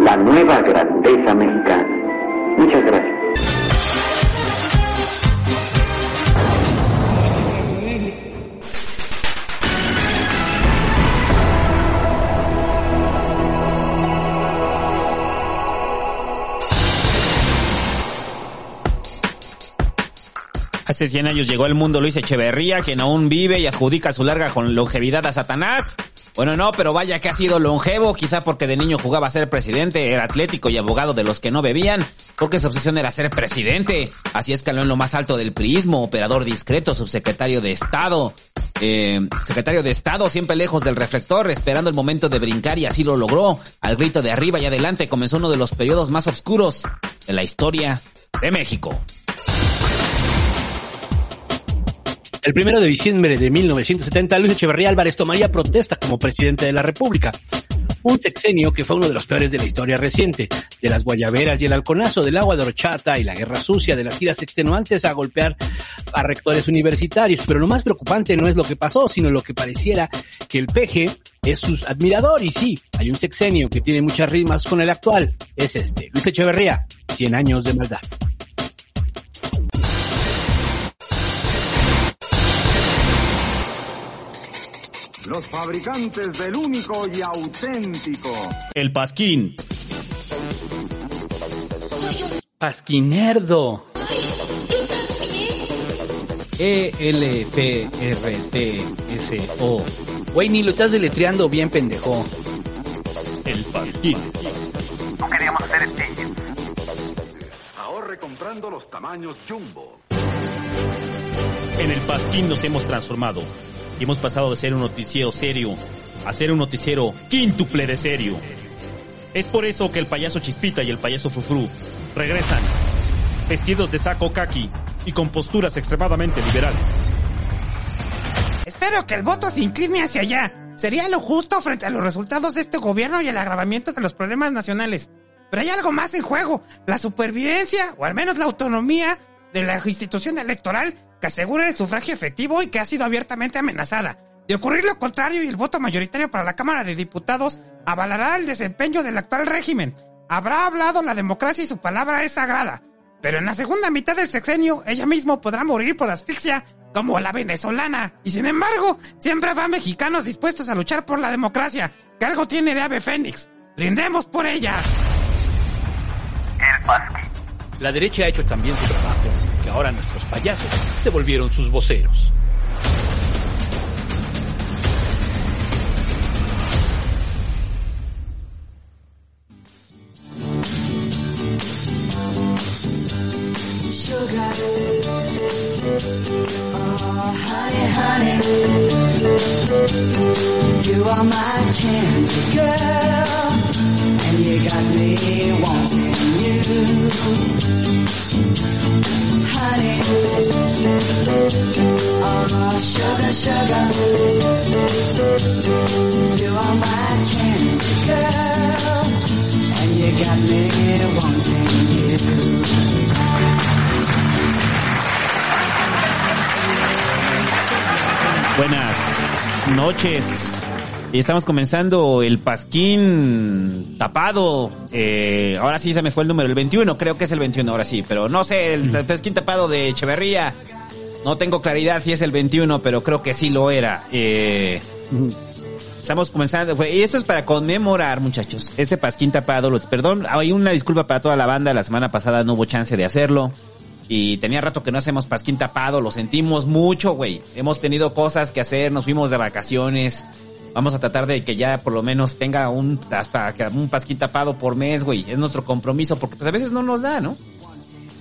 la nueva grandeza mexicana. Muchas gracias. Hace 100 años llegó al mundo Luis Echeverría, quien aún vive y adjudica su larga longevidad a Satanás. Bueno, no, pero vaya que ha sido longevo, quizá porque de niño jugaba a ser presidente, era atlético y abogado de los que no bebían, porque su obsesión era ser presidente. Así escaló en lo más alto del prismo, operador discreto, subsecretario de Estado, eh, secretario de Estado, siempre lejos del reflector, esperando el momento de brincar y así lo logró. Al grito de arriba y adelante comenzó uno de los periodos más oscuros de la historia de México. El primero de diciembre de 1970, Luis Echeverría Álvarez tomaría protesta como presidente de la República. Un sexenio que fue uno de los peores de la historia reciente, de las guayaberas y el halconazo del agua de horchata y la guerra sucia de las giras extenuantes a golpear a rectores universitarios. Pero lo más preocupante no es lo que pasó, sino lo que pareciera que el peje es su admirador. Y sí, hay un sexenio que tiene muchas rimas con el actual. Es este, Luis Echeverría, 100 años de maldad. Los fabricantes del único y auténtico. El Pasquín. Pasquinerdo. E E-L-P-R-T-S-O. Güey, ni lo estás deletreando bien, pendejo. El Pasquín. No queríamos hacer staging. Ahorre comprando los tamaños jumbo. En el Pasquín nos hemos transformado y hemos pasado de ser un noticiero serio a ser un noticiero quíntuple de serio. Es por eso que el payaso Chispita y el payaso Fufru regresan, vestidos de saco kaki y con posturas extremadamente liberales. Espero que el voto se incline hacia allá. Sería lo justo frente a los resultados de este gobierno y el agravamiento de los problemas nacionales. Pero hay algo más en juego, la supervivencia, o al menos la autonomía, de la institución electoral que asegura el sufragio efectivo y que ha sido abiertamente amenazada. De ocurrir lo contrario y el voto mayoritario para la Cámara de Diputados avalará el desempeño del actual régimen. Habrá hablado la democracia y su palabra es sagrada. Pero en la segunda mitad del sexenio, ella misma podrá morir por asfixia, como la venezolana. Y sin embargo, siempre habrá mexicanos dispuestos a luchar por la democracia, que algo tiene de ave fénix. Brindemos por ella. El. La derecha ha hecho también su trabajo, que ahora nuestros payasos se volvieron sus voceros. You got me wanting you. Honey. Oh, sugar, sugar. You are my candy girl. And you got me wanting you. Buenas noches. Y estamos comenzando el Pasquín tapado. Eh, ahora sí se me fue el número, el 21, creo que es el 21, ahora sí. Pero no sé, el Pasquín tapado de Echeverría. No tengo claridad si es el 21, pero creo que sí lo era. Eh, Estamos comenzando, y esto es para conmemorar, muchachos, este pasquín tapado. Los- Perdón, hay una disculpa para toda la banda. La semana pasada no hubo chance de hacerlo. Y tenía rato que no hacemos pasquín tapado, lo sentimos mucho, güey. Hemos tenido cosas que hacer, nos fuimos de vacaciones. Vamos a tratar de que ya por lo menos tenga un, hasta que un pasquín tapado por mes, güey. Es nuestro compromiso, porque pues a veces no nos da, ¿no?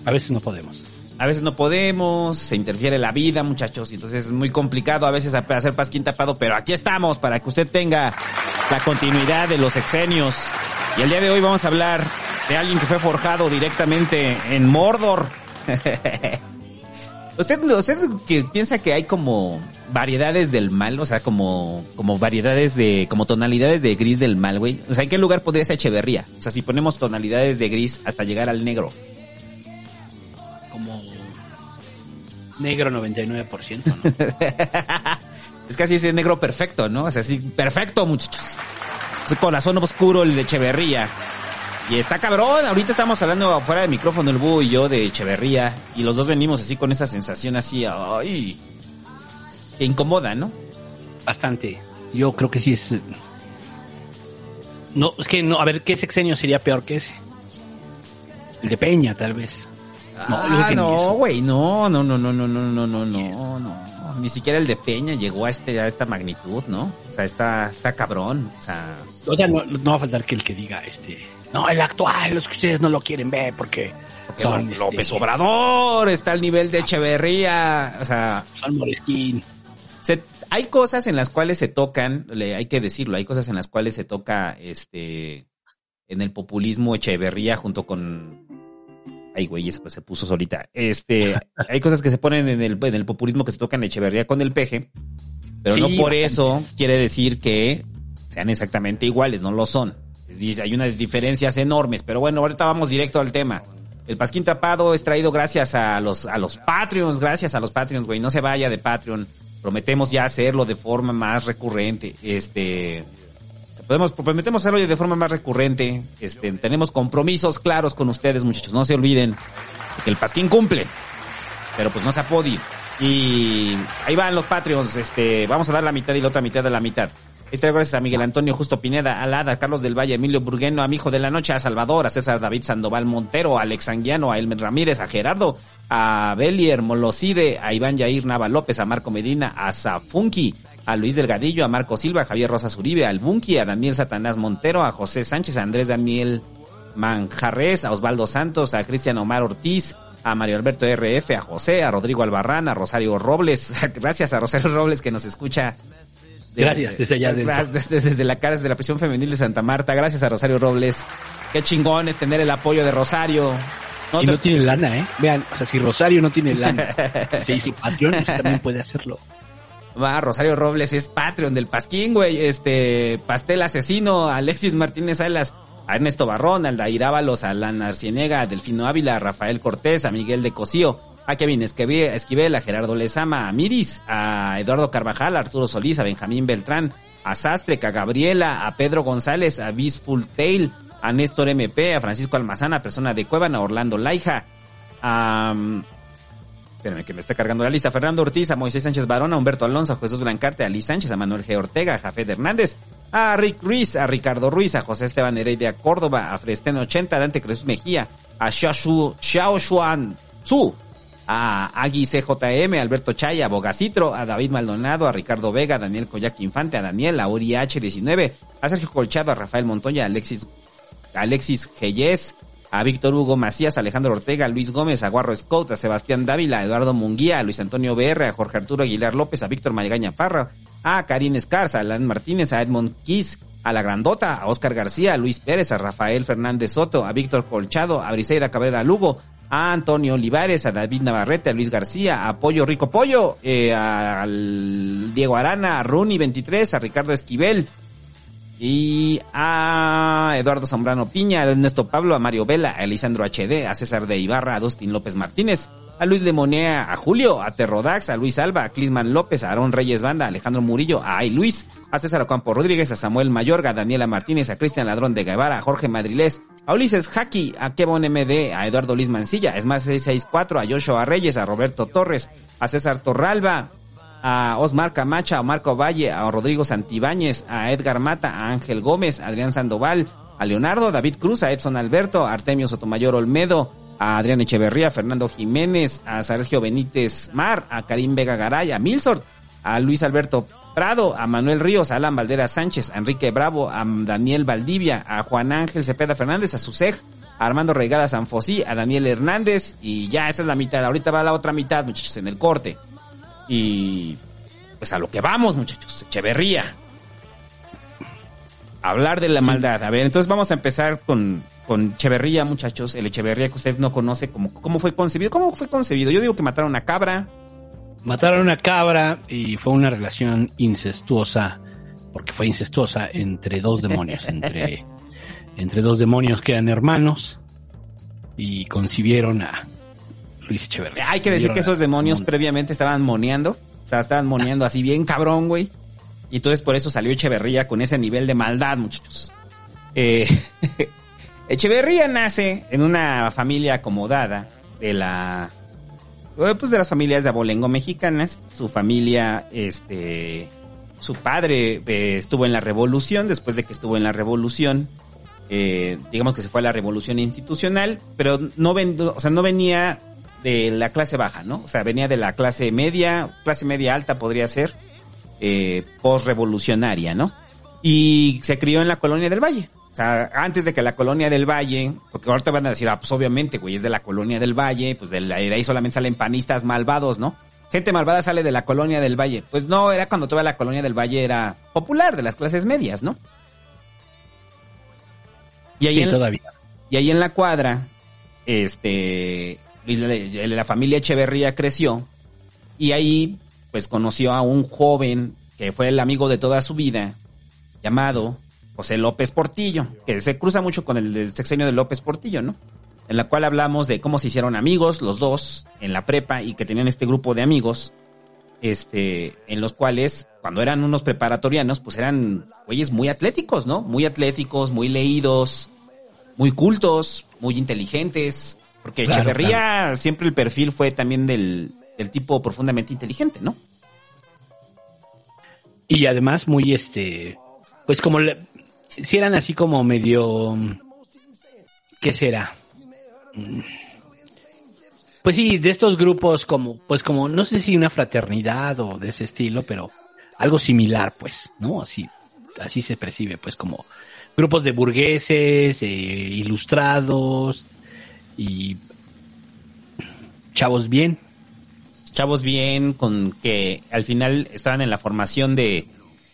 A veces no podemos. A veces no podemos, se interfiere la vida, muchachos, y entonces es muy complicado a veces hacer pasquín tapado, pero aquí estamos para que usted tenga la continuidad de los exenios. Y el día de hoy vamos a hablar de alguien que fue forjado directamente en Mordor. ¿Usted, usted que piensa que hay como variedades del mal, o sea, como, como variedades de, como tonalidades de gris del mal, güey? O sea, ¿en qué lugar podría ser Echeverría? O sea, si ponemos tonalidades de gris hasta llegar al negro. Como negro 99%, ¿no? Es casi ese negro perfecto, ¿no? O sea, sí, perfecto, muchachos. Ese corazón oscuro, el de Echeverría. Y está cabrón, ahorita estamos hablando fuera de micrófono el búho y yo de Echeverría. Y los dos venimos así con esa sensación así, ay, que incomoda, ¿no? Bastante. Yo creo que sí es... eh, No, es que no, a ver, ¿qué sexenio sería peor que ese? El de Peña, tal vez. Ah, no, güey, no, no, no, no, no, no, no, no, no, no. Ni siquiera el de Peña llegó a este, a esta magnitud, ¿no? O sea, está, está cabrón. O sea, O sea, no, no va a faltar que el que diga, este... No, el actual, los que ustedes no lo quieren ver porque... Son, Lo- este, López Obrador está al nivel de Echeverría, o sea, Son Moresquín. se- hay cosas en las cuales se tocan, le, hay que decirlo, hay cosas en las cuales se toca este en el populismo Echeverría junto con ay güey, esa pues se puso solita. Este, hay cosas que se ponen en el, en el populismo que se tocan Echeverría con el peje, pero Sí, no por bastante. eso quiere decir que sean exactamente iguales, no lo son. Es decir, hay unas diferencias enormes, pero bueno, ahorita vamos directo al tema. El Pasquín Tapado es traído gracias a los, a los Patreons, gracias a los Patreons, güey. No se vaya de Patreon. Prometemos ya hacerlo de forma más recurrente. Este, podemos, prometemos hacerlo de forma más recurrente. Este, tenemos compromisos claros con ustedes, muchachos. No se olviden de que el Pasquín cumple. Pero pues no se ha podido. Y ahí van los Patreons. Este, vamos a dar la mitad y la otra mitad de la mitad. Este gracias a Miguel Antonio Justo Pineda, Alada, Carlos del Valle, Emilio Burgueno, a mi de la noche, a Salvador, a César David Sandoval Montero, a Alex Anguiano, a Elmer Ramírez, a Gerardo, a Belier Molocide, a Iván Yair Nava López, a Marco Medina, a Zafunki, a Luis Delgadillo, a Marco Silva, a Javier Rosas Uribe, al Bunky, a Daniel Satanás Montero, a José Sánchez, a Andrés Daniel Manjarres, a Osvaldo Santos, a Cristian Omar Ortiz, a Mario Alberto RF, a José, a Rodrigo Albarrán, a Rosario Robles, gracias a Rosario Robles que nos escucha. De- Gracias, desde allá. Gracias, desde, desde la cárcel de la prisión femenil de Santa Marta, gracias a Rosario Robles. Qué chingón es tener el apoyo de Rosario. No y te- no tiene lana, ¿eh? Vean, o sea, si Rosario no tiene lana, se hizo Patreon, pues también puede hacerlo. Va, Rosario Robles es Patreon del Pasquín, güey. Este, Pastel Asesino, Alexis Martínez Salas, a Ernesto Barrón, a Aldair Ábalos, a Lana Arcienega, a Delfino Ávila, a Rafael Cortés, a Miguel de Cosío, a Kevin Esquivel, a Gerardo Lezama, a Miris, a Eduardo Carvajal, a Arturo Solís, a Benjamín Beltrán, a Sastre, a Gabriela, a Pedro González, a Bisful Tail, a Néstor MP, a Francisco Almazana, persona de Cuevana, a Orlando Laija, a... mm, Espérame que me está cargando la lista. Fernando Ortiz, a Moisés Sánchez Barón, a Humberto Alonso, a Jesús Blancarte, a Liz Sánchez, a Manuel G. Ortega, a Jafet Hernández, a Rick Ruiz, a Ricardo Ruiz, a José Esteban Heredia Córdoba, a Fresten 80, a Dante Jesús Mejía, a Xiao Xuan Su, a Agui CJM, a Alberto Chaya, a Bogacitro, a David Maldonado, a Ricardo Vega, a Daniel Coyac Infante, a Daniel, a Uri H19, a Sergio Colchado, a Rafael Montoya, a Alexis Alexis Geyes, a Víctor Hugo Macías, a Alejandro Ortega, a Luis Gómez, a Guarro Scout, a Sebastián Dávila, a Eduardo Munguía, a Luis Antonio BR, a Jorge Arturo Aguilar López, a Víctor Magaña Parra, a Karin Escarza, a Alan Martínez, a Edmond Kiss, a La Grandota, a Oscar García, a Luis Pérez, a Rafael Fernández Soto, a Víctor Colchado, a Briseida Cabrera Lugo, a Antonio Olivares, a David Navarrete, a Luis García, a Pollo Rico Pollo, eh, a- al Diego Arana, a Runi 23, a Ricardo Esquivel, y a Eduardo Zambrano Piña, a Ernesto Pablo, a Mario Vela, a Elisandro HD, a César de Ibarra, a Dustin López Martínez, a Luis Lemonea, a Julio, a Terrodax, a Luis Alba, a Clisman López, a Aarón Reyes Banda, a Alejandro Murillo, a Ay Luis, a César Ocampo Rodríguez, a Samuel Mayorga, a Daniela Martínez, a Cristian Ladrón de Guevara, a Jorge Madrilés, a Ulises Jaki, a Kevon MD, a Eduardo Luis Mancilla, a Esmar 664, a Joshua Reyes, a Roberto Torres, a César Torralba, a Osmar Camacha, a Marco Valle, a Rodrigo Santibáñez, a Edgar Mata, a Ángel Gómez, a Adrián Sandoval, a Leonardo, David Cruz, a Edson Alberto, a Artemio Sotomayor Olmedo, a Adrián Echeverría, a Fernando Jiménez, a Sergio Benítez Mar, a Karim Vega Garay, a Milsort, a Luis Alberto Prado, a Manuel Ríos, a Alan Valdera Sánchez, a Enrique Bravo, a Daniel Valdivia, a Juan Ángel Cepeda Fernández, a Susej, a Armando Regada Sanfosí, a Daniel Hernández, y ya esa es la mitad. Ahorita va la otra mitad, muchachos, en el corte. Y pues a lo que vamos, muchachos. Echeverría. Hablar de la maldad. A ver, entonces vamos a empezar con, con Echeverría, muchachos. El Echeverría que usted no conoce, ¿cómo, ¿cómo fue concebido? ¿Cómo fue concebido? Yo digo que mataron a cabra. Mataron una cabra y fue una relación incestuosa, porque fue incestuosa entre dos demonios, entre, entre dos demonios que eran hermanos y concibieron a Luis Echeverría. Hay que decir que esos demonios previamente estaban moneando. O sea, estaban moneando así bien cabrón, güey. Y entonces por eso salió Echeverría con ese nivel de maldad, muchachos. Eh, Echeverría nace en una familia acomodada de la pues de las familias de abolengo mexicanas. Su familia, este, su padre eh, estuvo en la revolución, después de que estuvo en la revolución, eh, digamos que se fue a la revolución institucional, pero no ven, o sea, no venía de la clase baja, ¿no? O sea, venía de la clase media, clase media alta podría ser, eh, post-revolucionaria, ¿no? Y se crió en la colonia del Valle. O sea, antes de que la colonia del Valle, porque ahorita van a decir, ah, pues obviamente, güey, es de la colonia del Valle, pues de, la- de ahí solamente salen panistas malvados, ¿no? Gente malvada sale de la colonia del Valle. Pues no, era cuando toda la colonia del Valle era popular, de las clases medias, ¿no? Y ahí, Sí, en, todavía. y ahí en la cuadra, este, la, la familia Echeverría creció y ahí, pues conoció a un joven que fue el amigo de toda su vida, llamado José López Portillo, que se cruza mucho con el, del sexenio de López Portillo, ¿no? En la cual hablamos de cómo se hicieron amigos los dos en la prepa y que tenían este grupo de amigos, este, en los cuales, cuando eran unos preparatorianos, pues eran güeyes muy atléticos, ¿no? Muy atléticos, muy leídos, muy cultos, muy inteligentes, porque Claro, Echeverría siempre el perfil fue también del, del tipo profundamente inteligente, ¿no? Y además muy este, pues como le- si eran así como medio, ¿qué será? Pues sí, de estos grupos como, pues como, no sé si una fraternidad o de ese estilo, pero algo similar, pues, ¿no? Así, así se percibe, pues como grupos de burgueses, eh, ilustrados y chavos bien. chavos bien, con que al final estaban en la formación de,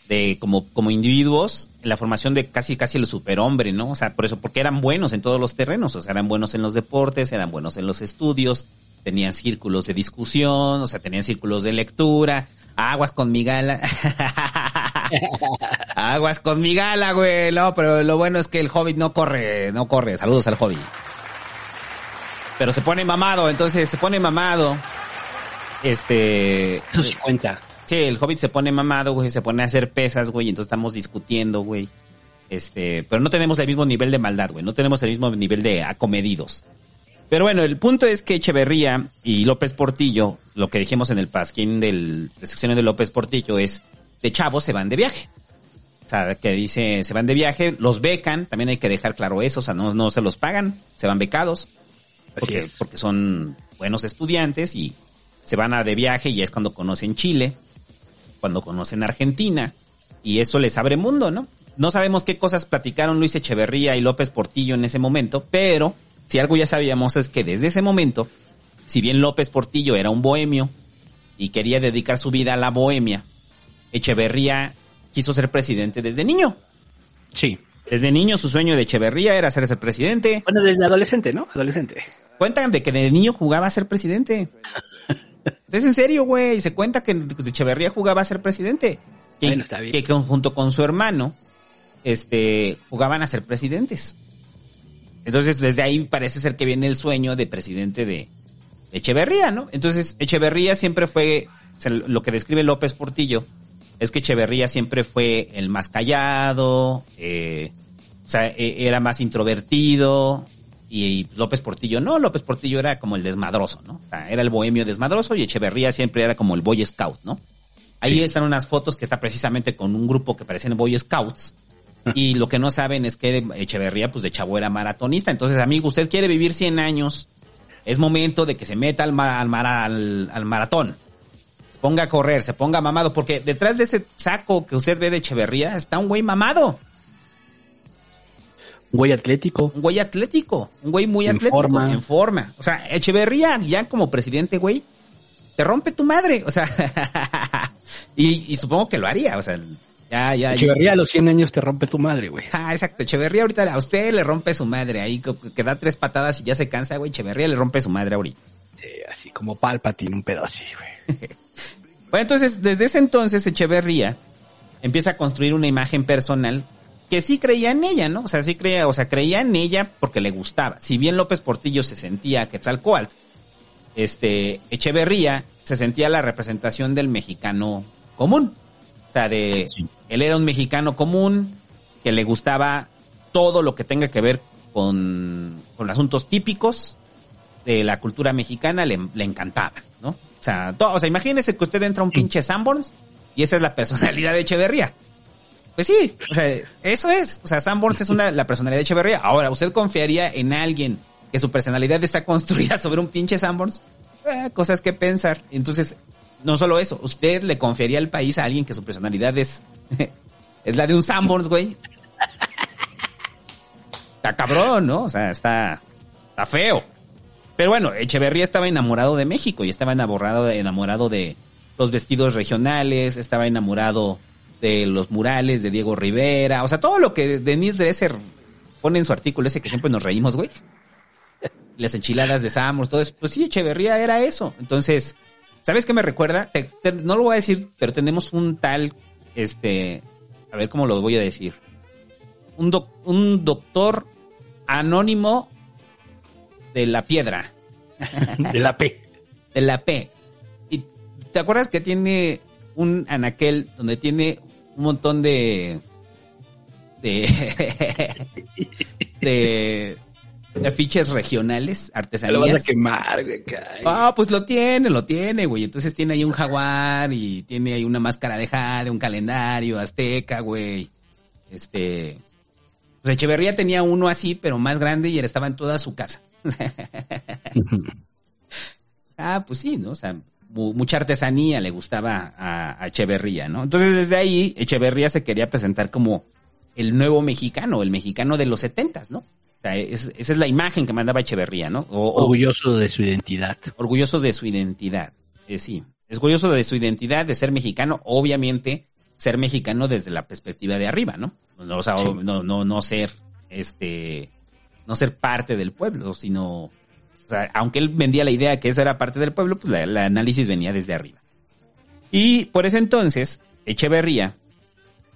de como, como individuos, la formación de casi casi el superhombre, ¿no? O sea, por eso, porque eran buenos en todos los terrenos, o sea, eran buenos en los deportes, eran buenos en los estudios, tenían círculos de discusión, o sea, tenían círculos de lectura, aguas con mi gala. aguas con mi gala, güey, no, pero lo bueno es que el hobbit no corre, no corre, saludos al hobbit. Pero se pone mamado, entonces se pone mamado. Este. Eso sí cuenta. El hobbit se pone mamado, güey, se pone a hacer pesas, güey, entonces estamos discutiendo, güey. Este, pero no tenemos el mismo nivel de maldad, güey, no tenemos el mismo nivel de acomedidos. Pero bueno, el punto es que Echeverría y López Portillo, lo que dijimos en el pasquín del, de sección de López Portillo es, de chavos se van de viaje. O sea, que dice, se van de viaje, los becan, también hay que dejar claro eso, o sea, no, no se los pagan, se van becados. Porque, es. porque son buenos estudiantes y se van a de viaje y es cuando conocen Chile, cuando conocen Argentina y eso les abre mundo, ¿no? No sabemos qué cosas platicaron Luis Echeverría y López Portillo en ese momento, pero si algo ya sabíamos es que desde ese momento, si bien López Portillo era un bohemio y quería dedicar su vida a la bohemia, Echeverría quiso ser presidente desde niño. Sí. Desde niño su sueño de Echeverría era ser ese presidente. Bueno, desde adolescente, ¿no? Adolescente. Cuentan de que de niño jugaba a ser presidente. es en serio, güey. Se cuenta que Echeverría jugaba a ser presidente. Que, Bueno, está bien. que junto con su hermano, este, jugaban a ser presidentes. Entonces, desde ahí parece ser que viene el sueño de presidente de Echeverría, ¿no? Entonces, Echeverría siempre fue, o sea, lo que describe López Portillo, es que Echeverría siempre fue el más callado, eh, o sea, e- era más introvertido, y López Portillo no, López Portillo era como el desmadroso, ¿no? O sea, era el bohemio desmadroso y Echeverría siempre era como el boy scout, ¿no? Ahí están unas fotos que está precisamente con un grupo que parecen Boy Scouts. Y lo que no saben es que Echeverría, pues de chavo era maratonista. Entonces, amigo, usted quiere vivir 100 años, es momento de que se meta al, ma- al, mara- al- al maratón. Se ponga a correr, se ponga mamado, porque detrás de ese saco que usted ve de Echeverría está un güey mamado. Un güey atlético. Un güey atlético, un güey muy En atlético, forma. en forma. O sea, Echeverría ya como presidente, güey, te rompe tu madre. O sea, y, y supongo que lo haría. O sea, ya, ya. Echeverría a los 100 años te rompe tu madre, güey. Ah, exacto. Echeverría ahorita a usted le rompe su madre. Ahí que, que da tres patadas y ya se cansa, güey. Echeverría le rompe su madre ahorita. Sí, así como Palpatine, un pedo así, güey. Bueno, entonces, desde ese entonces, Echeverría empieza a construir una imagen personal que sí creía en ella, ¿no? O sea, sí creía, o sea, creía en ella porque le gustaba. Si bien López Portillo se sentía Quetzalcóatl, este, Echeverría se sentía la representación del mexicano común. O sea, de, él era un mexicano común que le gustaba todo lo que tenga que ver con, con asuntos típicos de la cultura mexicana, le, le encantaba, ¿no? O sea, to- o sea, imagínese que usted entra a un pinche Sanborns y esa es la personalidad de Echeverría. Pues sí, o sea, eso es. O sea, Sanborns es una, la personalidad de Echeverría. Ahora, ¿usted confiaría en alguien que su personalidad está construida sobre un pinche Sanborns? Eh, cosas que pensar. Entonces, no solo eso, ¿usted le confiaría al país a alguien que su personalidad es, es la de un Sanborns, güey? Está cabrón, ¿no? O sea, está, está feo. Pero bueno, Echeverría estaba enamorado de México y estaba enamorado enamorado de los vestidos regionales, estaba enamorado de los murales de Diego Rivera, o sea, todo lo que Denise Dresser pone en su artículo ese que siempre nos reímos, güey. Las enchiladas de Samos, todo eso. Pues sí, Echeverría era eso. Entonces, ¿sabes qué me recuerda? Te- te- no lo voy a decir, pero tenemos un tal, este, a ver cómo lo voy a decir. Un, doc- un doctor anónimo de la piedra. De la P. De la P. ¿Y te acuerdas que tiene un anaquel donde tiene un montón de. de. de. de afiches regionales, Te lo artesanías? vas a quemar, güey. Ah, pues lo tiene, lo tiene, güey. Entonces tiene ahí un jaguar y tiene ahí una máscara de jade, un calendario azteca, güey. Este. Pues Echeverría tenía uno así, pero más grande y él estaba en toda su casa. ah, pues sí, ¿no? O sea, mucha artesanía le gustaba a, a Echeverría, ¿no? Entonces desde ahí Echeverría se quería presentar como el nuevo mexicano, el mexicano de los setentas, ¿no? O sea, es- esa es la imagen que mandaba Echeverría, ¿no? O- Orgulloso de su identidad. orgulloso de su identidad. Eh, sí, es orgulloso de su identidad, de ser mexicano, obviamente ser mexicano desde la perspectiva de arriba, ¿no? No, o sea, Sí. no, no, no ser, este, no ser parte del pueblo, sino, o sea, aunque él vendía la idea de que esa era parte del pueblo, pues el análisis venía desde arriba. Y por ese entonces, Echeverría,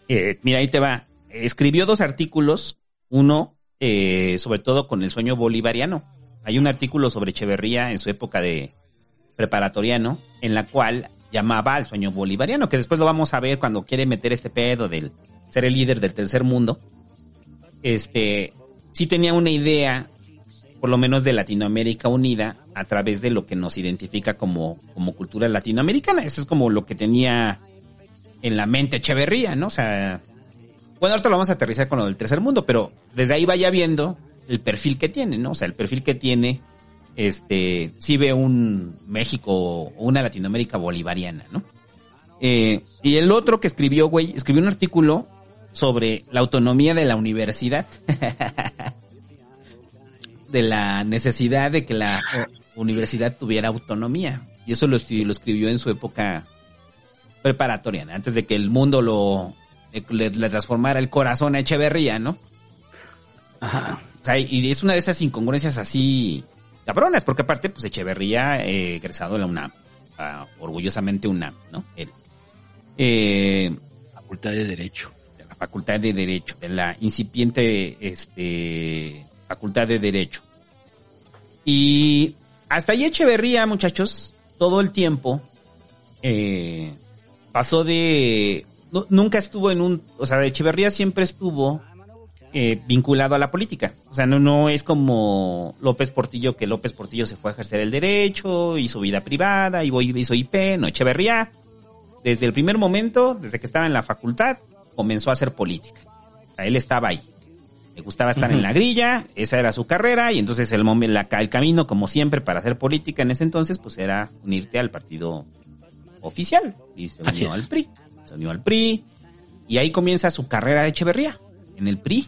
eh, mira, ahí te va, escribió dos artículos, uno eh, sobre todo con el sueño bolivariano. Hay un artículo sobre Echeverría en su época de preparatoriano, en la cual llamaba al sueño bolivariano, que después lo vamos a ver cuando quiere meter este pedo del ser el líder del tercer mundo. Este, sí tenía una idea, por lo menos de Latinoamérica unida, a través de lo que nos identifica como, como cultura latinoamericana. Eso es como lo que tenía en la mente Echeverría, ¿no? O sea, bueno, ahorita lo vamos a aterrizar con lo del tercer mundo, pero desde ahí vaya viendo el perfil que tiene, ¿no? O sea, el perfil que tiene, este, sí ve un México o una Latinoamérica bolivariana, ¿no? Eh, y el otro que escribió, güey, escribió un artículo sobre la autonomía de la universidad. de la necesidad de que la o- universidad tuviera autonomía. Y eso lo, escri- lo escribió en su época preparatoria, ¿no? antes de que el mundo lo le, le transformara el corazón a Echeverría, ¿no? Ajá. O sea, y es una de esas incongruencias así cabronas, porque aparte, pues Echeverría, eh, egresado de la UNAM, ah, orgullosamente UNAM, ¿no? Él. Eh, Facultad de Derecho. de la Facultad de Derecho, de la incipiente este, Facultad de Derecho. Y hasta ahí Echeverría, muchachos, todo el tiempo eh, pasó de... nu- nunca estuvo en un... O sea, Echeverría siempre estuvo eh, vinculado a la política. O sea, no, no es como López Portillo, que López Portillo se fue a ejercer el derecho, hizo vida privada, y voy, hizo IP, no, Echeverría desde el primer momento, desde que estaba en la facultad, comenzó a hacer política. O sea, él estaba ahí. Le gustaba estar en la grilla, esa era su carrera, y entonces el, la- el camino, como siempre, para hacer política en ese entonces, pues era unirte al partido oficial. Y se Así unió es. al PRI. Se unió al PRI, y ahí comienza su carrera de Echeverría, en el PRI.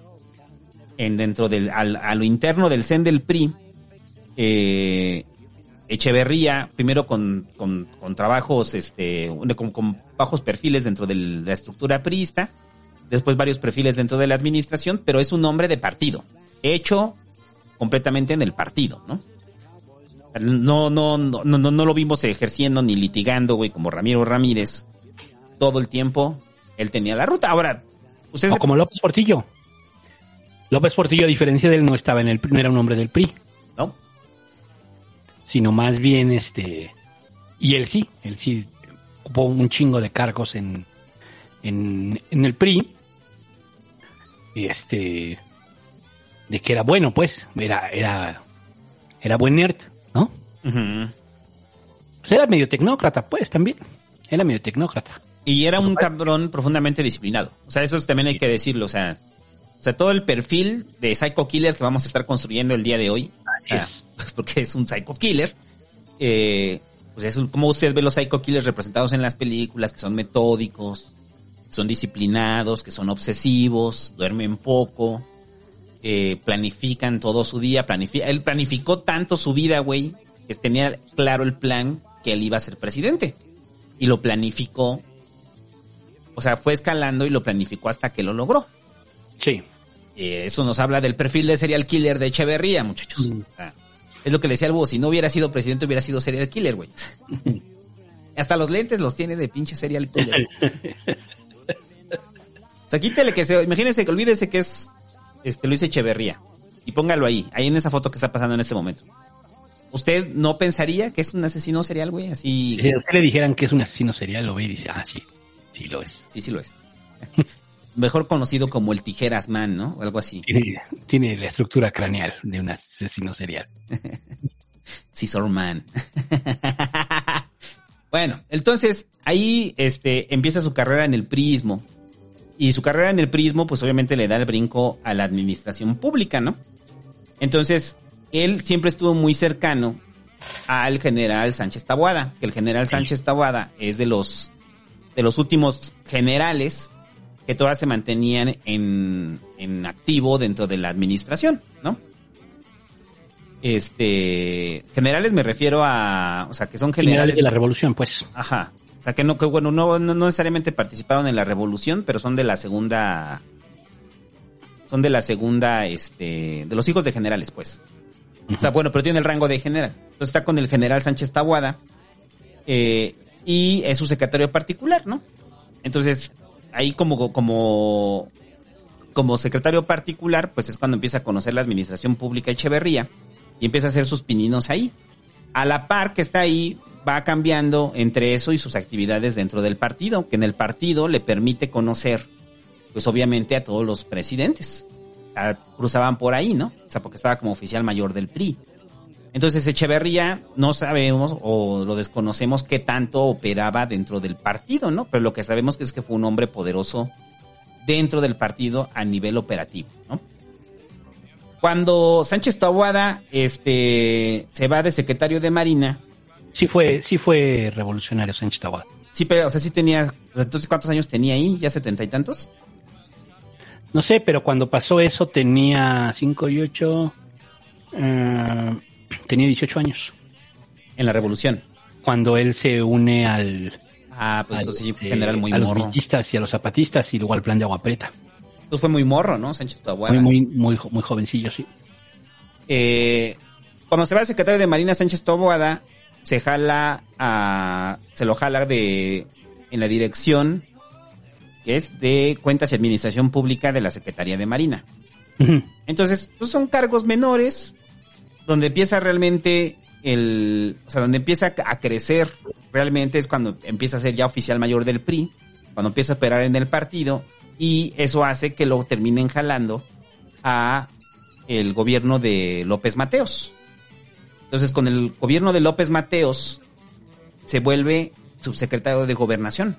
En dentro del, al- a lo interno del CEN del PRI, eh, Echeverría, primero con, con, con trabajos, este, con, con bajos perfiles dentro de la estructura priista, después varios perfiles dentro de la administración, pero es un hombre de partido, hecho completamente en el partido, ¿no? No, no, no, no, no, lo vimos ejerciendo ni litigando, güey, como Ramiro Ramírez. Todo el tiempo él tenía la ruta. Ahora, ustedes... O como López Portillo. López Portillo, a diferencia de él, no estaba en el, no era un hombre del PRI. ¿No? Sino más bien, este, y él sí, él sí ocupó un chingo de cargos en, en, en el PRI. Y este, de que era bueno, pues, era, era, era buen nerd, ¿no? Pues era medio tecnócrata, pues, también. Era medio tecnócrata. Y era un cabrón profundamente disciplinado. O sea, eso también hay que decirlo. O sea, o sea, todo el perfil de Psycho Killer que vamos a estar construyendo el día de hoy. Así o sea, es. Porque es un Psycho Killer. Eh, pues es como usted ve los Psycho Killers representados en las películas, que son metódicos, son disciplinados, que son obsesivos, duermen poco, eh, planifican todo su día. Planifica, él planificó tanto su vida, güey, que tenía claro el plan que él iba a ser presidente. Y lo planificó o sea, fue escalando y lo planificó hasta que lo logró. Sí. Eh, eso nos habla del perfil de serial killer de Echeverría, muchachos. Mm. Es lo que le decía al búho, si no hubiera sido presidente hubiera sido serial killer, güey. hasta los lentes los tiene de pinche serial killer. o sea, quítele que se, imagínense que olvídese que es este Luis Echeverría y póngalo ahí, ahí en esa foto que está pasando en este momento. ¿Usted no pensaría que es un asesino serial, güey? Así. Si usted le dijeran que es un asesino serial, lo ve y dice, ah, sí, sí lo es. Sí, sí lo es. Mejor conocido como el Tijeras Man, ¿no? O algo así. Tiene, tiene la estructura craneal de un asesino serial. Scissor Man. bueno, entonces ahí este, empieza su carrera en el prismo. Y su carrera en el prismo, pues obviamente le da el brinco a la administración pública, ¿no? Entonces, él siempre estuvo muy cercano al general Sánchez Tabuada, que el general Sánchez Tabuada es de los, de los últimos generales que todas se mantenían en, en activo dentro de la administración, ¿no? Este, generales me refiero a, o sea, que son Generales generales de la revolución, pues. Ajá. O sea, que no, que bueno, no, no, no necesariamente participaron en la revolución, pero son de la segunda, son de la segunda, este, de los hijos de generales, pues. O sea, bueno, pero tiene el rango de general. Entonces está con el general Sánchez Tabuada, eh, y es su secretario particular, ¿no? Entonces, ahí como, como, como secretario particular, pues es cuando empieza a conocer la administración pública Echeverría y empieza a hacer sus pininos ahí. A la par que está ahí, va cambiando entre eso y sus actividades dentro del partido, que en el partido le permite conocer, pues obviamente a todos los presidentes. Ah, Cruzaban por ahí, ¿no? O sea, porque estaba como oficial mayor del PRI. Entonces Echeverría no sabemos o lo desconocemos qué tanto operaba dentro del partido, ¿no? Pero lo que sabemos es que fue un hombre poderoso dentro del partido a nivel operativo, ¿no? Cuando Sánchez Taboada este, se va de secretario de Marina, Sí fue, sí fue revolucionario Sánchez Taboada. sí, pero, o sea, sí tenía, entonces ¿cuántos años tenía ahí? ¿Ya setenta y tantos? No sé, pero cuando pasó eso tenía 5 y 8, tenía 18 años. En la revolución. Cuando él se une al, Ah, pues al, entonces sí fue este, general muy a los morro. villistas y a los zapatistas y luego al plan de agua preta. Entonces fue muy morro, ¿no? Sánchez Taboada. Muy, muy, muy jovencillo, sí. Eh, cuando se va el secretario de Marina Sánchez Taboada, se jala a, se lo jala de, en la dirección que es de cuentas y administración pública de la Secretaría de Marina. Entonces, pues son cargos menores, donde empieza realmente el, o sea, donde empieza a crecer realmente es cuando empieza a ser ya oficial mayor del PRI, cuando empieza a operar en el partido, y eso hace que lo terminen jalando a el gobierno de López Mateos. Entonces, con el gobierno de López Mateos, se vuelve subsecretario de Gobernación.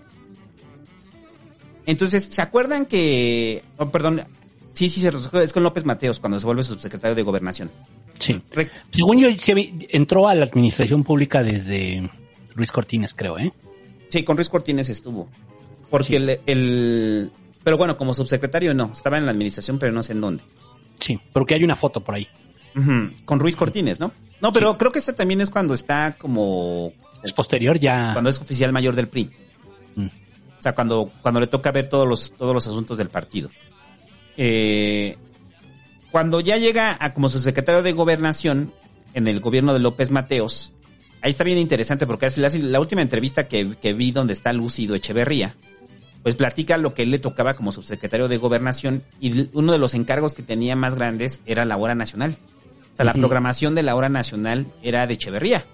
Entonces, ¿se acuerdan que... oh, perdón, sí, sí, es con López Mateos cuando se vuelve subsecretario de Gobernación. Sí. Re- Según yo, entró a la administración pública desde Luis Cortines, creo, ¿eh? Sí, con Ruiz Cortines estuvo. Porque Sí. el, el- Pero bueno, como subsecretario no, estaba en la administración, pero no sé en dónde. Sí, porque hay una foto por ahí. Con Ruiz Cortines, ¿no? No, pero creo que este también es cuando está como... Es posterior ya. Cuando es oficial mayor del PRI. Mm. O sea, cuando, cuando le toca ver todos los, todos los asuntos del partido. Eh, cuando ya llega a como subsecretario de gobernación en el gobierno de López Mateos, ahí está bien interesante porque hace- hace la última entrevista que, que vi donde está Lúcido Echeverría, pues platica lo que él le tocaba como subsecretario de gobernación y uno de los encargos que tenía más grandes era la hora nacional. Sea, la programación de la hora nacional era de Echeverría.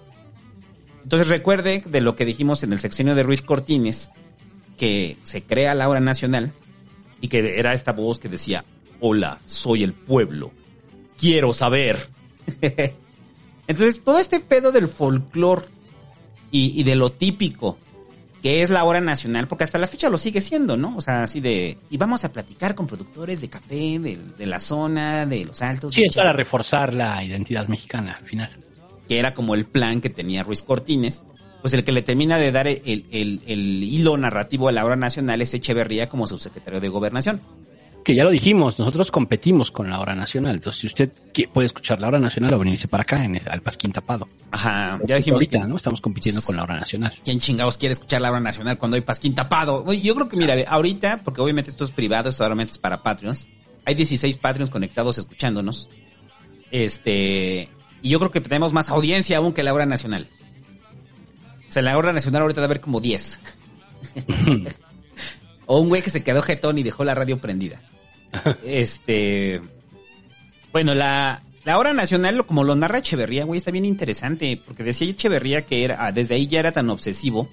Entonces recuerde de lo que dijimos en el sexenio de Ruiz Cortines, que se crea la hora nacional y que era esta voz que decía, hola, soy el pueblo, quiero saber. Entonces todo este pedo del folclore y, y de lo típico que es la hora nacional, porque hasta la fecha lo sigue siendo, ¿no? O sea, así de, y vamos a platicar con productores de café, de, de la zona, de los altos. Sí, es para reforzar la identidad mexicana al final. que era como el plan que tenía Ruiz Cortines, pues el que le termina de dar el, el- el hilo narrativo a la hora nacional es Echeverría como subsecretario de Gobernación. Que ya lo dijimos, nosotros competimos con la hora nacional. Entonces, si usted puede escuchar la hora nacional o venirse para acá en ese- al Pasquín Tapado. Ajá, ya dijimos Ahorita, que- ¿no? Estamos compitiendo con la hora nacional. ¿Quién chingados quiere escuchar la hora nacional cuando hay pasquín tapado? Yo creo que, mira, ahorita, porque obviamente esto es privado, esto solamente es para Patreons, hay 16 Patreons conectados escuchándonos. Este, y yo creo que tenemos más audiencia aún que la hora nacional. O sea, la hora nacional ahorita debe haber como 10. o un güey que se quedó jetón y dejó la radio prendida. Este, bueno, la, la hora nacional, como lo narra Echeverría, güey, está bien interesante, porque decía Echeverría que era, ah, desde ahí ya era tan obsesivo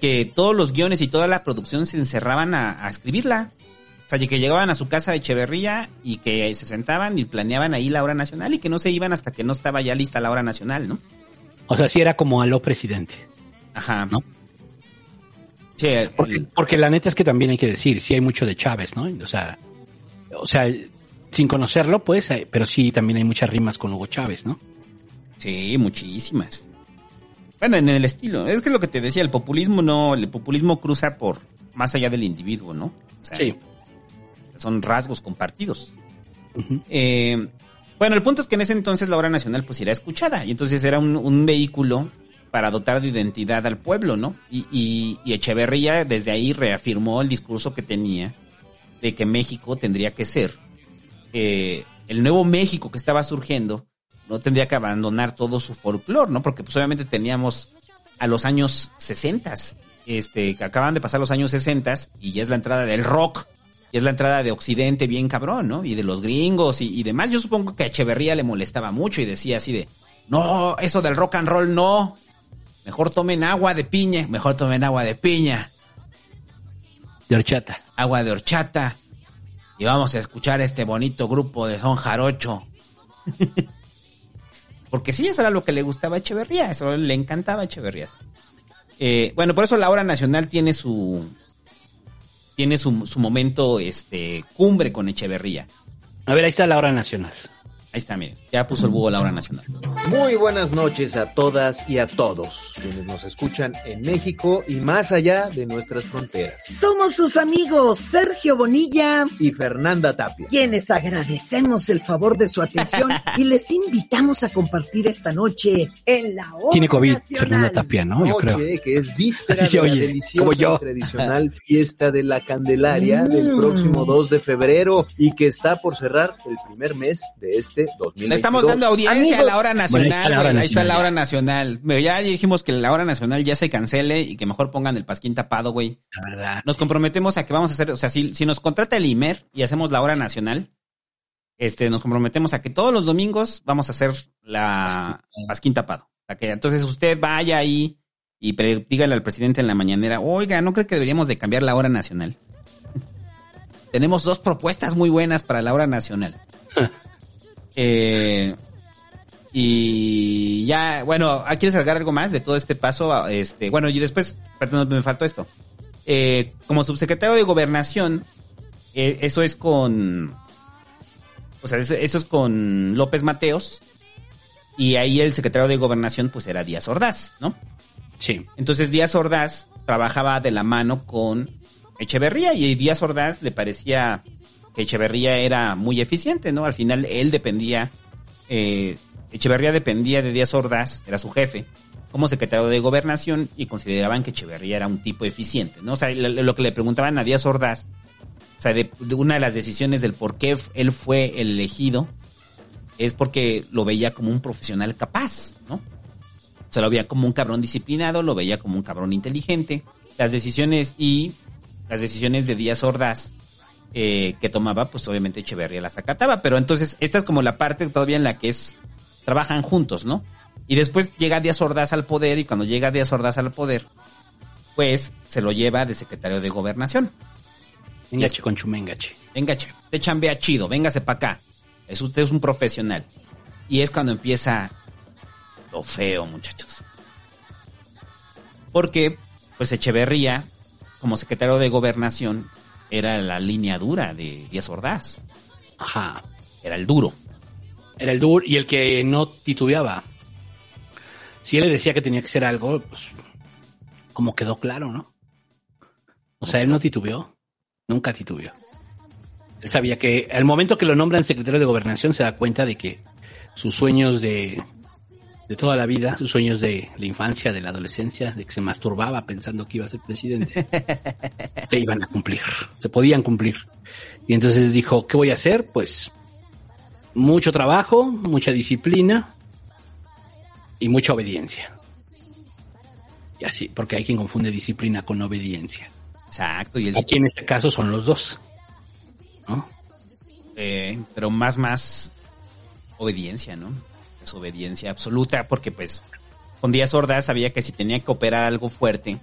que todos los guiones y toda la producción se encerraban a, a escribirla. O sea, que llegaban a su casa de Echeverría y que se sentaban y planeaban ahí la hora nacional y que no se iban hasta que no estaba ya lista la hora nacional, ¿no? O sea, sí era como a lo presidente. Ajá. ¿No? Sí, el- Porque, porque la neta es que también hay que decir, sí hay mucho de Chávez, ¿no? O sea, o sea, sin conocerlo, pues, pero sí también hay muchas rimas con Hugo Chávez, ¿no? Sí, muchísimas. Bueno, en el estilo. Es que es lo que te decía, el populismo no, el populismo cruza por más allá del individuo, ¿no? O sea, Sí. Son rasgos compartidos. Eh, bueno, el punto es que en ese entonces la obra nacional pues era escuchada y entonces era un, un vehículo para dotar de identidad al pueblo, ¿no? Y, y, y Echeverría desde ahí reafirmó el discurso que tenía de que México tendría que ser eh, el nuevo México que estaba surgiendo, no tendría que abandonar todo su folclore, ¿no? Porque pues obviamente teníamos a los años 60, este, que acaban de pasar los años 60 y ya es la entrada del rock, y es la entrada de Occidente bien cabrón, ¿no? Y de los gringos y, y demás. Yo supongo que a Echeverría le molestaba mucho y decía así de, no, eso del rock and roll no. Mejor tomen agua de piña, mejor tomen agua de piña, De horchata. agua de horchata. Y vamos a escuchar este bonito grupo de son jarocho. Porque sí, eso era lo que le gustaba a Echeverría, eso le encantaba a Echeverría. Eh, bueno, por eso la hora nacional tiene su tiene su, su momento este cumbre con Echeverría. A ver, ahí está la hora nacional. Ahí está, miren, ya puso el búho la hora nacional. Muy buenas noches a todas y a todos quienes nos escuchan en México y más allá de nuestras fronteras. Somos sus amigos Sergio Bonilla, Y Fernanda Tapia. quienes agradecemos el favor de su atención y les invitamos a compartir esta noche en la hora Tiene COVID, nacional. Fernanda Tapia, ¿no? Yo creo. Que es víspera Así se de la oye, deliciosa como yo. y tradicional fiesta de la Candelaria del Mm. próximo 2 de febrero y que está por cerrar el primer mes de este 2022. Le estamos dando audiencia a la hora Bueno, nacional, ahí está la hora güey, ahí está nacional, la ya. hora nacional. Pero ya dijimos que la hora nacional ya se cancele y que mejor pongan el pasquín tapado, güey. La verdad. Nos comprometemos a que vamos a hacer, o sea, si, si nos contrata el IMER y hacemos la hora nacional, este, nos comprometemos a que todos los domingos vamos a hacer la pasquín tapado. O sea, que entonces usted vaya ahí y dígale al presidente en la mañanera, oiga, ¿no cree que deberíamos de cambiar la hora nacional? Tenemos dos propuestas muy buenas para la hora nacional. Eh, y ya, bueno, ¿ah, ¿quieres agregar algo más de todo este paso? Este, bueno, y después, perdón, me faltó esto. Eh, como subsecretario de Gobernación, eh, eso es con, o sea, eso eso es con López Mateos, y ahí el secretario de Gobernación, pues era Díaz Ordaz, ¿no? Sí. Entonces Díaz Ordaz trabajaba de la mano con Echeverría y Díaz Ordaz le parecía que Echeverría era muy eficiente, ¿no? Al final él dependía, eh, Echeverría dependía de Díaz Ordaz, era su jefe, como secretario de Gobernación y consideraban que Echeverría era un tipo eficiente, ¿no? O sea, lo, que le preguntaban a Díaz Ordaz, o sea, de, una de las decisiones del por qué él fue el elegido, es porque lo veía como un profesional capaz, ¿no? O sea, lo veía como un cabrón disciplinado, lo veía como un cabrón inteligente. Las decisiones y las decisiones de Díaz Ordaz eh, que tomaba, pues obviamente Echeverría las acataba. Pero entonces, esta es como la parte todavía en la que es, trabajan juntos, ¿no? Y después llega Díaz Ordaz al poder y cuando llega Díaz Ordaz al poder, pues se lo lleva de secretario de gobernación. Engache con chumengache. Venga, che, te chambea chido, véngase para acá. Es usted es un profesional. Y es cuando empieza lo feo, muchachos. Porque, pues Echeverría, como secretario de gobernación, era la línea dura de Díaz Ordaz. Ajá. Era el duro. Era el dur y el que no titubeaba. Si él le decía que tenía que ser algo, pues, como quedó claro, ¿no? O sea, él no titubeó. Nunca titubeó. Él sabía que al momento que lo nombran secretario de gobernación se da cuenta de que sus sueños de, de toda la vida, sus sueños de la infancia, de la adolescencia, de que se masturbaba pensando que iba a ser presidente, se iban a cumplir, se podían cumplir. Y entonces dijo, ¿qué voy a hacer? Pues mucho trabajo, mucha disciplina y mucha obediencia. Y así, porque hay quien confunde disciplina con obediencia. Exacto. Y Aquí en este caso son los dos. ¿no? Eh, pero más, más obediencia, ¿no? Es obediencia absoluta, porque pues con Díaz Ordaz sabía que si tenía que operar algo fuerte,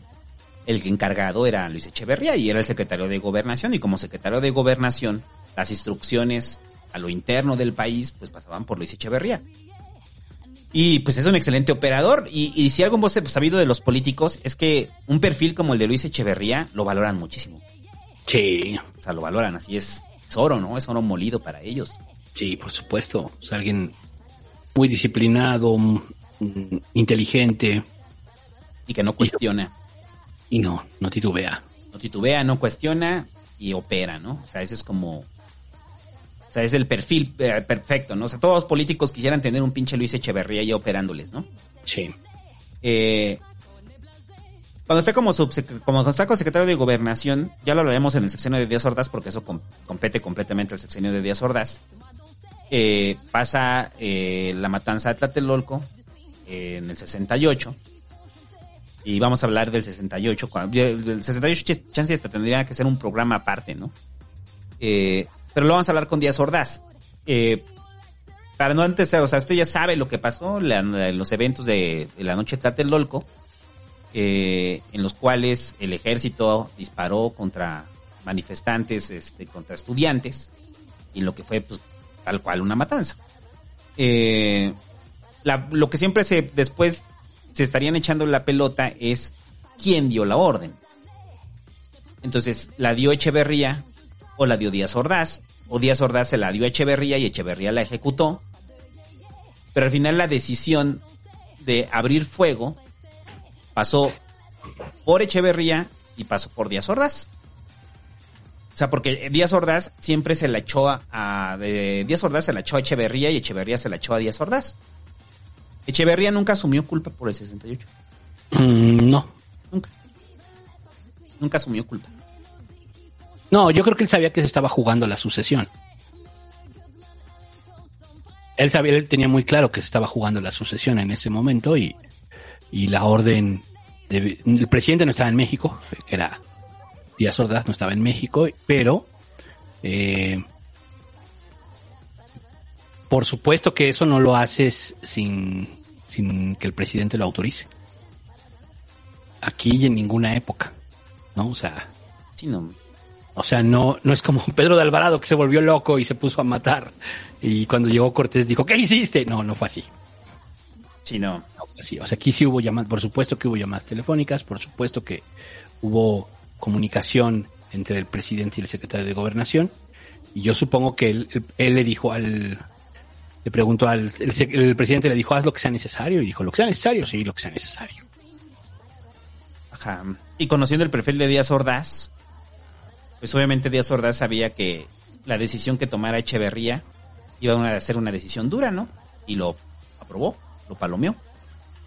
el encargado era Luis Echeverría y era el secretario de gobernación, y como secretario de gobernación, las instrucciones a lo interno del país, pues pasaban por Luis Echeverría. Y pues es un excelente operador. Y, y si algo hemos sabido de los políticos es que un perfil como el de Luis Echeverría lo valoran muchísimo. Sí. O sea, lo valoran, así es, es oro, ¿no? Es oro molido para ellos. Sí, por supuesto. O sea, alguien muy disciplinado, mm, inteligente. Y que no cuestiona. Y no, no titubea. No titubea, no cuestiona y opera, ¿no? O sea, ese es como... O sea, es el perfil eh, perfecto, ¿no? O sea, todos los políticos quisieran tener un pinche Luis Echeverría ya operándoles, ¿no? Sí. Eh, cuando está como, como cuando está como secretario de gobernación, ya lo hablaremos en el sexenio de Díaz Ordaz, porque eso com- compete completamente al sexenio de Díaz Ordaz. Eh, pasa eh, la matanza de Tlatelolco eh, en el 68. Y vamos a hablar del 68. cuando- del 68 ch- chance hasta tendría que ser un programa aparte, ¿no? Eh, pero lo vamos a hablar con Díaz Ordaz. Eh, para no antes, o sea, usted ya sabe lo que pasó en los eventos de, la noche de Tlatelolco, en los cuales el ejército disparó contra manifestantes, este, contra estudiantes, y lo que fue, pues, tal cual una matanza. Eh, lo que siempre se, después se estarían echando la pelota es quién dio la orden. Entonces, la dio Echeverría o la dio Díaz Ordaz, o Díaz Ordaz se la dio a Echeverría y Echeverría la ejecutó. Pero al final la decisión de abrir fuego pasó por Echeverría y pasó por Díaz Ordaz. O sea, porque Díaz Ordaz siempre se la echó a, a- de- Díaz Ordaz se la echó a Echeverría y Echeverría se la echó a Díaz Ordaz. Echeverría nunca asumió culpa por el 68. Mm, no. Nunca. Nunca asumió culpa. No, yo creo que él sabía que se estaba jugando la sucesión. Él sabía, él tenía muy claro que se estaba jugando la sucesión en ese momento y, y la orden de- el presidente no estaba en México, que era Díaz Ordaz no estaba en México, pero eh, por supuesto que eso no lo haces sin, sin que el presidente lo autorice. Aquí y en ninguna época, ¿no? O sea, Sí, no. o sea, no, no es como Pedro de Alvarado que se volvió loco y se puso a matar. Y cuando llegó Cortés dijo, ¿qué hiciste? No, no fue así. Sí, no. Sí, o sea, aquí sí hubo llamadas, por supuesto que hubo llamadas telefónicas, por supuesto que hubo comunicación entre el presidente y el secretario de gobernación. Y yo supongo que él, él- él le dijo al, le preguntó al, el, el presidente le dijo, haz lo que sea necesario, y dijo, lo que sea necesario, sí, lo que sea necesario. Ajá. Y conociendo el perfil de Díaz Ordaz, pues obviamente Díaz Ordaz sabía que la decisión que tomara Echeverría iba a ser una decisión dura, ¿no? Y lo aprobó, lo palomeó.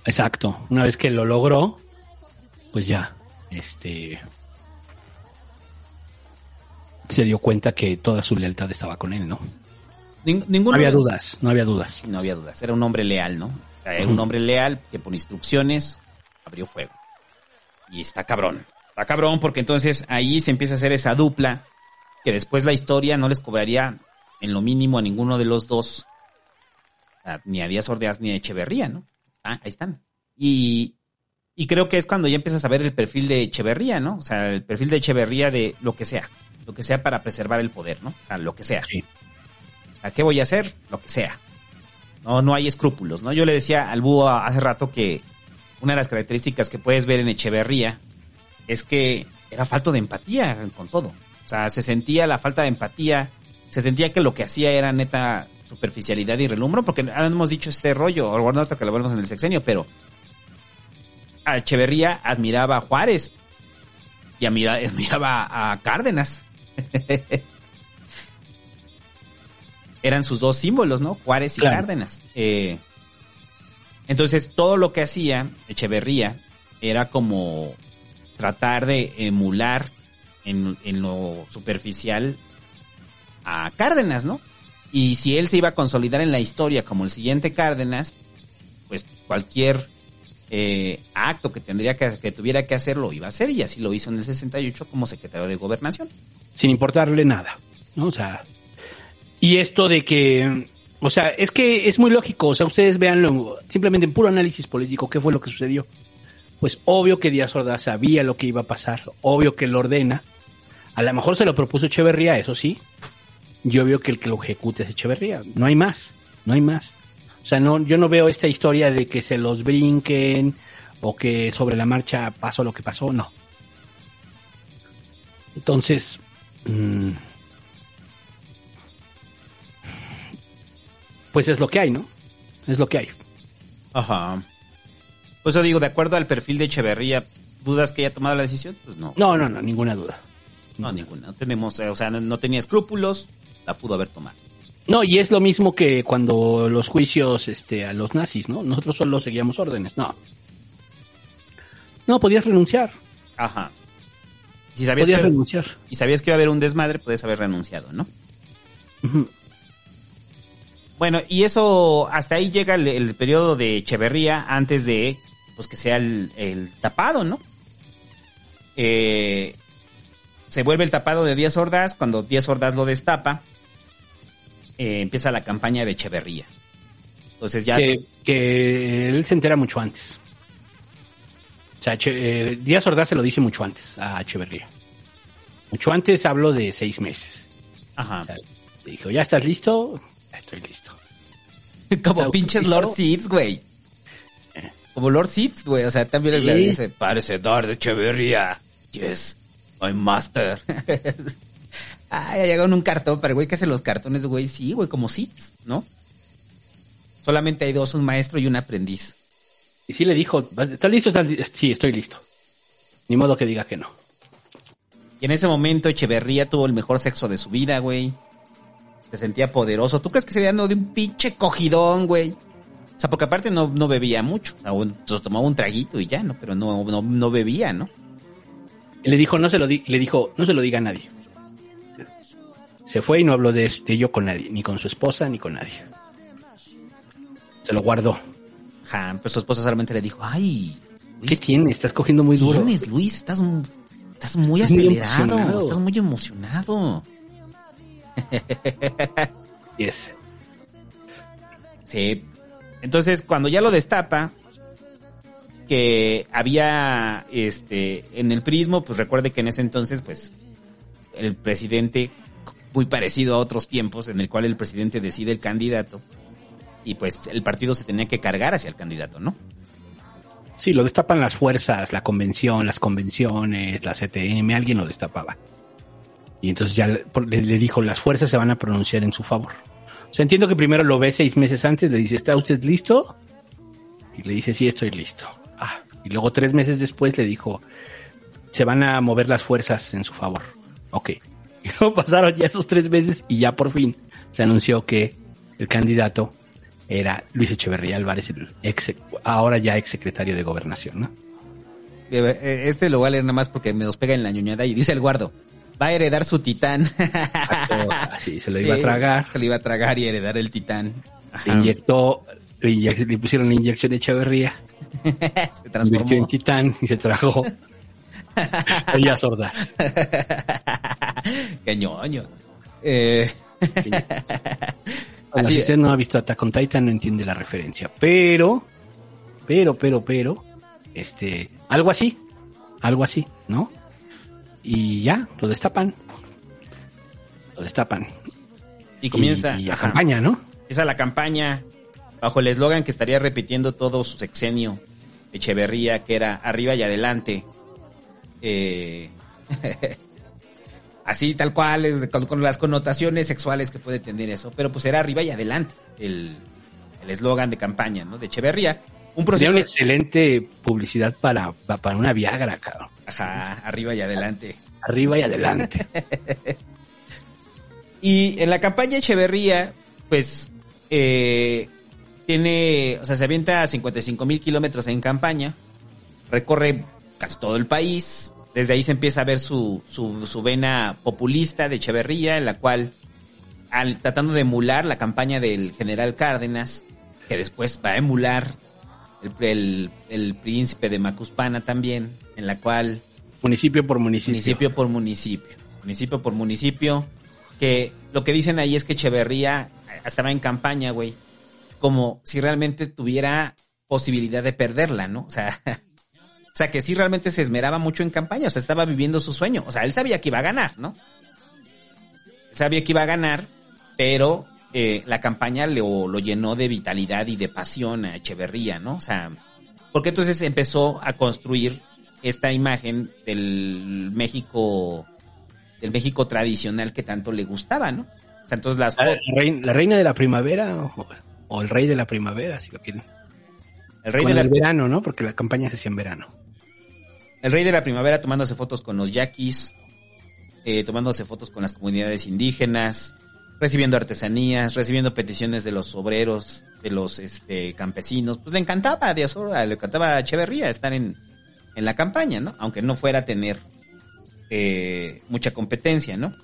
Exacto. Una vez que lo logró, pues ya, este, se dio cuenta que toda su lealtad estaba con él, ¿no? Ning- No había de- dudas, no había dudas. No había dudas. Era un hombre leal, ¿no? Era un hombre leal que por instrucciones abrió fuego. Y está cabrón. Está cabrón porque entonces ahí se empieza a hacer esa dupla que después la historia no les cobraría en lo mínimo a ninguno de los dos, ni a Díaz Ordaz ni a Echeverría, ¿no? Ah, ahí están. Y, y creo que es cuando ya empiezas a ver el perfil de Echeverría, ¿no? O sea, el perfil de Echeverría de lo que sea, lo que sea para preservar el poder, ¿no? O sea, lo que sea. ¿A qué voy a hacer? Lo que sea. No, no hay escrúpulos, ¿no? Yo le decía al búho hace rato que una de las características que puedes ver en Echeverría es que era falta de empatía con todo. O sea, se sentía la falta de empatía, se sentía que lo que hacía era neta superficialidad y relumbro, porque ahora hemos dicho este rollo, o bueno, que lo vemos en el sexenio, pero a Echeverría admiraba a Juárez y admira- admiraba a Cárdenas. Eran sus dos símbolos, ¿no? Juárez y Claro. Cárdenas. Eh, entonces, todo lo que hacía Echeverría era como tratar de emular en, en lo superficial a Cárdenas, ¿no? Y si él se iba a consolidar en la historia como el siguiente Cárdenas, pues cualquier eh, acto que tendría que, que tuviera que hacer lo iba a hacer y así lo hizo en el 68 como secretario de gobernación. sin importarle nada, ¿no? O sea, y esto de que, o sea, es que es muy lógico, o sea, ustedes veanlo simplemente en puro análisis político, ¿qué fue lo que sucedió? Pues obvio que Díaz Ordaz sabía lo que iba a pasar, obvio que lo ordena, a lo mejor se lo propuso Echeverría, eso sí, yo veo que el que lo ejecute es Echeverría, no hay más, no hay más. O sea, no, yo no veo esta historia de que se los brinquen o que sobre la marcha pasó lo que pasó, no. Entonces, mm, pues es lo que hay, ¿no? Es lo que hay. Ajá. Pues yo digo, de acuerdo al perfil de Echeverría, ¿dudas que haya tomado la decisión? Pues no. No, no, no, ninguna duda. No, ninguna. No tenemos, eh, o sea, no, no tenía escrúpulos, la pudo haber tomado. No, y es lo mismo que cuando los juicios este, a los nazis, ¿no? Nosotros solo seguíamos órdenes, no. No, podías renunciar. Ajá. Si sabías Podías que, renunciar. y sabías que iba a haber un desmadre, puedes haber renunciado, ¿no? Bueno, y eso, hasta ahí llega el, el periodo de Echeverría antes de, pues que sea el, el tapado, ¿no? Eh, se vuelve el tapado de Díaz Ordaz, cuando Díaz Ordaz lo destapa, eh, empieza la campaña de Echeverría. Entonces ya... Que, que él se entera mucho antes. O sea, Che- eh, Díaz Ordaz se lo dice mucho antes a Echeverría. Mucho antes hablo de seis meses. Ajá. O sea, le dijo, ¿ya estás listo? Ya estoy listo. Como ¿Está pinches listo? Lord Seeds, güey. Como Lord Seeds, güey. O sea, también Sí. le dice, parece Darth Echeverría. Yes, my master. Ay, ya llegó en un cartón, pero güey, ¿qué hacen los cartones, güey? Sí, güey, como Seeds, ¿no? Solamente hay dos, un maestro y un aprendiz. Y sí le dijo, ¿estás listo? ¿Estás li-?" Sí, estoy listo. Ni modo que diga que no. Y en ese momento Echeverría tuvo el mejor sexo de su vida, güey. Se sentía poderoso. ¿Tú crees que se dando de un pinche cogidón, güey? O sea, porque aparte no, no bebía mucho. Un- se tomaba un traguito y ya, ¿no? Pero no, no, no bebía, ¿no? Le dijo, no se lo di- le dijo, no se lo diga a nadie. Se fue y no habló de, de ello con nadie, ni con su esposa, ni con nadie. Se lo guardó. Pues su esposa solamente le dijo, ay, ¿Qué tienes? Estás cogiendo muy duro. tienes, Luis? Estás, estás muy Estás acelerado, estás muy emocionado. Yes. Sí. Entonces, cuando ya lo destapa, que había, este, en el prismo, pues recuerde que en ese entonces, pues, el presidente, muy parecido a otros tiempos, en el cual el presidente decide el candidato, y pues el partido se tenía que cargar hacia el candidato, ¿no? Sí, lo destapan las fuerzas, la convención, las convenciones, la CTM, alguien lo destapaba. Y entonces ya le, dijo, las fuerzas se van a pronunciar en su favor. O sea, entiendo que primero lo ve seis meses antes, le dice, ¿está usted listo? Y le dice, sí, estoy listo. Ah, y luego tres meses después le dijo, se van a mover las fuerzas en su favor. Ok. Luego pasaron ya esos tres meses y ya por fin se anunció que el candidato era Luis Echeverría Álvarez, el ex, ahora ya ex secretario de gobernación, ¿no? Eh, Este lo voy a leer nada más porque me nos pega en la ñoñada y dice el guardo, va a heredar su titán. Así se lo iba a tragar. Se lo iba a tragar y heredar el titán. Le inyectó, le, inyec- le pusieron la inyección de Echeverría. se transformó. Convirtió en titán y se tragó. Ellas sordas. Qué ñoños. Eh, Así si usted no ha visto Attack on Titan, no entiende la referencia. Pero, pero, pero, pero, este, algo así, algo así, ¿no? Y ya, lo destapan. Lo destapan. Y comienza Y, y la ajá. campaña, ¿no? Empieza la campaña bajo el eslogan que estaría repitiendo todo su sexenio Echeverría, que era arriba y adelante. Eh, así tal cual, con, con las connotaciones sexuales que puede tener eso, pero pues era arriba y adelante el el eslogan de campaña, ¿no? De Echeverría. Un proceso... una excelente publicidad para, para una Viagra, cabrón. Ajá, arriba y adelante. Arriba y adelante. Y en la campaña Echeverría, pues, eh, tiene, o sea, se avienta a 55 mil kilómetros en campaña, recorre casi todo el país, desde ahí se empieza a ver su, su, su vena populista de Echeverría, en la cual, al, tratando de emular la campaña del general Cárdenas, que después va a emular el, el, el príncipe de Macuspana también, en la cual Municipio por municipio. municipio por municipio, municipio por municipio, que lo que dicen ahí es que Echeverría estaba en campaña, güey, como si realmente tuviera posibilidad de perderla, ¿no? O sea, o sea, que sí realmente se esmeraba mucho en campaña, o sea, estaba viviendo su sueño, o sea, él sabía que iba a ganar, ¿no? Él sabía que iba a ganar, pero eh, la campaña lo, lo llenó de vitalidad y de pasión a Echeverría, ¿no? O sea, porque entonces empezó a construir esta imagen del México, del México tradicional que tanto le gustaba, ¿no? O sea, entonces las La, reina, la reina de la primavera o, o el rey de la primavera, si lo quieren. el rey Con de la verano, ¿no? Porque la campaña se hacía en verano. El rey de la primavera tomándose fotos con los yaquis, eh, tomándose fotos con las comunidades indígenas, recibiendo artesanías, recibiendo peticiones de los obreros, de los este, campesinos. Pues le encantaba a Díaz le encantaba a Echeverría estar en, en la campaña, ¿no? Aunque no fuera a tener eh, mucha competencia, ¿no?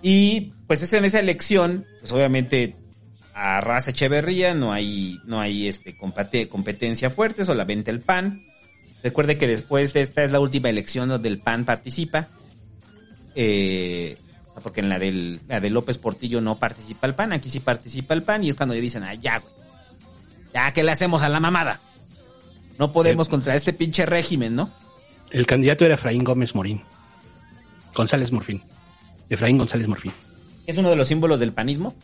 Y pues es en esa elección, pues obviamente arrasa Echeverría, no hay, no hay este competencia fuerte, solamente el PAN. Recuerde que después de esta es la última elección donde el PAN participa. Eh, porque en la del, la de López Portillo no participa el PAN, aquí sí participa el PAN y es cuando le dicen, ah, ya, güey. Ya, ¿qué le hacemos a la mamada? No podemos contra este pinche régimen, ¿no? El candidato era Efraín Gómez Morín. González Morfín. Efraín González Morfín. Es uno de los símbolos del panismo.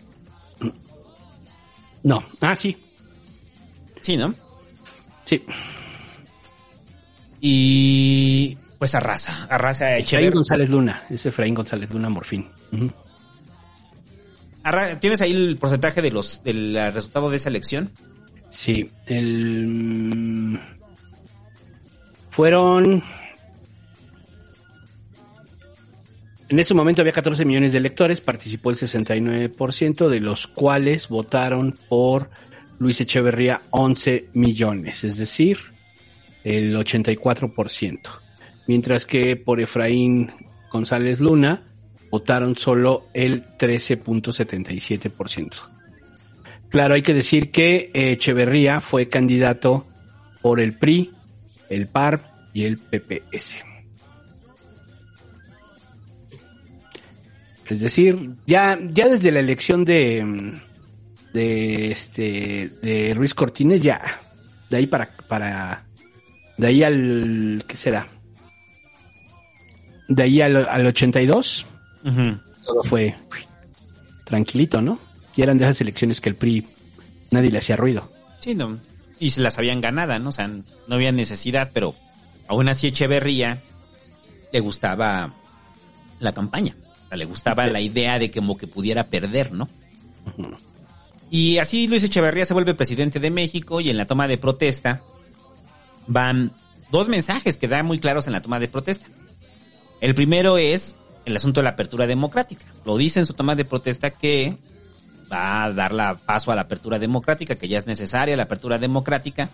No. Ah, sí. Sí, ¿no? Sí. Y pues arrasa, arrasa Efraín. González Luna. Es Efraín González Luna Morfín. Arra- ¿Tienes ahí el porcentaje de los del resultado de esa elección? Sí. El... Fueron... En ese momento había 14 millones de electores, participó el 69%, de los cuales votaron por Luis Echeverría 11 millones, es decir, el 84%. Mientras que por Efraín González Luna votaron solo el 13.77%. Claro, hay que decir que eh, Echeverría fue candidato por el PRI, el PAR y el PPS. Es decir, ya, ya desde la elección de, de este de Ruiz Cortines ya de ahí para para de ahí al ¿qué será? De ahí al, al 82 todo fue tranquilito, ¿no? Y eran de esas elecciones que el PRI Nadie le hacía ruido. Sí, no. Y se las habían ganado, ¿no? O sea, no había necesidad, pero aún así Echeverría le gustaba la campaña. O sea, le gustaba la idea de que como que pudiera perder, ¿no? Y así Luis Echeverría se vuelve presidente de México y en la toma de protesta van dos mensajes que dan muy claros en la toma de protesta. El primero es el asunto de la apertura democrática. Lo dice en su toma de protesta que va a dar la paso a la apertura democrática, que ya es necesaria la apertura democrática.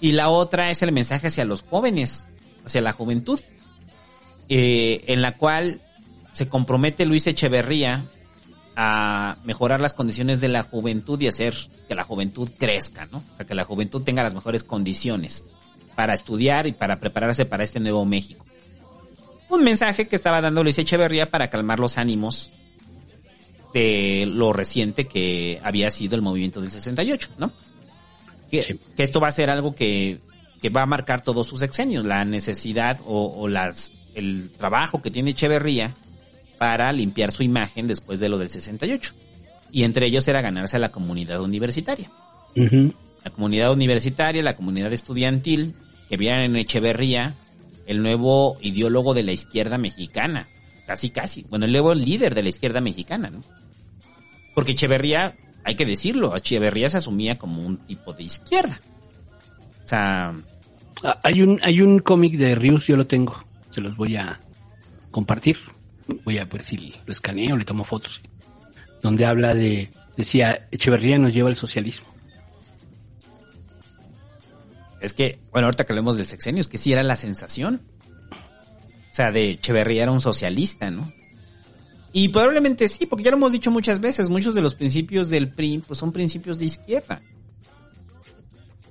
Y la otra es el mensaje hacia los jóvenes, hacia la juventud, eh, en la cual se compromete Luis Echeverría a mejorar las condiciones de la juventud y hacer que la juventud crezca, ¿no? O sea, que la juventud tenga las mejores condiciones para estudiar y para prepararse para este nuevo México. Un mensaje que estaba dando Luis Echeverría para calmar los ánimos de lo reciente que había sido el movimiento del 68, ¿no? Que, que esto va a ser algo que, que va a marcar todos sus sexenios, la necesidad o, o las, el trabajo que tiene Echeverría para limpiar su imagen después de lo del 68. Y entre ellos era ganarse a la comunidad universitaria. La comunidad universitaria, la comunidad estudiantil, que vieran en Echeverría el nuevo ideólogo de la izquierda mexicana. Casi, casi. Bueno, el nuevo líder de la izquierda mexicana, ¿no? Porque Echeverría, hay que decirlo, Echeverría se asumía como un tipo de izquierda. O sea... Ah, Hay un, hay un cómic de Rius, yo lo tengo. Se los voy a compartir. Voy a ver si lo escaneo, le tomo fotos. Donde habla de, decía, Echeverría nos lleva al socialismo. Es que, bueno, ahorita que hablemos de sexenios, que sí era la sensación. O sea, de Echeverría era un socialista, ¿no? Y probablemente sí, porque ya lo hemos dicho muchas veces, muchos de los principios del PRI pues son principios de izquierda.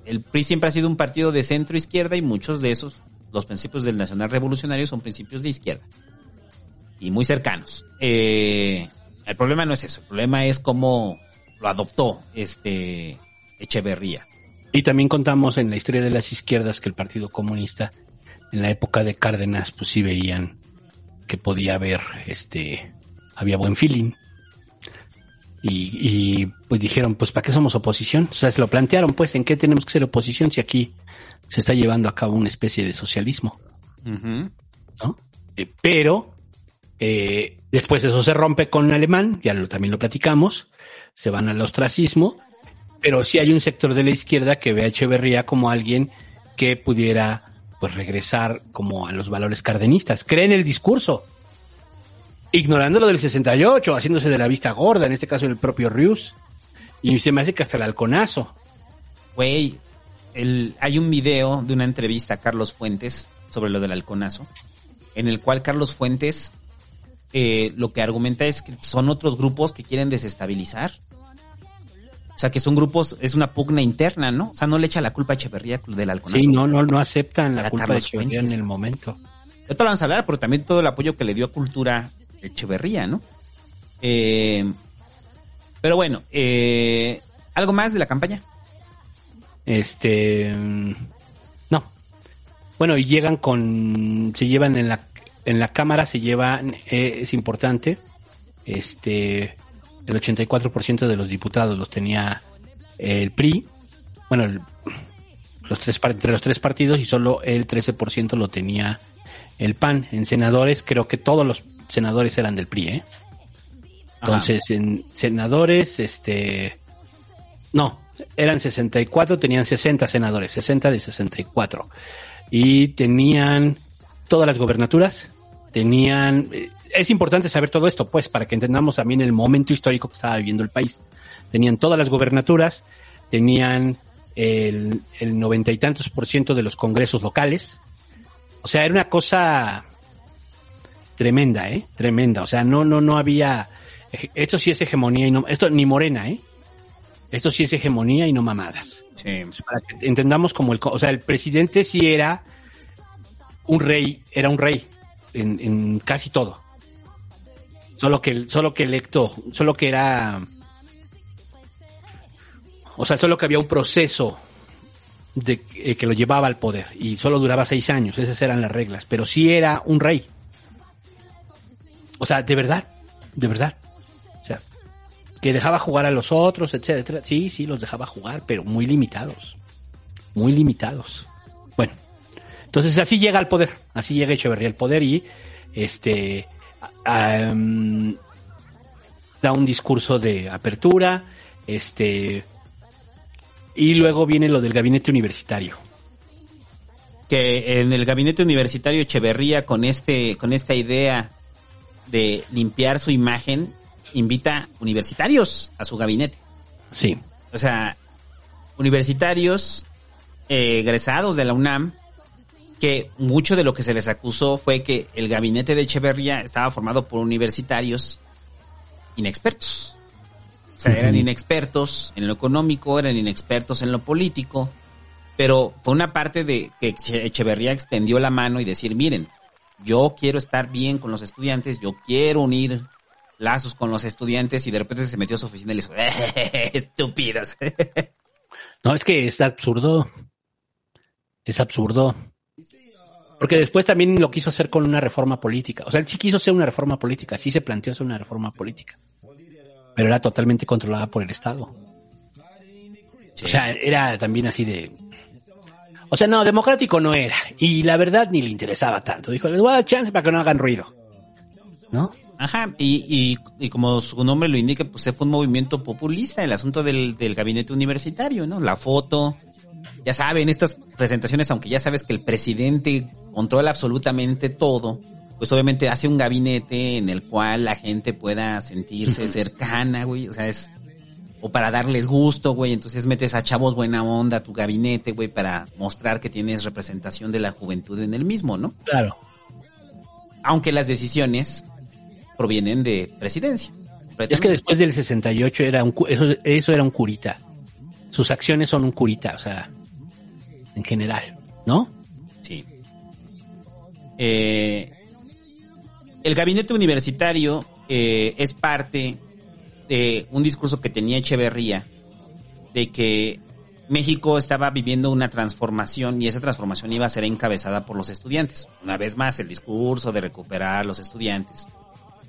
El PRI siempre ha sido un partido de centro izquierda y muchos de esos, los principios del nacional revolucionario son principios de izquierda. Y muy cercanos. Eh, el problema no es eso, el problema es cómo lo adoptó este Echeverría. Y también contamos en la historia de las izquierdas que el Partido Comunista, en la época de Cárdenas, pues sí veían que podía haber, este, había buen feeling. Y, y pues dijeron, pues ¿para qué somos oposición? O sea, se lo plantearon, pues, ¿en qué tenemos que ser oposición si aquí se está llevando a cabo una especie de socialismo? ¿No? Eh, pero eh, después eso se rompe con alemán, ya también lo platicamos, se van al ostracismo, pero sí hay un sector de la izquierda que ve a Echeverría como alguien que pudiera pues regresar como a los valores cardenistas. Creen el discurso, ignorando lo del 68, haciéndose de la vista gorda, en este caso el propio Rius. Y se me hace que hasta el halconazo. Güey, hay un video de una entrevista a Carlos Fuentes sobre lo del halconazo, en el cual Carlos Fuentes eh, lo que argumenta es que son otros grupos que quieren desestabilizar. O sea, que son grupos, es una pugna interna, ¿no? O sea, no le echa la culpa a Echeverría del halconazo. Sí, no, no, no aceptan la culpa de Echeverría Fuentes. en el momento. Ahorita lo vamos a hablar, pero también todo el apoyo que le dio a Cultura Echeverría, ¿no? Eh, pero bueno, eh, ¿algo más de la campaña? Este. No. Bueno, y llegan con. Se llevan en la, en la cámara, se llevan. eh, es importante. Este. El 84% de los diputados los tenía el PRI. Bueno, el- los tres, entre los tres partidos y solo el 13% lo tenía el PAN. En senadores, creo que todos los senadores eran del PRI, ¿eh? Entonces, en senadores, este. No, eran 64, tenían 60 senadores, 60 de 64. Y tenían todas las gobernaturas, tenían... eh, Es importante saber todo esto, pues, para que entendamos también el momento histórico que estaba viviendo el país. Tenían todas las gobernaturas, tenían el, noventa y tantos por ciento de los congresos locales. O sea, era una cosa tremenda, ¿eh? Tremenda. O sea, no, no, no había... Esto sí es hegemonía y no... Esto ni morena, ¿eh? Esto sí es hegemonía y no mamadas. Sí. Para que entendamos como el... O sea, el presidente sí era un rey, era un rey en, casi todo. Solo que, solo que electo, solo que era... O sea, solo que había un proceso de, eh, que lo llevaba al poder y solo duraba seis años, esas eran las reglas, pero sí era un rey. O sea, de verdad, de verdad. O sea, que dejaba jugar a los otros, etcétera. Sí, sí, los dejaba jugar, pero muy limitados. Muy limitados. Bueno, entonces así llega al poder, así llega Echeverría al poder y este am, da un discurso de apertura, este y luego viene lo del gabinete universitario. que en el gabinete universitario Echeverría con este con esta idea de limpiar su imagen invita universitarios a su gabinete. Sí. O sea, universitarios eh, egresados de la UNAM que mucho de lo que se les acusó fue que el gabinete de Echeverría estaba formado por universitarios inexpertos. O sea, eran inexpertos en lo económico, eran inexpertos en lo político, pero fue una parte de que Eche- Echeverría extendió la mano y decir, miren, yo quiero estar bien con los estudiantes, yo quiero unir lazos con los estudiantes y de repente se metió a su oficina y les dijo, estúpidos. No, es que es absurdo. Es absurdo. Porque después también lo quiso hacer con una reforma política. O sea, él sí quiso hacer una reforma política, sí se planteó hacer una reforma política. Pero era totalmente controlada por el Estado. O sea, era también así de... O sea, no, democrático no era. Y la verdad ni le interesaba tanto. Dijo, les voy a dar chance para que no hagan ruido. ¿No? Ajá, y, y, y como su nombre lo indica, pues fue un movimiento populista, el asunto del, del gabinete universitario, ¿no? La foto, ya saben, estas presentaciones, aunque ya sabes que el presidente controla absolutamente todo, pues obviamente hace un gabinete en el cual la gente pueda sentirse cercana, güey, o sea, es, o para darles gusto, güey, entonces metes a chavos buena onda a tu gabinete, güey, para mostrar que tienes representación de la juventud en el mismo, ¿no? Claro. Aunque las decisiones provienen de presidencia. Es que después del 68 era un, eso, eso era un curita. Sus acciones son un curita, o sea, en general, ¿no? Eh, el gabinete universitario eh, es parte de un discurso que tenía Echeverría de que México estaba viviendo una transformación y esa transformación iba a ser encabezada por los estudiantes. Una vez más, el discurso de recuperar a los estudiantes,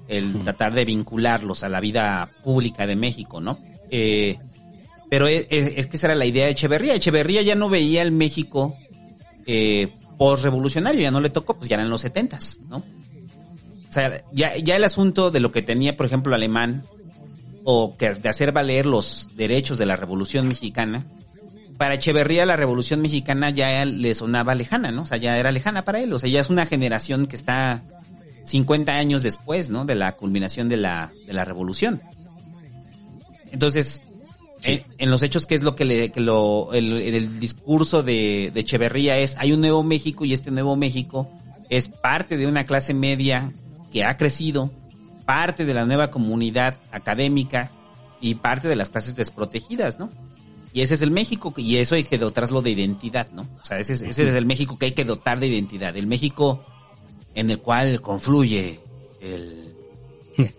el tratar de vincularlos a la vida pública de México, ¿no? Eh, pero es, es- es que esa era la idea de Echeverría. Echeverría ya no veía el México eh, post-revolucionario, ya no le tocó, pues ya eran los setentas, ¿no? O sea, ya, ya el asunto de lo que tenía, por ejemplo, Alemán, o que de hacer valer los derechos de la Revolución Mexicana, para Echeverría la Revolución Mexicana ya le sonaba lejana, ¿no? O sea, ya era lejana para él, o sea, ya es una generación que está 50 años después, ¿no? De la culminación de la, de la Revolución. Entonces, en, en los hechos, ¿qué es lo que, le, que lo, el, el discurso de, de Echeverría es, hay un nuevo México y este nuevo México es parte de una clase media que ha crecido, parte de la nueva comunidad académica y parte de las clases desprotegidas, ¿no? Y ese es el México, y eso hay que dotarlo de identidad, ¿no? O sea, ese es, ese es el México que hay que dotar de identidad, el México en el cual confluye el...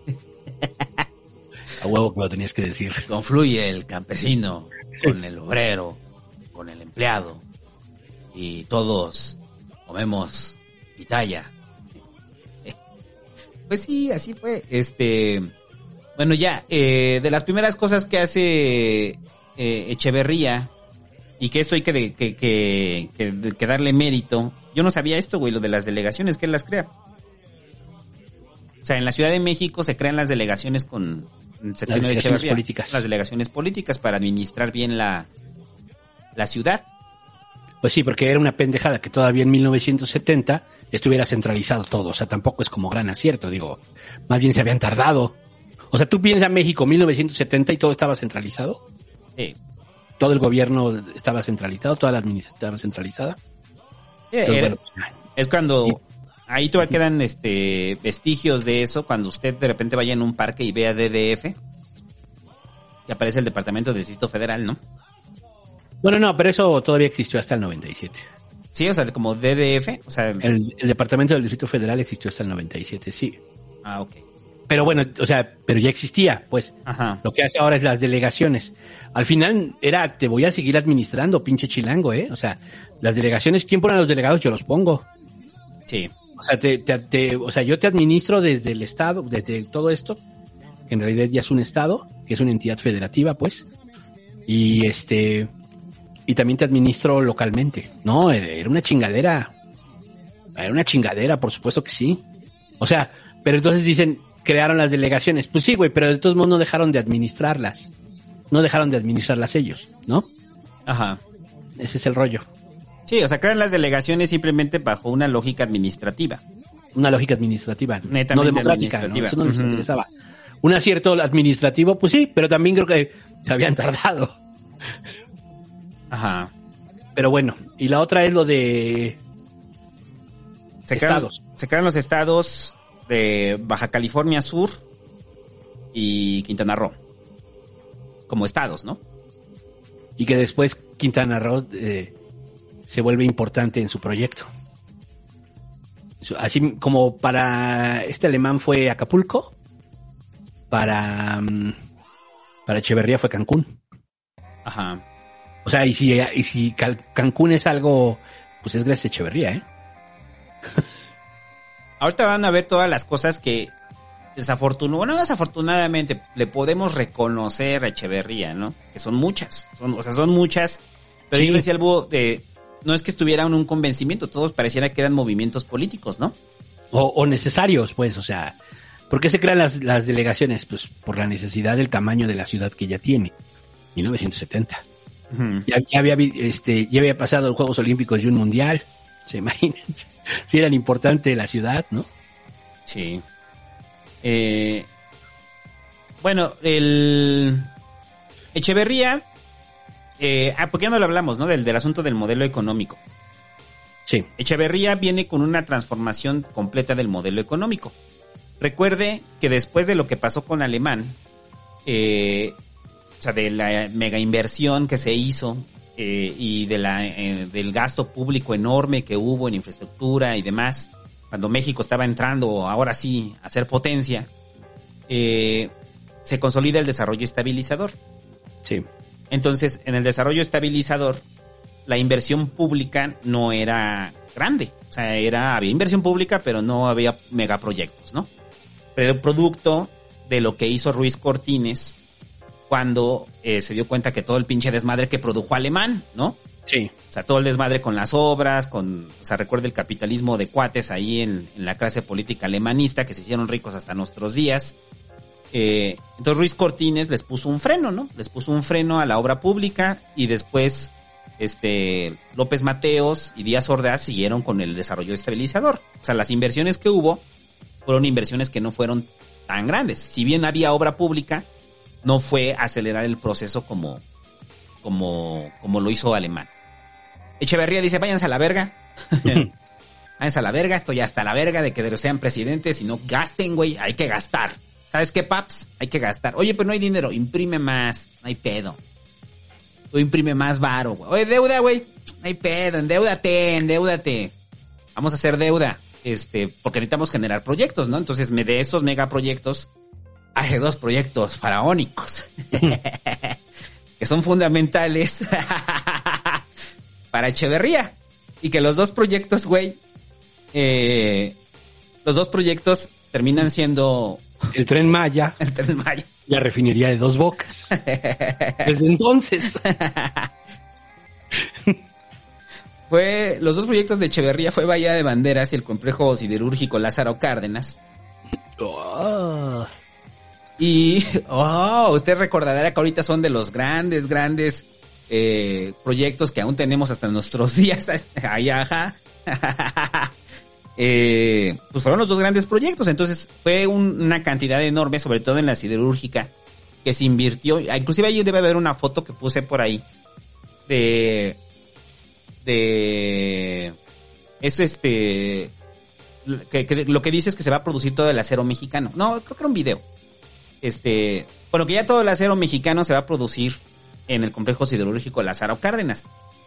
A huevo que lo tenías que decir. Confluye el campesino con el obrero, con el empleado, y todos comemos pitaya. Pues sí, así fue. Este, bueno, ya, eh, de las primeras cosas que hace eh, Echeverría, y que eso hay que, de- que, que, que- que darle mérito. Yo no sabía esto, güey, lo de las delegaciones, que él las crea. O sea, en la Ciudad de México se crean las delegaciones con sección de delegaciones Echeverría. políticas. Las delegaciones políticas para administrar bien la, la ciudad. Pues sí, porque era una pendejada que todavía en 1970 estuviera centralizado todo. O sea, tampoco es como gran acierto, digo. Más bien se habían tardado. O sea, tú piensas México 1970 y todo estaba centralizado. Sí. Todo el gobierno estaba centralizado, toda la administración estaba centralizada. Eh, Entonces, era- bueno, pues, es cuando ahí todavía quedan este vestigios de eso cuando usted de repente vaya en un parque y vea DDF que aparece el Departamento del Distrito Federal, ¿no? Bueno, no, pero eso todavía existió hasta el 97. Sí, o sea, como DDF, o sea, El, el Departamento del Distrito Federal existió hasta el 97, sí. ah, ok. Pero bueno, o sea, pero ya existía, pues. Ajá. Lo que hace ahora es las delegaciones. Al final era, te voy a seguir administrando, pinche chilango, ¿eh? O sea, las delegaciones, ¿quién pone a los delegados? Yo los pongo. Sí. O sea, te, te- te- o sea, yo te administro desde el Estado, desde todo esto. que en realidad ya es un estado, que es una entidad federativa, pues. Y este, y también te administro localmente. No, era una chingadera. Era una chingadera, por supuesto que sí. O sea, pero entonces dicen, crearon las delegaciones. Pues sí, güey, pero de todos modos no dejaron de administrarlas. No dejaron de administrarlas ellos, ¿no? Ajá. Ese es el rollo. Sí, o sea, crean las delegaciones simplemente bajo una lógica administrativa. Una lógica administrativa, Netamente no democrática. Eso no les interesaba. Un acierto administrativo, pues sí, pero también creo que se habían tardado. Ajá. Pero bueno, y la otra es lo de Se crean, Estados. se crean los estados de Baja California Sur y Quintana Roo. Como estados, ¿no? y que después Quintana Roo eh, se vuelve importante en su proyecto. Así como para este alemán fue Acapulco, para, mm, para Echeverría fue Cancún. Ajá. O sea, y si, y si Cancún es algo, pues es gracias a Echeverría, ¿eh? Ahorita van a ver todas las cosas que desafortunadamente, bueno, no desafortunadamente, le podemos reconocer a Echeverría, ¿no? Que son muchas, son, o sea, son muchas, pero Sí. yo decía algo de, no es que estuvieran un convencimiento, todos pareciera que eran movimientos políticos, ¿no? O, o necesarios, pues, o sea, ¿por qué se crean las, las delegaciones? Pues por la necesidad del tamaño de la ciudad que ya tiene, 1970. Ya, ya había, vi- este, ya había pasado los Juegos Olímpicos y un Mundial, se imaginan, si eran importante la ciudad, ¿no? Sí. Eh, bueno, el Echeverría, eh, ah, porque ya no lo hablamos, ¿no? Del, del asunto del modelo económico. Sí. Echeverría viene con una transformación completa del modelo económico. Recuerde que después de lo que pasó con Alemán, eh, o sea, de la mega inversión que se hizo eh, y de la, eh, del gasto público enorme que hubo en infraestructura y demás, cuando México estaba entrando ahora sí a ser potencia, eh, se consolida el desarrollo estabilizador. Sí. Entonces, en el desarrollo estabilizador, la inversión pública no era grande. O sea, era, había inversión pública, pero no había megaproyectos, ¿no? Pero el producto de lo que hizo Ruiz Cortines cuando eh, se dio cuenta que todo el pinche desmadre que produjo Alemán, ¿no? Sí. O sea, todo el desmadre con las obras, con, o sea, recuerda el capitalismo de cuates ahí en, en la clase política alemanista que se hicieron ricos hasta nuestros días. Eh, entonces Ruiz Cortines les puso un freno, ¿no? Les puso un freno a la obra pública y después, este, López Mateos y Díaz Ordaz siguieron con el desarrollo estabilizador. O sea, las inversiones que hubo fueron inversiones que no fueron tan grandes. Si bien había obra pública, no fue acelerar el proceso como, como, como lo hizo Alemán. Echeverría dice, váyanse a la verga. váyanse a la verga, estoy hasta la verga de que sean presidentes y no gasten, güey, hay que gastar. ¿Sabes qué, paps? Hay que gastar. Oye, pero no hay dinero, imprime más, no hay pedo. Tú imprime más varo, güey. Oye, deuda, güey, no hay pedo, endeudate, endeudate. Vamos a hacer deuda, este, porque necesitamos generar proyectos, ¿no? Entonces, me de esos megaproyectos, hay dos proyectos faraónicos que son fundamentales para Echeverría. Y que los dos proyectos, güey, eh, los dos proyectos terminan siendo El tren Maya, el Tren Maya. la refinería de dos bocas. Desde entonces. Fue, los dos proyectos de Echeverría fue Bahía de Banderas y el complejo siderúrgico Lázaro Cárdenas. Y, oh, usted recordará que ahorita son de los grandes, grandes eh, proyectos que aún tenemos hasta nuestros días. Ahí, ajá. Eh, pues fueron los dos grandes proyectos. Entonces fue un- una cantidad enorme, sobre todo en la siderúrgica, que se invirtió. Inclusive ahí debe haber una foto que puse por ahí de de eso este que lo que dice es que se va a producir todo el acero mexicano. No, creo que era un video. Este, bueno, que ya todo el acero mexicano se va a producir en el complejo siderúrgico Lázaro Cárdenas.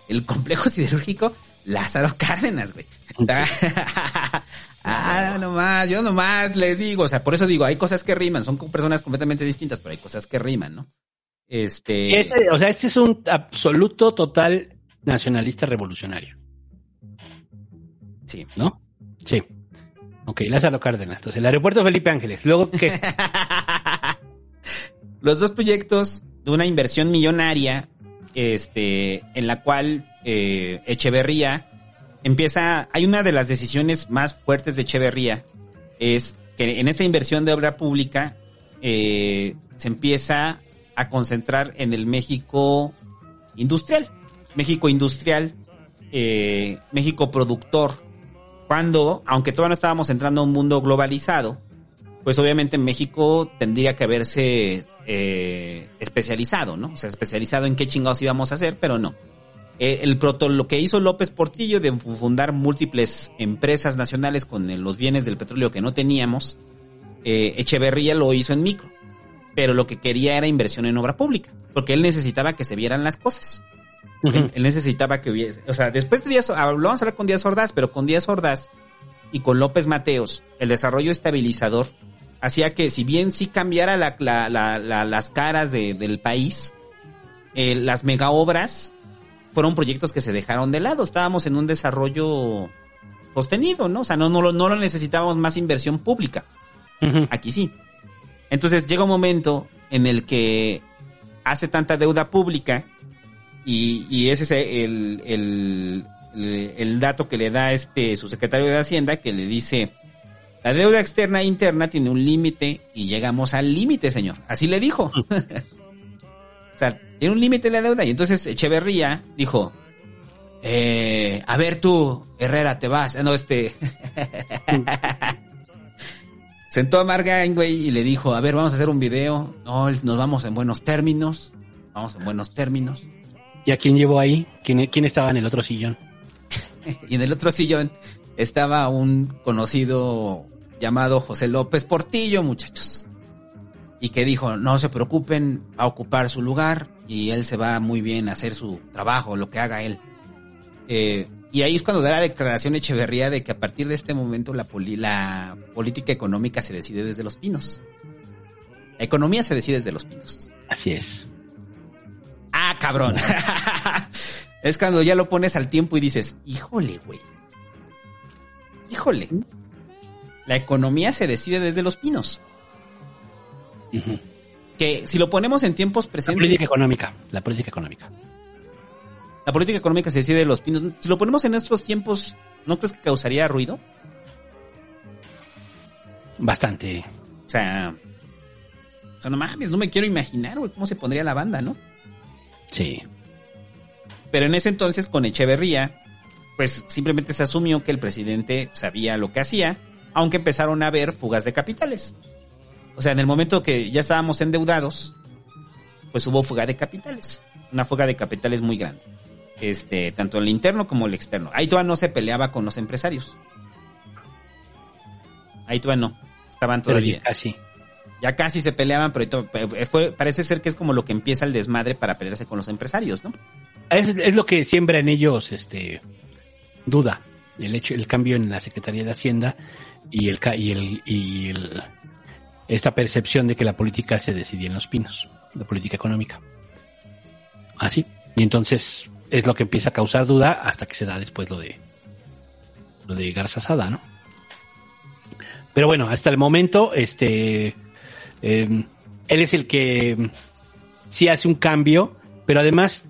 El complejo siderúrgico Lázaro Cárdenas, güey. ah, nomás, yo nomás les digo, o sea, por eso digo, hay cosas que riman, son personas completamente distintas, pero hay cosas que riman, ¿no? Este, Sí, o sea, este es un absoluto, total nacionalista revolucionario. Sí. ¿No? Sí. Ok, Lázaro Cárdenas. Entonces, el aeropuerto Felipe Ángeles. Luego, ¿qué? los dos proyectos de una inversión millonaria, este, en la cual eh, Echeverría empieza, hay una de las decisiones más fuertes de Echeverría, es que en esta inversión de obra pública eh, se empieza a concentrar en el México industrial, México industrial, eh, México productor, cuando, aunque todavía no estábamos entrando a un mundo globalizado, pues obviamente México tendría que haberse eh, especializado, ¿no? O sea, especializado en qué chingados íbamos a hacer, pero no. Eh, el proto, lo que hizo López Portillo de fundar múltiples empresas nacionales con los bienes del petróleo que no teníamos, eh, Echeverría lo hizo en micro. Pero lo que quería era inversión en obra pública, porque él necesitaba que se vieran las cosas. él, él necesitaba que hubiese, o sea, después de Díaz, ah, lo vamos a hablar con Díaz Ordaz, pero con Díaz Ordaz y con López Mateos, el desarrollo estabilizador hacía que si bien sí cambiara la, la- la- la- las caras de- del país, eh, las mega obras fueron proyectos que se dejaron de lado. Estábamos en un desarrollo sostenido, ¿no? O sea, no, no, lo- no lo necesitábamos más inversión pública. Aquí sí. Entonces llega un momento en el que hace tanta deuda pública y, y ese es el, el, el- el dato que le da este su secretario de Hacienda que le dice la deuda externa e interna tiene un límite y llegamos al límite, señor. Así le dijo. o sea, tiene un límite la deuda. Y entonces Echeverría dijo, eh, a ver tú, Herrera, te vas. Ah, No, este... Sentó a Margain, güey, y le dijo, a ver, vamos a hacer un video. No, nos vamos en buenos términos. Vamos en buenos términos. ¿Y a quién llevó ahí? ¿Quién, quién estaba en el otro sillón? Y en el otro sillón estaba un conocido llamado José López Portillo, muchachos. Y que dijo, no se preocupen, va a ocupar su lugar y él se va muy bien a hacer su trabajo, lo que haga él. Eh, y ahí es cuando da la declaración Echeverría de que a partir de este momento la, poli- la política económica se decide desde los pinos. La economía se decide desde los pinos. Así es. Ah, cabrón. es cuando ya lo pones al tiempo y dices, híjole, güey. Híjole. La economía se decide desde los pinos. Que si lo ponemos en tiempos La presentes. política económica. La política económica. La política económica se decide de los pinos. Si lo ponemos en estos tiempos, ¿no crees que causaría ruido? Bastante. O sea. O sea, no mames, no me quiero imaginar, güey, cómo se pondría la banda, ¿no? Sí. Pero en ese entonces, con Echeverría, pues simplemente se asumió que el presidente sabía lo que hacía, aunque empezaron a haber fugas de capitales. O sea, en el momento que ya estábamos endeudados, pues hubo fuga de capitales. Una fuga de capitales muy grande. Este, tanto el interno como el externo. Ahí todavía no se peleaba con los empresarios. Ahí todavía no. Estaban Pero todavía. ya casi. Ya casi se peleaban, pero to- eh, fue- parece ser que es como lo que empieza el desmadre para pelearse con los empresarios, ¿no? Es, es lo que siembra en ellos este duda. El hecho, el cambio en la Secretaría de Hacienda y el y el, y el esta percepción de que la política se decidía en los pinos, la política económica. Así. Y entonces es lo que empieza a causar duda hasta que se da después lo de lo de Garza Sada, ¿no? Pero bueno, hasta el momento, este eh, él es el que sí hace un cambio, pero además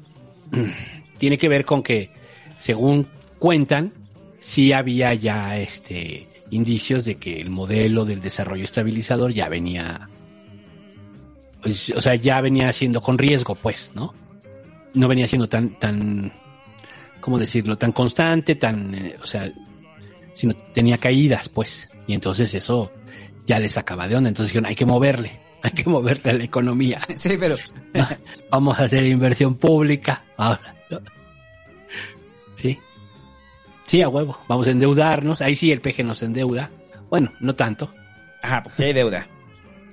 tiene que ver con que, según cuentan, sí había ya este indicios de que el modelo del desarrollo estabilizador ya venía, pues, o sea, ya venía siendo con riesgo, pues, ¿no? No venía siendo tan, tan, ¿cómo decirlo? Tan constante, tan, eh, o sea, sino tenía caídas, pues, y entonces eso ya les sacaba de onda, entonces dijeron, hay que moverle, hay que moverle a la economía. Sí, pero Vamos a hacer inversión pública. ahora, ¿no? Sí. Sí, a huevo. Vamos a endeudarnos. Ahí sí el PG nos endeuda. Bueno, no tanto. Ajá, porque hay deuda.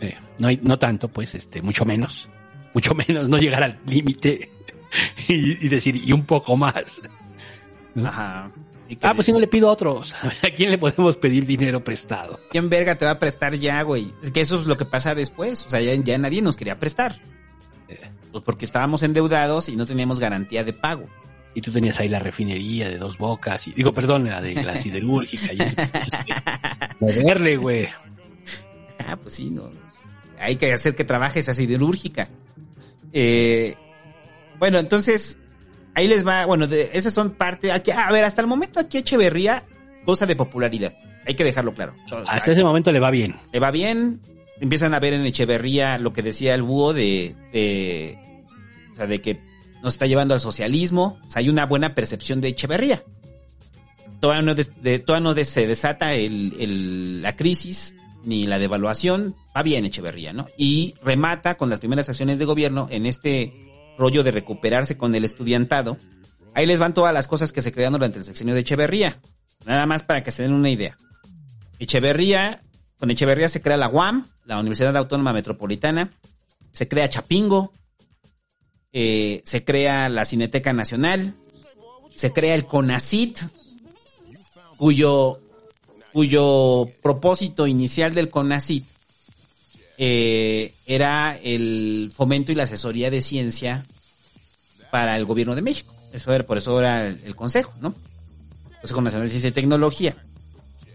Eh, no, hay, no tanto, pues, este, mucho menos. Mucho menos, no llegar al límite y, y decir, y un poco más. Ajá. ¿Y qué Ah, pues si no le pido a otros. ¿A quién le podemos pedir dinero prestado? ¿Quién verga te va a prestar ya, güey? Es que eso es lo que pasa después. O sea, ya, ya nadie nos quería prestar. Pues porque estábamos endeudados y no teníamos garantía de pago. Y tú tenías ahí la refinería de dos bocas. Y, digo, perdón, la de la siderúrgica. Y eso, moverle, güey. Ah, pues sí, no. hay que hacer que trabaje esa siderúrgica. Eh, bueno, entonces, ahí les va, bueno, de, esas son parte, aquí, a ver, hasta el momento aquí Echeverría goza de popularidad, hay que dejarlo claro. Hasta ese momento le va bien. Le va bien, empiezan a ver en Echeverría lo que decía el búho de, de o sea, de que nos está llevando al socialismo, o sea, hay una buena percepción de Echeverría. Todavía no, de, no se desata la crisis ni la devaluación, va bien Echeverría, ¿no? Y remata con las primeras acciones de gobierno en este rollo de recuperarse con el estudiantado. Ahí les van todas las cosas que se crearon durante el sexenio de Echeverría. Nada más para que se den una idea. Echeverría, con Echeverría se crea la UAM, la Universidad Autónoma Metropolitana, se crea Chapingo, eh, se crea la Cineteca Nacional, se crea el CONACIT, cuyo, cuyo propósito inicial del CONACIT eh, era el fomento y la asesoría de ciencia para el gobierno de México. Eso era, por eso era el, el consejo, ¿no? Consejo Nacional de Ciencia y Tecnología.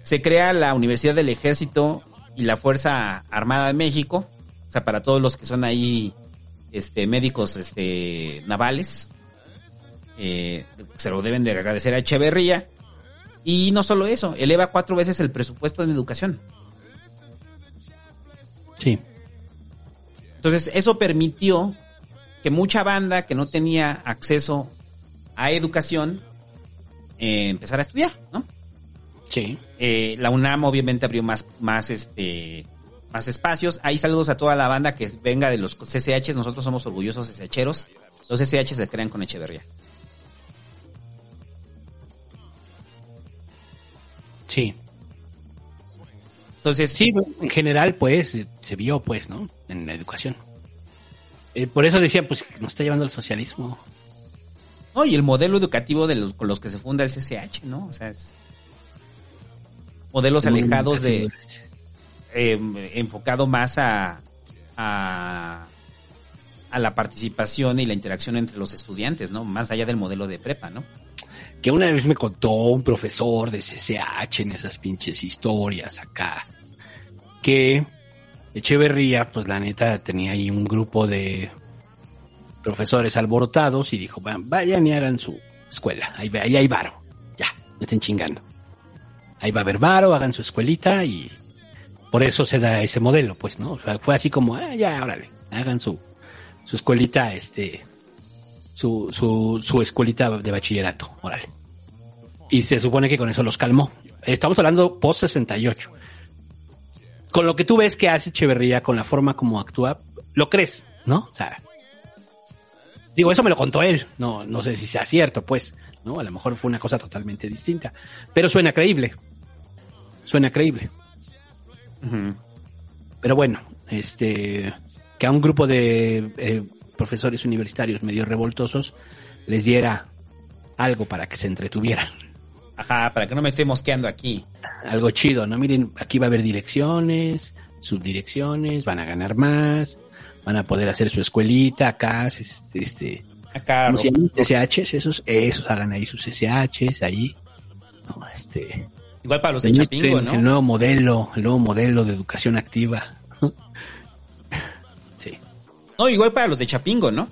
Se crea la Universidad del Ejército y la Fuerza Armada de México, o sea, para todos los que son ahí este, médicos este, navales. Eh, se lo deben de agradecer a Echeverría. Y no solo eso, eleva cuatro veces el presupuesto en educación. Sí. Entonces, eso permitió que mucha banda que no tenía acceso a educación eh, empezara a estudiar, ¿no? Sí. Eh, la UNAM obviamente abrió más, más, este, más espacios. Hay saludos a toda la banda que venga de los CCHs. Nosotros somos orgullosos CCHeros. Los CCH se crean con Echeverría. Sí. Entonces, sí, en general, pues, se vio, pues, ¿no? En la educación. Eh, por eso decía, pues, nos está llevando al socialismo. No, y el modelo educativo de los con los que se funda el CCH, ¿no? O sea, es modelos Muy alejados de eh, enfocado más a, a la participación y la interacción entre los estudiantes, ¿no? Más allá del modelo de prepa, ¿no? Que una vez me contó un profesor de CCH en esas pinches historias acá, que Echeverría, pues la neta tenía ahí un grupo de profesores alborotados y dijo, "Va- vayan y hagan su escuela, ahí, ahí hay varo, ya, me estén chingando. Ahí va a haber varo, hagan su escuelita y por eso se da ese modelo, pues, ¿no? O sea, fue así como, ah, ya, órale, hagan su, su escuelita, este, su, su, su escuelita de bachillerato, órale. Y se supone que con eso los calmó. Estamos hablando post 68. Con lo que tú ves que hace Echeverría, con la forma como actúa, lo crees, ¿no? O sea, digo, eso me lo contó él. No, no sé si sea cierto, pues, ¿no? A lo mejor fue una cosa totalmente distinta. Pero suena creíble. Suena creíble. Pero bueno, este, que a un grupo de eh, profesores universitarios medio revoltosos les diera algo para que se entretuvieran. Ajá, para que no me esté mosqueando aquí. Algo chido, ¿no? Miren, aquí va a haber direcciones, subdirecciones, van a ganar más, van a poder hacer su escuelita acá, este, este Acá. SHs, esos, esos hagan ahí sus SHs ahí, no, este, Igual para los de Chapingo, ¿no? el nuevo modelo, el nuevo modelo de educación activa. sí, No, igual para los de Chapingo, ¿no?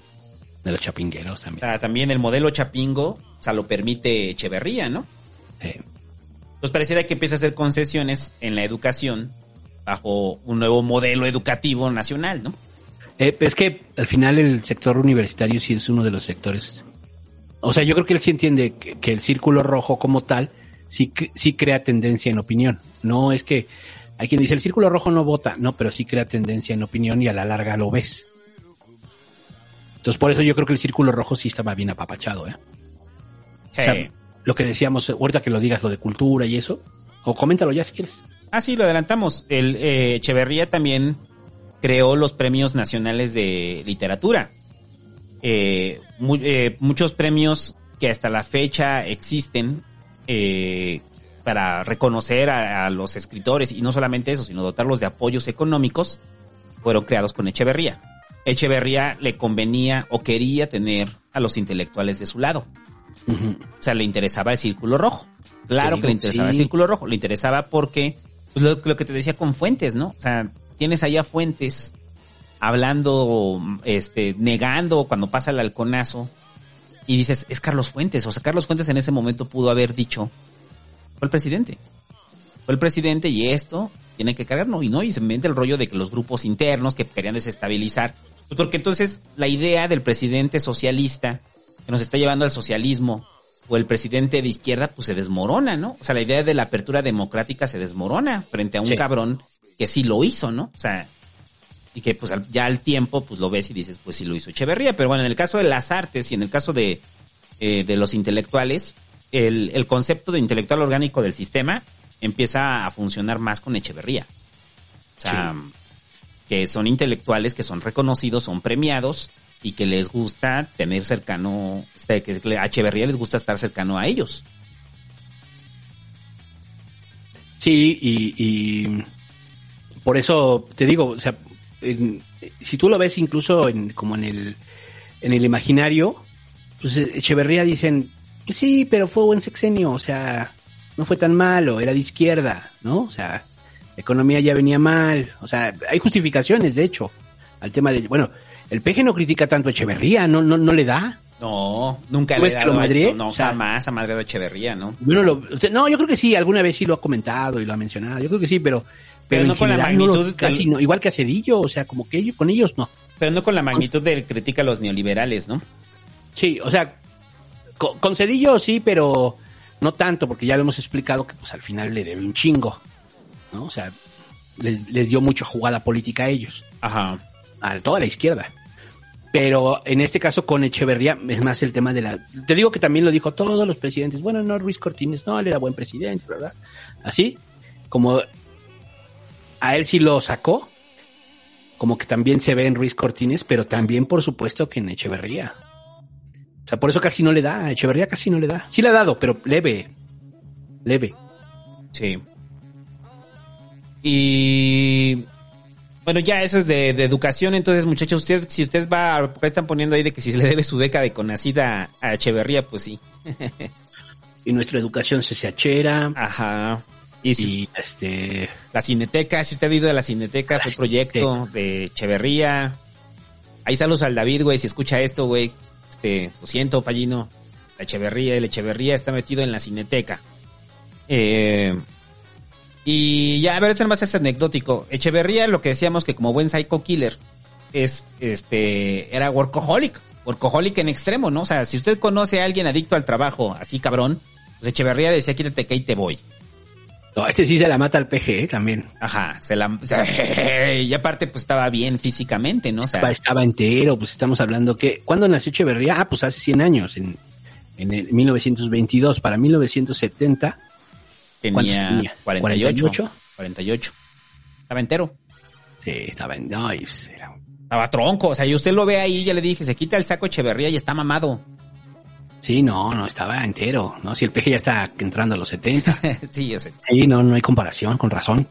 de los chapingueros O también. sea, también el modelo Chapingo, o sea, lo permite Echeverría, ¿no? Eh, Pues pareciera que empieza a hacer concesiones en la educación bajo un nuevo modelo educativo nacional, ¿no? Eh, es que al final el sector universitario sí es uno de los sectores. O sea, yo creo que él sí entiende que, que el círculo rojo como tal sí, sí crea tendencia en opinión. No es que hay quien dice el círculo rojo no vota, no, pero sí crea tendencia en opinión y a la larga lo ves. Entonces por eso yo creo que el círculo rojo sí estaba bien apapachado, ¿eh? Sí. O sea, lo que decíamos, ahorita que lo digas, lo de cultura y eso, o coméntalo ya si quieres. Ah, sí, lo adelantamos. El eh, Echeverría también creó los premios nacionales de literatura. Eh, eh, muchos premios que hasta la fecha existen eh, para reconocer a, a los escritores y no solamente eso, sino dotarlos de apoyos económicos, fueron creados con Echeverría. Echeverría le convenía o quería tener a los intelectuales de su lado. O sea, le interesaba el círculo rojo. Claro que le interesaba el círculo rojo. Le interesaba porque, pues lo, lo que te decía con Fuentes, ¿no? O sea, tienes allá Fuentes hablando, este, negando cuando pasa el halconazo. Y dices, es Carlos Fuentes. O sea, Carlos Fuentes en ese momento pudo haber dicho, fue el presidente. Fue el presidente y esto tiene que caernos. Y no, y se inventa el rollo de que los grupos internos que querían desestabilizar. Pues porque entonces la idea del presidente socialista que nos está llevando al socialismo o el presidente de izquierda, pues se desmorona, ¿no? O sea, la idea de la apertura democrática se desmorona frente a un Sí. cabrón que sí lo hizo, ¿no? O sea, y que pues al- ya al tiempo pues lo ves y dices, pues sí lo hizo Echeverría. Pero bueno, en el caso de las artes y en el caso de, eh, de los intelectuales, el, el concepto de intelectual orgánico del sistema empieza a funcionar más con Echeverría. O sea, que son intelectuales que son reconocidos, son premiados y que les gusta tener cercano, este, que a Echeverría les gusta estar cercano a ellos. Sí, y, y por eso te digo, o sea, en- si tú lo ves incluso en, como en el, en el imaginario, pues Echeverría dicen, pues sí, pero fue buen sexenio, o sea, no fue tan malo, era de izquierda, ¿no? O sea, la economía ya venía mal, o sea, hay justificaciones, de hecho, al tema de, bueno, el PG no critica tanto a Echeverría, no, no, no le da. No, nunca ¿Tú le he ves que dado lo a- madrié? No, no, O sea- jamás ha madreado a Echeverría, ¿no? Yo no, lo, o sea, no, yo creo que sí, alguna vez sí lo ha comentado y lo ha mencionado, yo creo que sí, pero, pero, Pero no en con la no magnitud del- casi no, igual que a Cedillo, o sea, como que ellos, con ellos no. Pero no con la magnitud del crítica a los neoliberales, ¿no? Sí, o sea, con, con Cedillo sí, pero no tanto, porque ya lo hemos explicado que pues al final le debe un chingo, ¿no? O sea, les, les dio mucha jugada política a ellos. Ajá. A toda la izquierda. Pero en este caso con Echeverría es más el tema de la... Te digo que también lo dijo todos los presidentes. Bueno, no, Ruiz Cortines, no, él era buen presidente, ¿verdad? Así, como a él sí lo sacó, como que también se ve en Ruiz Cortines, pero también por supuesto que en Echeverría. O sea, por eso casi no le da, a Echeverría casi no le da. Sí le ha dado, pero leve. Leve. Sí. Y bueno, ya eso es de, de educación. Entonces, muchachos, usted, si usted va, están poniendo ahí de que si se le debe su beca de Conacida a Echeverría, pues sí. Y nuestra educación CCHera. Ajá. Y, este. La Cineteca, si usted ha ido a la Cineteca, fue proyecto de Echeverría. Ahí saludos al David, güey, si escucha esto, güey. Este, lo siento, Pallino. La Echeverría, el Echeverría está metido en la Cineteca. Eh, y ya, a ver, este más es anecdótico. Echeverría, lo que decíamos que como buen psycho killer, es, este, era workaholic. Workaholic en extremo, ¿no? O sea, si usted conoce a alguien adicto al trabajo, así cabrón, pues Echeverría decía, quítate que ahí te voy. No, este sí se la mata al PG ¿eh? también. Ajá, se la, o sea, y aparte pues estaba bien físicamente, ¿no? O sea, Estaba, estaba entero, pues estamos hablando que... ¿Cuándo nació Echeverría? Ah, pues hace 100 años, en, en el 1922. Para 1970... ¿cuántos tenía 48, 48. 48. Estaba entero. Sí, estaba en... No, pues era- Estaba tronco, o sea, y usted lo ve ahí, ya le dije, se quita el saco Echeverría y está mamado. Sí, no, no, estaba entero, ¿no? Si el PG ya está entrando a los 70. sí, yo sé. Sí, no, no hay comparación, con razón.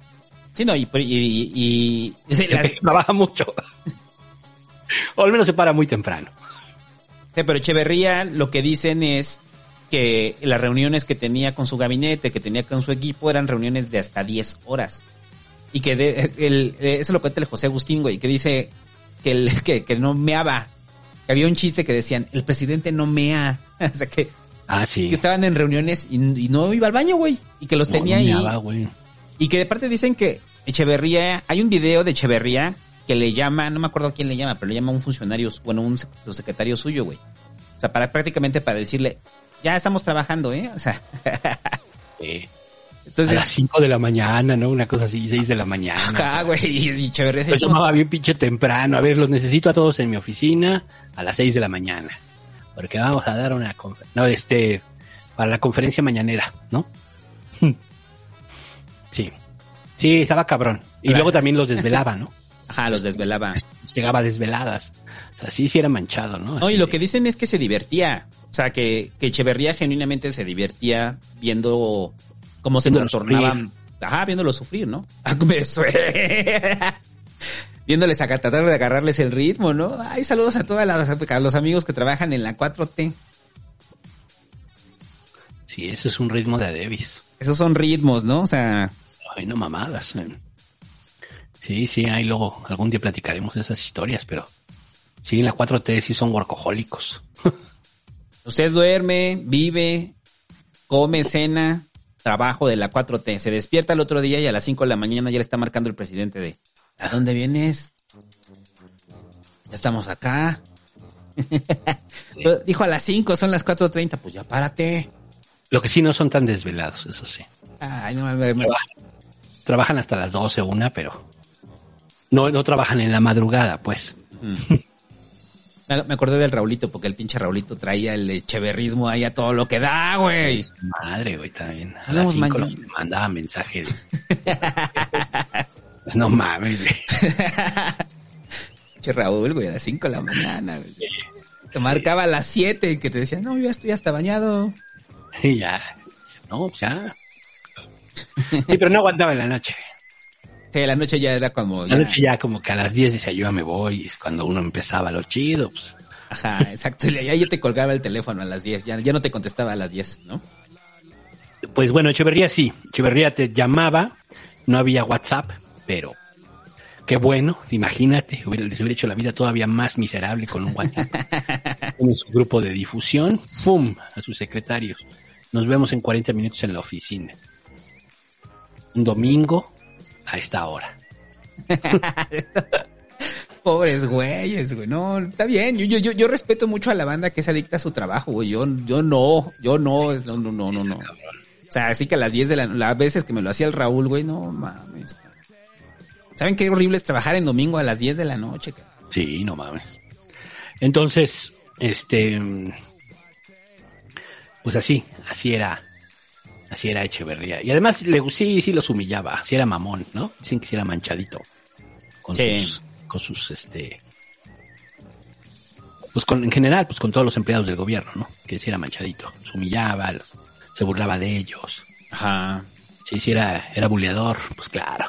Sí, no, y, y, y- y- El PG trabaja mucho. o al menos se para muy temprano. Sí, pero Echeverría lo que dicen es que las reuniones que tenía con su gabinete, que tenía con su equipo, eran reuniones de hasta 10 horas. Y que de, el, eso lo cuenta el José Agustín, güey, que dice que, el, que, que no meaba. Que había un chiste que decían, el presidente no mea. o sea, que, Ah, sí. que estaban en reuniones y, y no iba al baño, güey. Y que los No, tenía no ahí. güey. Y que de parte dicen que Echeverría, hay un video de Echeverría que le llama, no me acuerdo quién le llama, pero le llama a un funcionario, bueno, un secretario suyo, güey. O sea, para prácticamente para decirle, ya estamos trabajando, ¿eh? O sea, Sí. Entonces, a las 5 de la mañana, ¿no? Una cosa así, 6 de la mañana. acá, güey, y, y Echeverría se Los hizo- llamaba bien pinche temprano. A ver, los necesito a todos en mi oficina a las 6 de la mañana. Porque vamos a dar una No, este, para la conferencia mañanera, ¿no? Sí. Sí, estaba cabrón. Y Claro. luego también los desvelaba, ¿no? Ajá, los desvelaba. Llegaba a desveladas. O sea, sí, sí era manchado, ¿no? No, y lo que dicen es que se divertía. O sea, que, que Echeverría genuinamente se divertía viendo cómo se Viéndolo trastornaban. Ajá, viéndolo sufrir, ¿no? Viéndoles a tratar de agarrarles el ritmo, ¿no? Ay, saludos a todos los amigos que trabajan en la 4T. Sí, eso es un ritmo de Davis. Esos son ritmos, ¿no? O sea, Ay, no mamadas. eh. Sí, sí, ahí luego algún día platicaremos de esas historias, pero sí, en la 4T sí son workahólicos. Usted duerme, vive, come, cena, trabajo de la 4T. Se despierta el otro día y a las 5 de la mañana ya le está marcando el presidente de ¿A dónde vienes? Ya estamos acá. Dijo a las 5, son las 4.30. Pues ya párate. Lo que sí no son tan desvelados, eso sí. Ay, no, me, Trabajan, trabajan hasta las 12, una, pero no, no trabajan en la madrugada, pues. me- me acordé del Raulito, porque el pinche Raulito traía el echeverrismo ahí a todo lo que da, güey. Madre, güey, también. A las 5 mañana. me mandaba mensaje de... Pues no mames, güey. Pinche Raúl, güey, a las 5 de la mañana, güey. Te marcaba a las 7 y que te decía, no, yo ya estoy hasta bañado. Y ya. No, pues ya. Sí, pero no aguantaba en la noche. Sí, la noche ya era como... La noche ya como que a las 10 decía yo ya me voy, y es cuando uno empezaba lo chido, pues. Ajá, exacto. Y ya ya te colgaba el teléfono a las 10, ya, ya no te contestaba a las 10, ¿no? Pues bueno, Echeverría sí. Echeverría te llamaba, no había WhatsApp, pero qué bueno, imagínate, hubiera, les hubiera hecho la vida todavía más miserable con un WhatsApp. en su grupo de difusión, ¡pum! a sus secretarios. Nos vemos en 40 minutos en la oficina. Un domingo a esta hora. Pobres güeyes, güey. No, está bien. Yo, yo, yo, yo respeto mucho a la banda que es adicta a su trabajo, güey. Yo, yo no, yo no, no, no, no, no, no. O sea, así que a las 10 de la las veces que me lo hacía el Raúl, güey, no mames. ¿Saben qué horrible es trabajar en domingo a las 10 de la noche? Sí, no mames. Entonces, este, pues así, así era, así era Echeverría. Y además, le, sí, sí los humillaba, así era mamón, ¿no? Dicen que sí era manchadito. Con Sí. sus, con sus, este, pues con, en general, pues con todos los empleados del gobierno, ¿no? Que sí era manchadito. Los humillaba, los- se burlaba de ellos. Ajá. Sí, sí era, era buleador, pues claro.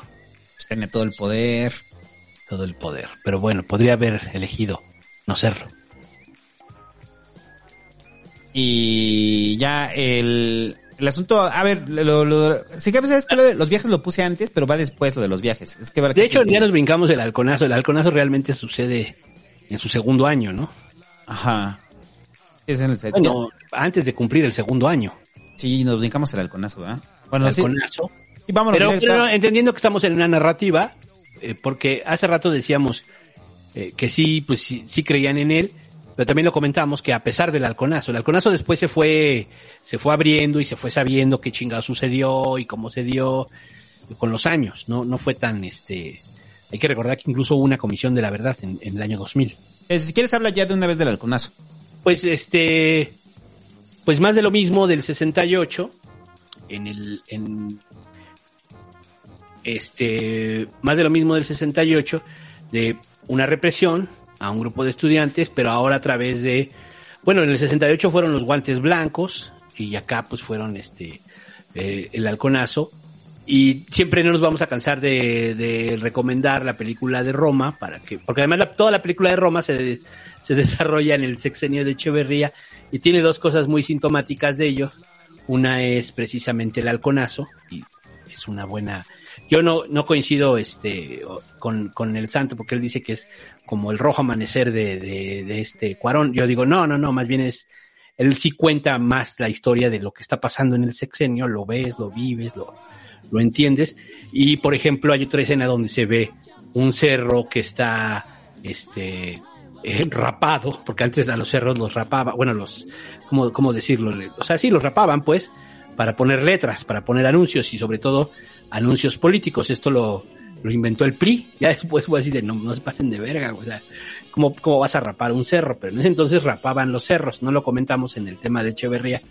Pues tenía todo el poder. Todo el poder. Pero bueno, podría haber elegido no serlo. Y ya el, el asunto, a ver, lo, lo, sí que sabes que lo de los viajes lo puse antes, pero va después lo de los viajes. Es que De hecho, ya nos brincamos el halconazo. El halconazo realmente sucede en su segundo año, ¿no? Ajá. Es en el set- Bueno, antes de cumplir el segundo año. Sí, nos brincamos el halconazo, ¿verdad? Bueno, El sí. halconazo. Y vámonos Pero, pero entendiendo que estamos en una narrativa, eh, porque hace rato decíamos eh, que sí, pues sí, sí creían en él, pero también lo comentamos que a pesar del halconazo, el halconazo después se fue, se fue abriendo y se fue sabiendo qué chingado sucedió y cómo se dio con los años, no, no fue tan este, hay que recordar que incluso hubo una comisión de la verdad en, en el año 2000. Eh, si quieres habla ya de una vez del halconazo. Pues este, pues más de lo mismo del 68, en el, en, este, más de lo mismo del 68, de una represión a un grupo de estudiantes, pero ahora a través de, bueno, en el 68 fueron los guantes blancos y acá pues fueron este, eh, el halconazo. Y siempre no nos vamos a cansar de, recomendar la película de Roma, para que, porque además toda la película de Roma se, se desarrolla en el sexenio de Echeverría y tiene dos cosas muy sintomáticas de ello. Una es precisamente el halconazo y es una buena. Yo no, no coincido este con, con el santo porque él dice que es como el rojo amanecer de, de, de este Cuarón. Yo digo, no, no, no, más bien es, él sí cuenta más la historia de lo que está pasando en el sexenio, lo ves, lo vives, lo, lo entiendes. Y por ejemplo, hay otra escena donde se ve un cerro que está, este, eh, rapado, porque antes a los cerros los rapaba, bueno, los, ¿cómo, cómo decirlo? O sea, sí, los rapaban, pues, para poner letras, para poner anuncios y sobre todo anuncios políticos. Esto lo, lo inventó el PRI. Ya después fue así de, no, no se pasen de verga, o sea, ¿cómo, ¿cómo vas a rapar un cerro? Pero en ese entonces rapaban los cerros, no lo comentamos en el tema de Echeverría.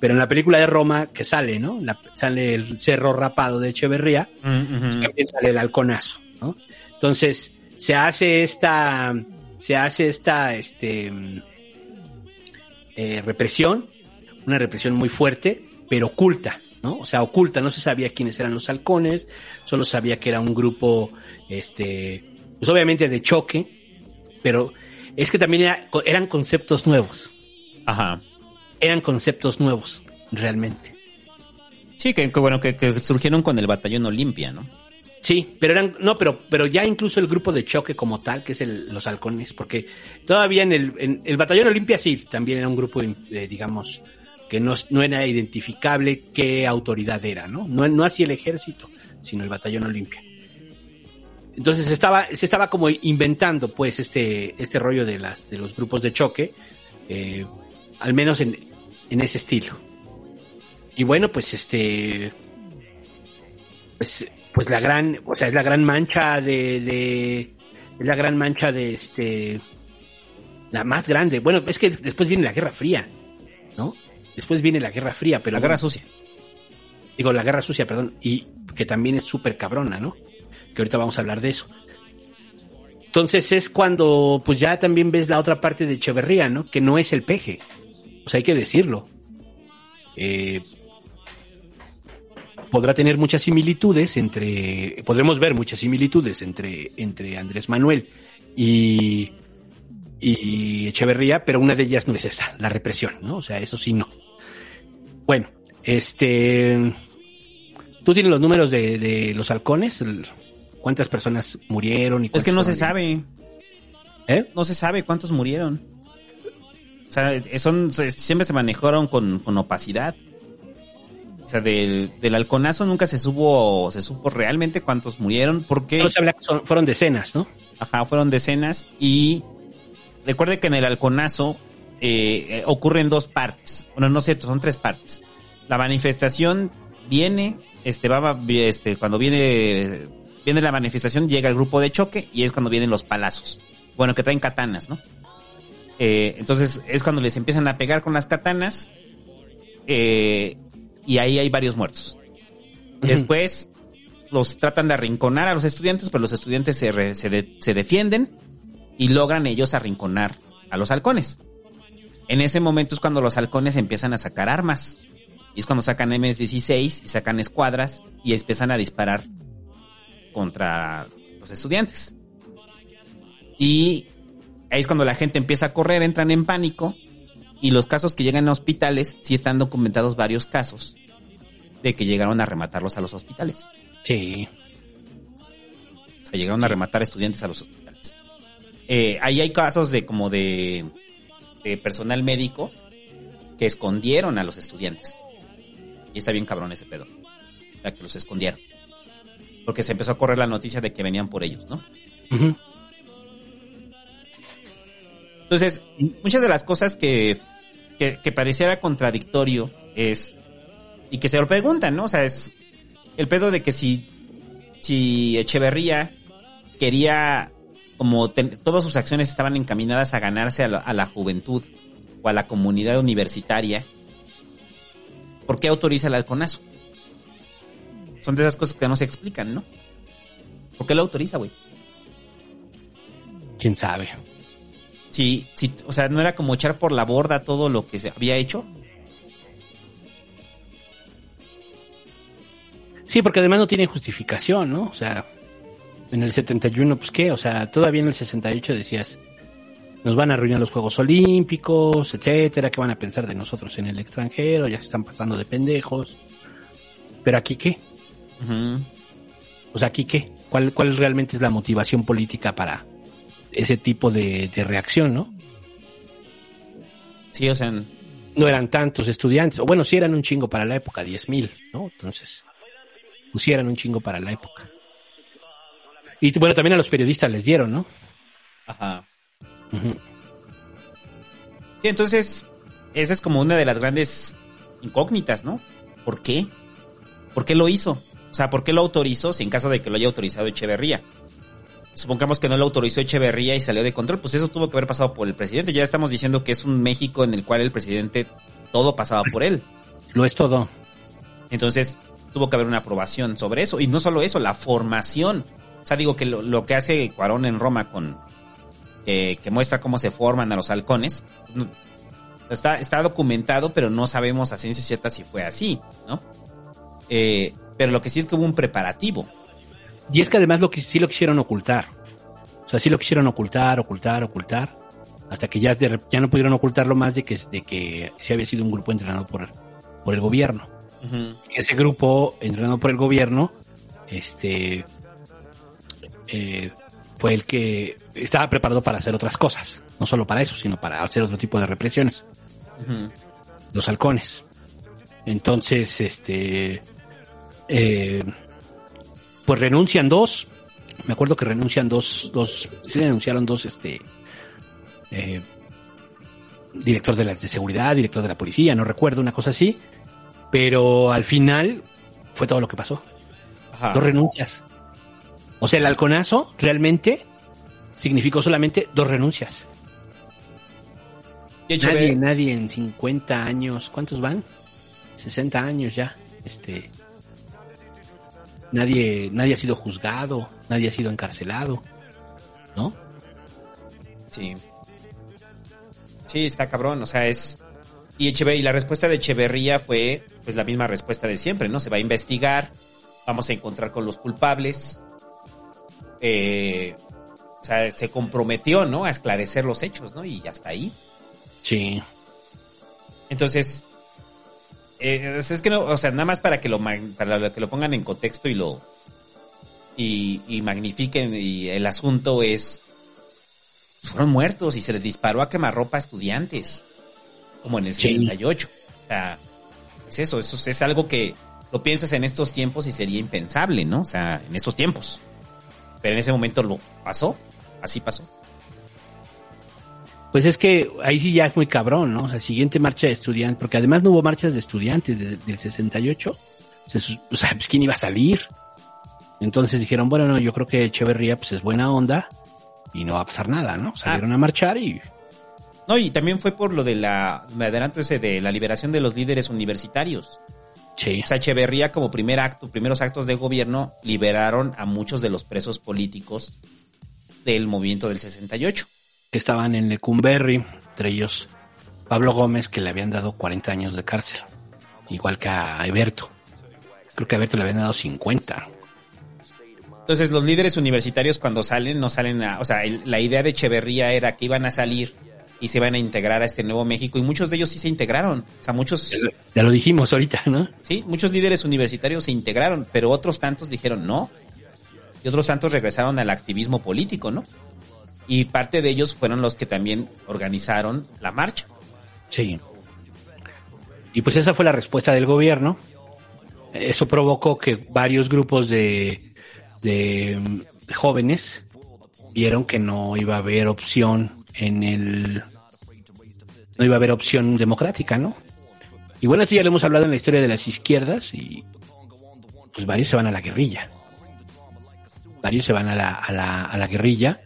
Pero en la película de Roma que sale, ¿no? La- sale el cerro rapado de Echeverría y también sale el halconazo, ¿no? Entonces, se hace esta, se hace esta, este, mm, eh, represión, una represión muy fuerte, pero oculta, ¿no? O sea, oculta, no se sabía quiénes eran los halcones, solo sabía que era un grupo, este, pues obviamente de choque, pero es que también era- eran conceptos nuevos. Ajá. Eran conceptos nuevos, realmente. Sí, que, que bueno, que, que surgieron con el batallón Olimpia, ¿no? Sí, pero eran, no, pero, pero ya incluso el grupo de choque como tal, que es el, los halcones, porque todavía en el, en el batallón Olimpia sí, también era un grupo, eh, digamos, que no, era identificable qué autoridad era, ¿no? No, no así el ejército, sino el batallón Olimpia. Entonces estaba, se estaba como inventando, pues, este, este rollo de las, de los grupos de choque, eh, al menos en, en ese estilo. Y bueno, pues este, pues, pues la gran, o sea, es la gran mancha de, de, es la gran mancha de este, la más grande. Bueno, es que después viene la Guerra Fría, ¿no? Después viene la Guerra Fría, pero... La Guerra Sucia. Digo, la Guerra Sucia, perdón, y que también es súper cabrona, ¿no? Que ahorita vamos a hablar de eso. Entonces es cuando, pues ya también ves la otra parte de Echeverría, ¿no? Que no es el peje. O sea, hay que decirlo. Eh, podrá tener muchas similitudes entre, podremos ver muchas similitudes entre, entre Andrés Manuel y, y Echeverría, pero una de ellas no es esa, la represión, ¿no? O sea, eso sí no. Bueno, este, tú tienes los números de, de los halcones, cuántas personas murieron y Es que no se sabe. ¿Eh? No se sabe cuántos murieron. O sea, eh, son, siempre se manejaron con, con opacidad. O sea, del, del halconazo nunca se supo, se supo realmente cuántos murieron, porque... No se habla que son- fueron decenas, ¿no? Ajá, fueron decenas y recuerde que en el halconazo eh, eh, ocurre en dos partes. Bueno, no es cierto, son tres partes. La manifestación viene, este, va, va- este, cuando viene, viene la manifestación, llega el grupo de choque y es cuando vienen los palazos. Bueno, que traen katanas, ¿no? Eh, entonces es cuando les empiezan a pegar con las katanas eh, y ahí hay varios muertos. Después los tratan de arrinconar a los estudiantes, pero los estudiantes se, re- se, de- se defienden y logran ellos arrinconar a los halcones. En ese momento es cuando los halcones empiezan a sacar armas. Y es cuando sacan M16 y sacan escuadras y empiezan a disparar contra los estudiantes. Y ahí es cuando la gente empieza a correr, entran en pánico. Y los casos que llegan a hospitales, sí están documentados varios casos de que llegaron a rematarlos a los hospitales. Sí. O sea, llegaron a rematar estudiantes a los hospitales. Eh, ahí hay casos de como de, de personal médico que escondieron a los estudiantes. Y está bien cabrón ese pedo. O sea, que los escondieron. Porque se empezó a correr la noticia de que venían por ellos, ¿no? Entonces, muchas de las cosas que, que, que pareciera contradictorio es, y que se lo preguntan, ¿no? O sea, es el pedo de que si, si Echeverría quería, como ten- todas sus acciones estaban encaminadas a ganarse a la, a la juventud o a la comunidad universitaria, ¿por qué autoriza el halconazo? Son de esas cosas que no se explican, ¿no? ¿Por qué lo autoriza, güey? ¿Quién sabe? Si, si, o sea, no era como echar por la borda todo lo que se había hecho. Sí, porque además no tiene justificación, ¿no? O sea, en el 71, pues qué, o sea, todavía en el 68 decías, nos van a arruinar los Juegos Olímpicos, etcétera, ¿qué van a pensar de nosotros en el extranjero? Ya se están pasando de pendejos. Pero aquí qué? O sea, aquí qué? ¿Cuál, cuál realmente es la motivación política para ese tipo de, de reacción, no? Sí, o sea, No eran tantos estudiantes, o bueno, sí eran un chingo para la época, 10.000, ¿no? Entonces, pues sí eran un chingo para la época. Y bueno, también a los periodistas les dieron, ¿no? Ajá. Sí, entonces, esa es como una de las grandes incógnitas, ¿no? ¿Por qué? ¿Por qué lo hizo? O sea, ¿por qué lo autorizó si en caso de que lo haya autorizado Echeverría? Supongamos que no lo autorizó Echeverría y salió de control, pues eso tuvo que haber pasado por el presidente. Ya estamos diciendo que es un México en el cual el presidente todo pasaba por él. Lo es todo. Entonces, tuvo que haber una aprobación sobre eso. Y no solo eso, la formación. O sea, digo que lo, lo que hace Cuarón en Roma con que, que muestra cómo se forman a los halcones, está, está documentado, pero no sabemos a ciencia cierta si fue así, ¿no? Eh, pero lo que sí es que hubo un preparativo. Y es que además lo que sí lo quisieron ocultar. O sea, sí lo quisieron ocultar, ocultar, ocultar. Hasta que ya, de ya no pudieron ocultarlo más de que, de que sí había sido un grupo entrenado por, por el gobierno. Ese grupo entrenado por el gobierno, este, eh, fue el que estaba preparado para hacer otras cosas. No solo para eso, sino para hacer otro tipo de represiones. Los halcones. Entonces, este, eh, pues renuncian dos. Me acuerdo que renuncian dos, dos, sí renunciaron dos, este, eh, director de la de seguridad, director de la policía, no recuerdo, una cosa así. Pero al final fue todo lo que pasó. Ajá. Dos renuncias. O sea, el halconazo realmente significó solamente dos renuncias. Nadie, nadie en 50 años, ¿cuántos van? 60 años ya. Este, nadie, nadie ha sido juzgado, nadie ha sido encarcelado, ¿no? Sí. Sí, está cabrón, o sea, es... Y, Echever- y la respuesta de Echeverría fue pues la misma respuesta de siempre, ¿no? Se va a investigar, vamos a encontrar con los culpables. Eh, o sea, se comprometió, ¿no? A esclarecer los hechos, ¿no? Y hasta ahí. Sí. Entonces, eh, es que no, o sea, nada más para que lo para que lo pongan en contexto y lo y, y magnifiquen y el asunto es fueron muertos y se les disparó a quemarropa a estudiantes como en el Sí. 78. O sea, es eso, eso es algo que lo piensas en estos tiempos y sería impensable, ¿no? O sea, en estos tiempos. Pero en ese momento lo pasó, así pasó. Pues es que ahí sí ya es muy cabrón, ¿no? O sea, siguiente marcha de estudiantes, porque además no hubo marchas de estudiantes desde del 68. Se sus- o sea, pues quién iba a salir. Entonces dijeron, bueno, no, yo creo que Echeverría pues es buena onda y no va a pasar nada, ¿no? Salieron a marchar y No, y también fue por lo de la, me adelanto ese de la liberación de los líderes universitarios. Sí, O sea, Echeverría como primer acto, primeros actos de gobierno, liberaron a muchos de los presos políticos del movimiento del 68. que estaban en Lecumberri, entre ellos Pablo Gómez, que le habían dado 40 años de cárcel, igual que a Eberto. Creo que a Eberto le habían dado 50. Entonces, los líderes universitarios cuando salen, no salen a, o sea, el- la idea de Echeverría era que iban a salir y se iban a integrar a este nuevo México y muchos de ellos sí se integraron. O sea, muchos, Ya lo dijimos ahorita, ¿no? sí, muchos líderes universitarios se integraron, pero otros tantos dijeron no. Y otros tantos regresaron al activismo político, ¿no? Y parte de ellos fueron los que también organizaron la marcha. Sí. Y pues esa fue la respuesta del gobierno. Eso provocó que varios grupos de, de mm, jóvenes vieron que no iba a haber opción en el... No iba a haber opción democrática, ¿no? Y bueno, esto ya lo hemos hablado en la historia de las izquierdas y pues varios se van a la guerrilla. Varios se van a la, a la, a la guerrilla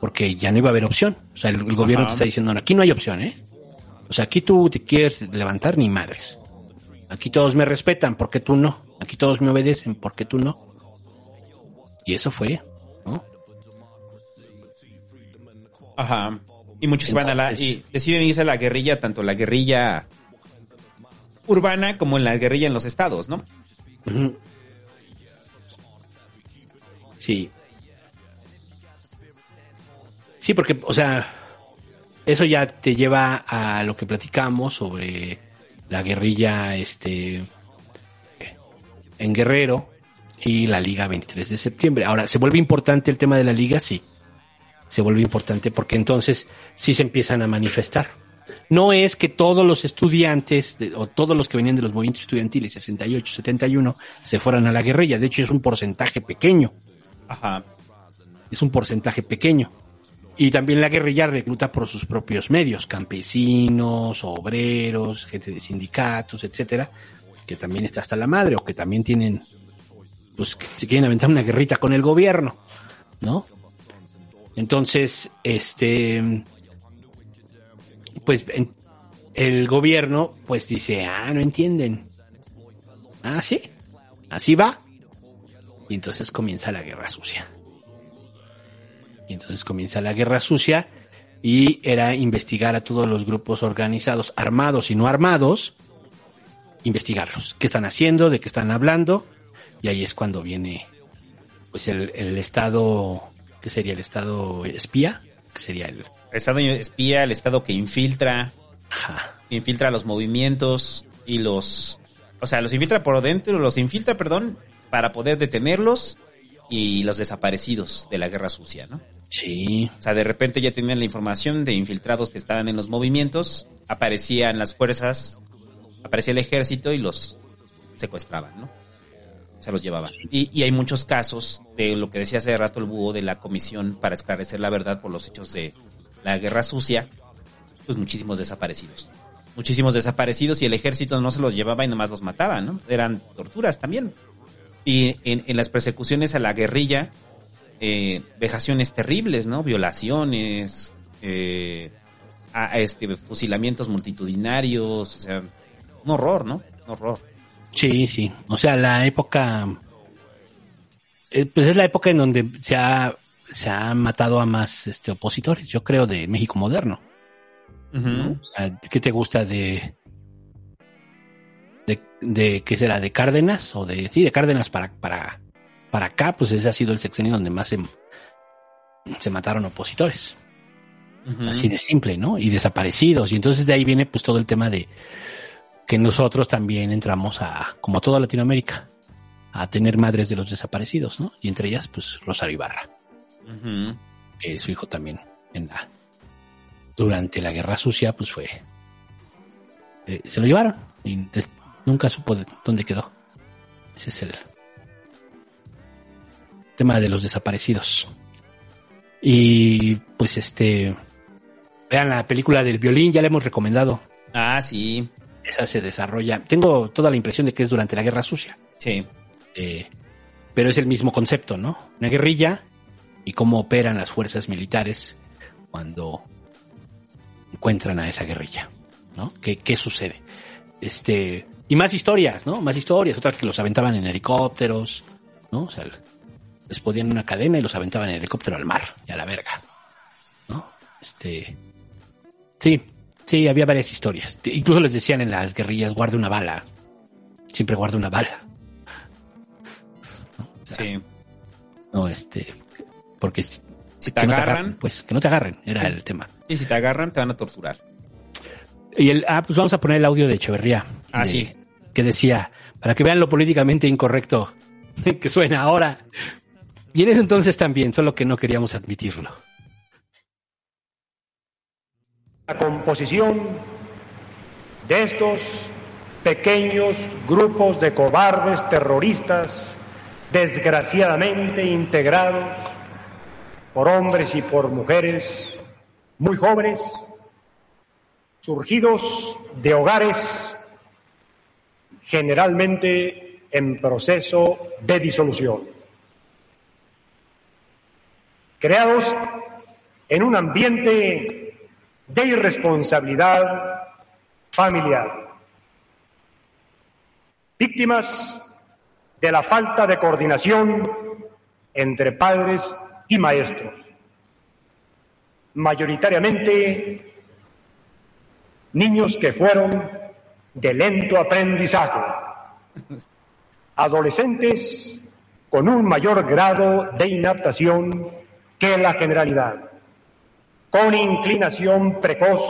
porque ya no iba a haber opción. O sea, el, el gobierno Ajá. te está diciendo, no, aquí no hay opción, ¿eh? O sea, aquí tú te quieres levantar ni madres. Aquí todos me respetan, ¿por qué tú no? Aquí todos me obedecen, ¿por qué tú no? Y eso fue, ¿no? Ajá. Y muchos se van a la, y deciden irse a la guerrilla, tanto la guerrilla urbana como en la guerrilla en los estados, ¿no? Sí. Sí, porque, o sea, eso ya te lleva a lo que platicamos sobre la guerrilla, este, en Guerrero y la Liga 23 de septiembre. Ahora, ¿se vuelve importante el tema de la Liga? Sí. Se vuelve importante porque entonces sí se empiezan a manifestar. No es que todos los estudiantes de- o todos los que venían de los movimientos estudiantiles 68, 71 se fueran a la guerrilla. De hecho, es un porcentaje pequeño. Ajá. Es un porcentaje pequeño. Y también la guerrilla recluta por sus propios medios, campesinos, obreros, gente de sindicatos, etcétera, que también está hasta la madre o que también tienen, pues, se quieren aventar una guerrita con el gobierno, ¿no? Entonces, este, pues, el gobierno, pues dice, ah, no entienden. Ah, sí, así va. Y entonces comienza la guerra sucia. Y entonces comienza la guerra sucia y era investigar a todos los grupos organizados, armados y no armados, investigarlos. ¿Qué están haciendo? ¿De qué están hablando? Y ahí es cuando viene pues el estado, ¿qué sería el estado espía? ¿Qué sería el... El estado espía, el estado que infiltra, Ajá. que infiltra los movimientos y los, o sea, los infiltra por dentro, los infiltra, perdón, para poder detenerlos y los desaparecidos de la guerra sucia, ¿no? Sí. O sea, de repente ya tenían la información de infiltrados que estaban en los movimientos, aparecían las fuerzas, aparecía el ejército y los secuestraban, ¿no? Se los llevaban. Y, y hay muchos casos de lo que decía hace rato el búho de la comisión para esclarecer la verdad por los hechos de la guerra sucia, pues muchísimos desaparecidos. Muchísimos desaparecidos y el ejército no se los llevaba y nomás los mataba, ¿no? Eran torturas también. Y en, en las persecuciones a la guerrilla, eh, vejaciones terribles, ¿no? Violaciones, eh, este, fusilamientos multitudinarios, o sea, un horror, ¿no? Un horror. Sí, sí. O sea, la época. eh, pues es la época en donde se ha, se ha matado a más este, opositores, yo creo, de México moderno. ¿no? O sea, ¿qué te gusta de. de, de qué será? ¿De Cárdenas? O de. Sí, de Cárdenas para, para, para acá, pues ese ha sido el sexenio donde más se, se mataron opositores. Así de simple, ¿no? Y desaparecidos. Y entonces de ahí viene pues todo el tema de que nosotros también entramos a, como toda Latinoamérica, a tener madres de los desaparecidos, ¿no? Y entre ellas, pues Rosario Ibarra, que su hijo también en la, durante la Guerra Sucia, pues fue, eh, se lo llevaron y des- nunca supo de dónde quedó. Ese es el tema de los desaparecidos. Y pues este, vean la película del violín, ya la hemos recomendado. Ah, sí. Esa se desarrolla. Tengo toda la impresión de que es durante la Guerra Sucia. Sí. Eh, pero es el mismo concepto, ¿no? Una guerrilla y cómo operan las fuerzas militares cuando encuentran a esa guerrilla, ¿no? ¿Qué, qué sucede? Este, y más historias, ¿no? Más historias, otras que los aventaban en helicópteros, ¿no? O sea, les podían una cadena y los aventaban en helicóptero al mar y a la verga, ¿no? Este, sí, sí, había varias historias. Incluso les decían en las guerrillas, guarde una bala, siempre guarda una bala. ¿no? O sea, Sí. no, este, porque si, Si te no agarran, pues que no te agarren, era Sí. el tema. y si te agarran, te van a torturar. Y el, ah, pues vamos a poner el audio de Echeverría. Ah, de- sí. Que decía, para que vean lo políticamente incorrecto que suena ahora. Y en ese entonces también, solo que no queríamos admitirlo. La composición de estos pequeños grupos de cobardes terroristas, desgraciadamente integrados por hombres y por mujeres muy jóvenes, surgidos de hogares generalmente en proceso de disolución, creados en un ambiente de irresponsabilidad familiar, víctimas de la falta de coordinación entre padres y maestros, mayoritariamente niños que fueron de lento aprendizaje, adolescentes con un mayor grado de inaptación que la generalidad, con inclinación precoz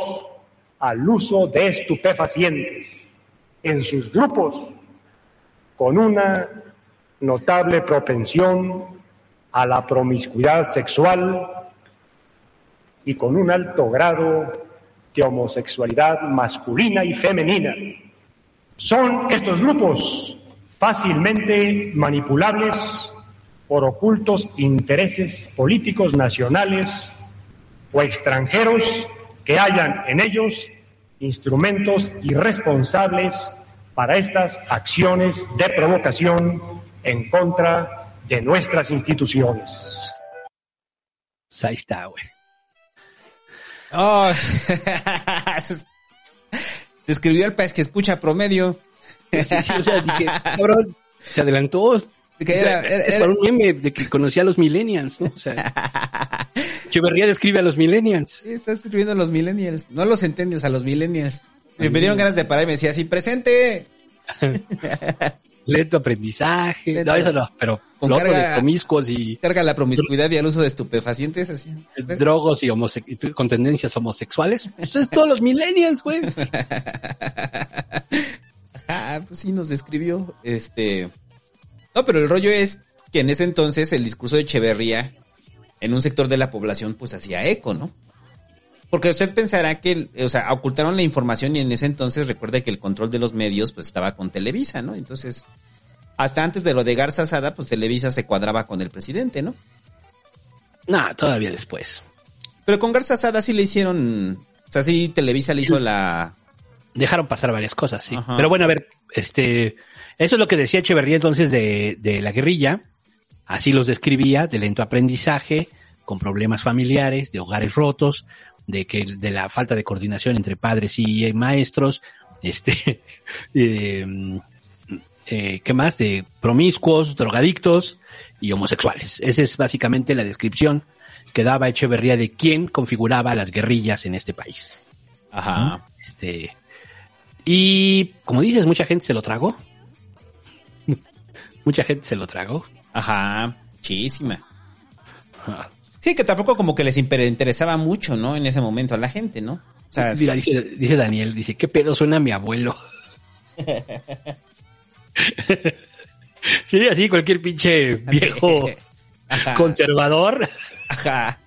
al uso de estupefacientes en sus grupos, con una notable propensión a la promiscuidad sexual y con un alto grado de homosexualidad masculina y femenina. Son estos grupos fácilmente manipulables por ocultos intereses políticos nacionales o extranjeros que hayan en ellos instrumentos irresponsables para estas acciones de provocación en contra de nuestras instituciones. Pues ahí está, güey. Oh, Describió el pez que escucha promedio. Sí, sí, o sea, dije, cabrón, se adelantó. Que O sea, era- era- es para un meme de que conocía a los millennials, ¿no? O sea, Echeverría describe a los millennials. Sí, está escribiendo a los millennials. No los centennials, a los millennials. Me dieron ganas de parar y me decía así, presente. Lento aprendizaje. Lento. No, eso no, pero Con lo otro carga- de promiscuos y Carga la promiscuidad y el uso de estupefacientes así. drogos y con tendencias homosexuales. Eso es todos los millennials, güey. Ah, pues sí nos describió. Este. No, pero el rollo es que en ese entonces el discurso de Echeverría en un sector de la población pues hacía eco, ¿no? Porque usted pensará que, o sea, ocultaron la información y en ese entonces recuerde que el control de los medios pues estaba con Televisa, ¿no? Entonces, hasta antes de lo de Garza Sada, pues Televisa se cuadraba con el presidente, ¿no? No, todavía después. Pero con Garza Sada sí le hicieron, o sea, sí Televisa le hizo la... Dejaron pasar varias cosas, sí. Ajá. Pero bueno, a ver, este, eso es lo que decía Echeverría entonces de, de la guerrilla. Así los describía, de lento aprendizaje, con problemas familiares, de hogares rotos, de que de la falta de coordinación entre padres y eh, maestros, este, eh, eh, ¿qué más? De promiscuos, drogadictos y homosexuales. Esa es básicamente la descripción que daba Echeverría de quién configuraba las guerrillas en este país. Ajá. Este, y como dices, mucha gente se lo tragó. Mucha gente se lo tragó. Ajá, muchísima. Sí, que tampoco como que les interesaba mucho, ¿no? En ese momento a la gente, ¿no? O sea, dice, dice Daniel, dice, ¿qué pedo suena mi abuelo? sí, así cualquier pinche viejo Ajá. conservador. Ajá.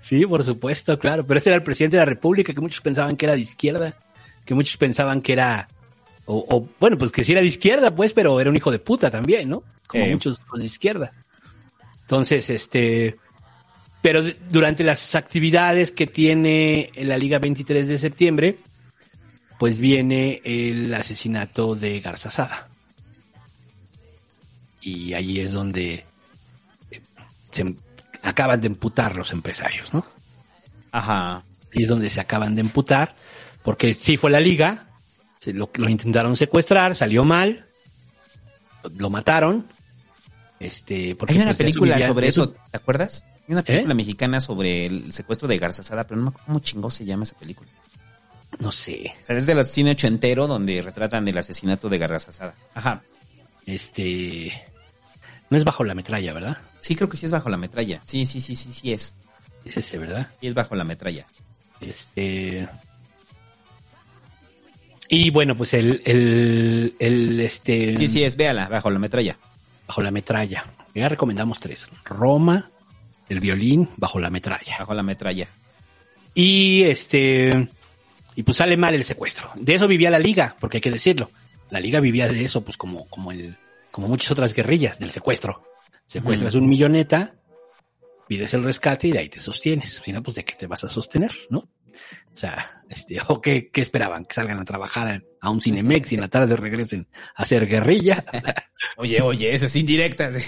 Sí, por supuesto, claro. Pero este era el presidente de la República, que muchos pensaban que era de izquierda, que muchos pensaban que era, o, o, bueno, pues que sí era de izquierda, pues, pero era un hijo de puta también, ¿no? Como Eh. muchos hijos de izquierda. Entonces, este, pero durante las actividades que tiene la Liga 23 de septiembre, pues viene el asesinato de Garza Sada. Y ahí es donde eh, se acaban de emputar los empresarios, ¿no? Ajá. Y es donde se acaban de emputar, porque sí fue la liga, se lo, lo intentaron secuestrar, salió mal, lo, mataron. Este, porque Hay una pues, película sobre eso, ¿te acuerdas? Hay una película ¿Eh? mexicana sobre el secuestro de Garza Sada, pero no me acuerdo cómo chingó se llama esa película. No sé. O sea, es de los cine ochentero donde retratan el asesinato de Garza Sada. Ajá. Este, no es bajo la metralla, ¿verdad? Sí, creo que sí es bajo la metralla. Sí, sí, sí, sí, sí es. Es ese, ¿verdad? Sí es bajo la metralla. Este. Y bueno, pues el, el, el este. Sí, sí es, véala, bajo la metralla. Bajo la metralla. Ya recomendamos tres. Roma, el violín, bajo la metralla. Bajo la metralla. Y este. Y pues sale mal el secuestro. De eso vivía la liga, porque hay que decirlo. La liga vivía de eso, pues como, como el, como muchas otras guerrillas, del secuestro. Secuestras un milloneta, pides el rescate y de ahí te sostienes. Si no, pues de qué te vas a sostener, ¿no? O sea, este, o qué, qué esperaban, que salgan a trabajar a, un Cinemex y en la tarde regresen a hacer guerrilla. O sea, Oye, oye, esas indirectas.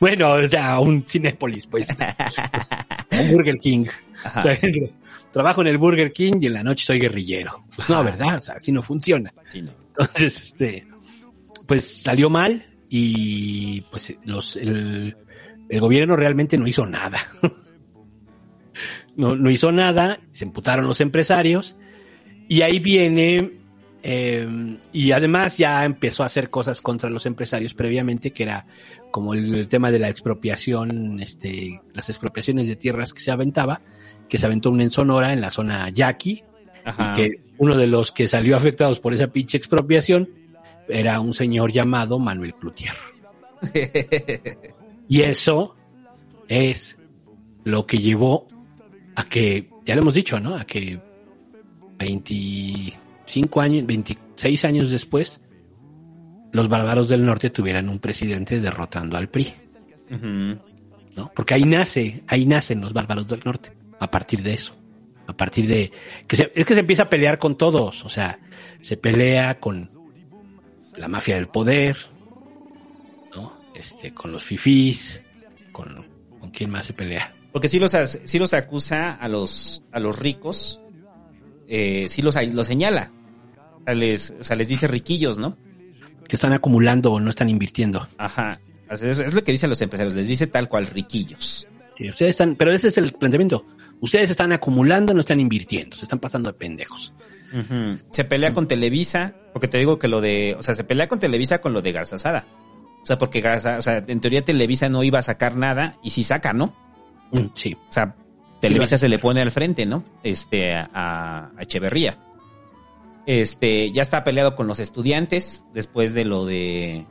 bueno, o sea, un Cinépolis, pues. un Burger King. Ajá. O sea, trabajo en el Burger King y en la noche soy guerrillero. Pues no, ¿verdad? O sea, así no funciona. Sí, no. Entonces, este, pues salió mal y pues los, el, el gobierno realmente no hizo nada. No, no hizo nada, se emputaron los empresarios y ahí viene, eh, y además ya empezó a hacer cosas contra los empresarios previamente, que era como el, el tema de la expropiación, este, las expropiaciones de tierras que se aventaba, que se aventó una en Sonora, en la zona Yaqui, Ajá. y que uno de los que salió afectados por esa pinche expropiación era un señor llamado Manuel Cloutier. Y eso es lo que llevó a que, ya lo hemos dicho, ¿no? A que 25 años, 26 años después, los bárbaros del norte tuvieran un presidente derrotando al PRI. ¿no? Porque ahí nace, ahí nacen los bárbaros del norte, a partir de eso. A partir de que se- es que se empieza a pelear con todos, o sea, se pelea con la mafia del poder, ¿no? Este, con los fifís, con, con quién más se pelea. Porque sí los, sí los acusa a los, a los ricos, eh, sí los, los señala. O sea, les, o sea, les dice riquillos, ¿no? Que están acumulando o no están invirtiendo. Ajá. Es, es lo que dice a los empresarios, les dice tal cual riquillos. Sí, ustedes están, pero ese es el planteamiento. Ustedes están acumulando, no están invirtiendo, se están pasando de pendejos. Ujú. Se pelea con Televisa, porque te digo que lo de, o sea, se pelea con Televisa con lo de Garza Sada. O sea, porque Garza, o sea, en teoría Televisa no iba a sacar nada y sí saca, ¿no? Mm, Sí. O sea, Televisa se le pone al frente, ¿no? Este, a, a Echeverría. Este, ya está peleado con los estudiantes después de lo de,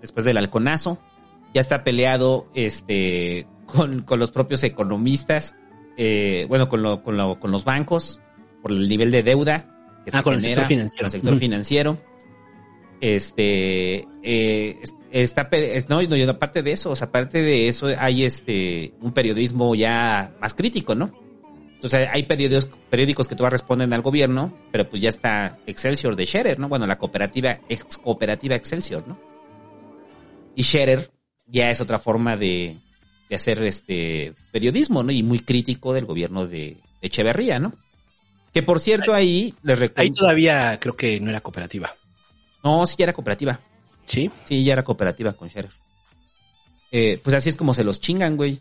después del halconazo. Ya está peleado este, con, con los propios economistas, eh, bueno, con, lo- con, lo- con los bancos, por el nivel de deuda que Ah, con el sector financiero. el sector financiero. Este, eh, es- está, no, no, aparte de eso, o sea, aparte de eso, hay este, un periodismo ya más crítico, ¿no? Entonces, hay periódicos, periódicos que todavía responden al gobierno, pero pues ya está Excelsior de Scherer, ¿no? Bueno, la cooperativa, ex cooperativa Excelsior, ¿no? Y Scherer ya es otra forma de, de hacer este periodismo, ¿no? Y muy crítico del gobierno de, de Echeverría, ¿no? Que por cierto, ahí les Ahí recuerdo. todavía creo que no era cooperativa. No, sí ya era cooperativa. ¿Sí? Sí, ya era cooperativa con Scherer. Eh, pues así es como se los chingan, güey.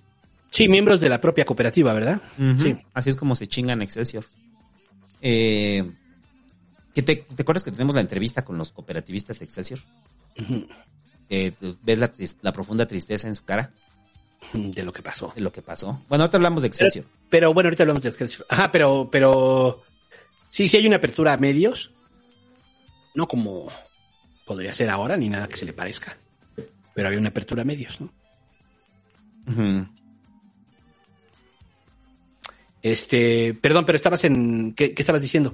Sí, miembros de la propia cooperativa, ¿verdad? Sí. Así es como se chingan Excelsior. Eh, ¿qué te, ¿Te acuerdas que tenemos la entrevista con los cooperativistas de Excelsior? Tú ves la, la profunda tristeza en su cara De lo que pasó. de lo que pasó. Bueno, ahorita hablamos de Excelsior. Pero bueno, ahorita hablamos de Excelsior. Ajá, pero, pero sí, sí hay una apertura a medios. No como podría ser ahora, ni nada que se le parezca. Pero había una apertura a medios, ¿no? Este, perdón, pero estabas en. ¿Qué, qué estabas diciendo?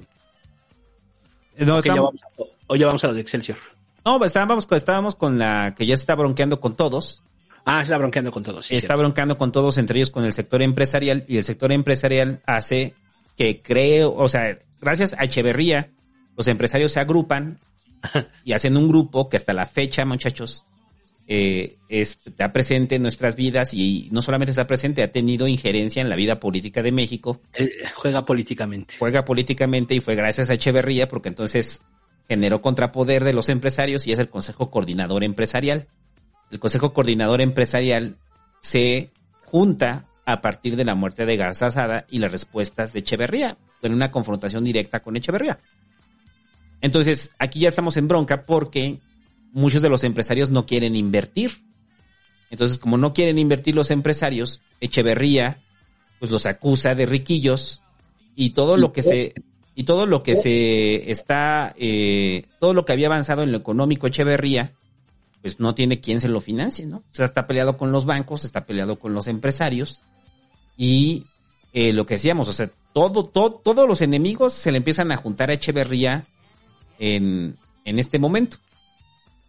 No, Ok, ya vamos a- o ya vamos a lo de Excelsior. no, pues estábamos, con- estábamos con la que ya se está bronqueando con todos. Ah, se está bronqueando con todos. Sí, está cierto. bronqueando con todos, entre ellos con el sector empresarial, y el sector empresarial hace que creo, o sea, gracias a Echeverría, los empresarios se agrupan y hacen un grupo que hasta la fecha, muchachos, eh, está presente en nuestras vidas y no solamente está presente, ha tenido injerencia en la vida política de México, Eh, juega políticamente. juega políticamente y fue gracias a Echeverría porque entonces generó contrapoder de los empresarios y es el Consejo Coordinador Empresarial. El Consejo Coordinador Empresarial se junta a partir de la muerte de Garza Sada y las respuestas de Echeverría, en una confrontación directa con Echeverría. Entonces, aquí ya estamos en bronca porque muchos de los empresarios no quieren invertir. Entonces, como no quieren invertir los empresarios, Echeverría pues los acusa de riquillos y todo lo que se y todo lo que se está eh, todo lo que había avanzado en lo económico Echeverría pues no tiene quien se lo financie, ¿no? O sea, está peleado con los bancos, está peleado con los empresarios y eh, lo que decíamos, o sea, todo, todo, todos los enemigos se le empiezan a juntar a Echeverría en, en este momento.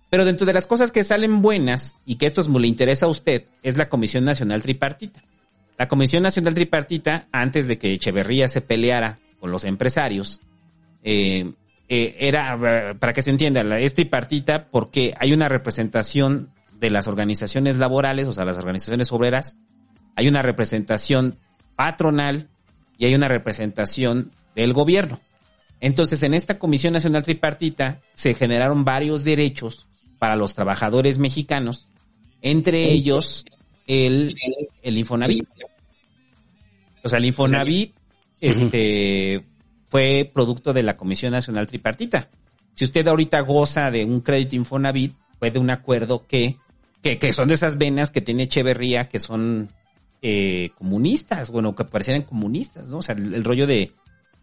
Pero dentro de las cosas que salen buenas y que esto es muy le interesa a usted, es la Comisión Nacional Tripartita. La Comisión Nacional Tripartita, antes de que Echeverría se peleara con los empresarios, eh, eh, era, para que se entienda, es tripartita porque hay una representación de las organizaciones laborales, o sea, las organizaciones obreras, hay una representación patronal y hay una representación del gobierno. Entonces, en esta Comisión Nacional Tripartita se generaron varios derechos para los trabajadores mexicanos, entre ellos el, el Infonavit. O sea, el Infonavit este, fue producto de la Comisión Nacional Tripartita. Si usted ahorita goza de un crédito Infonavit, fue de un acuerdo que, que, que son de esas venas que tiene Echeverría, que son eh, comunistas, bueno, que parecieran comunistas, ¿no? O sea, el, el rollo de...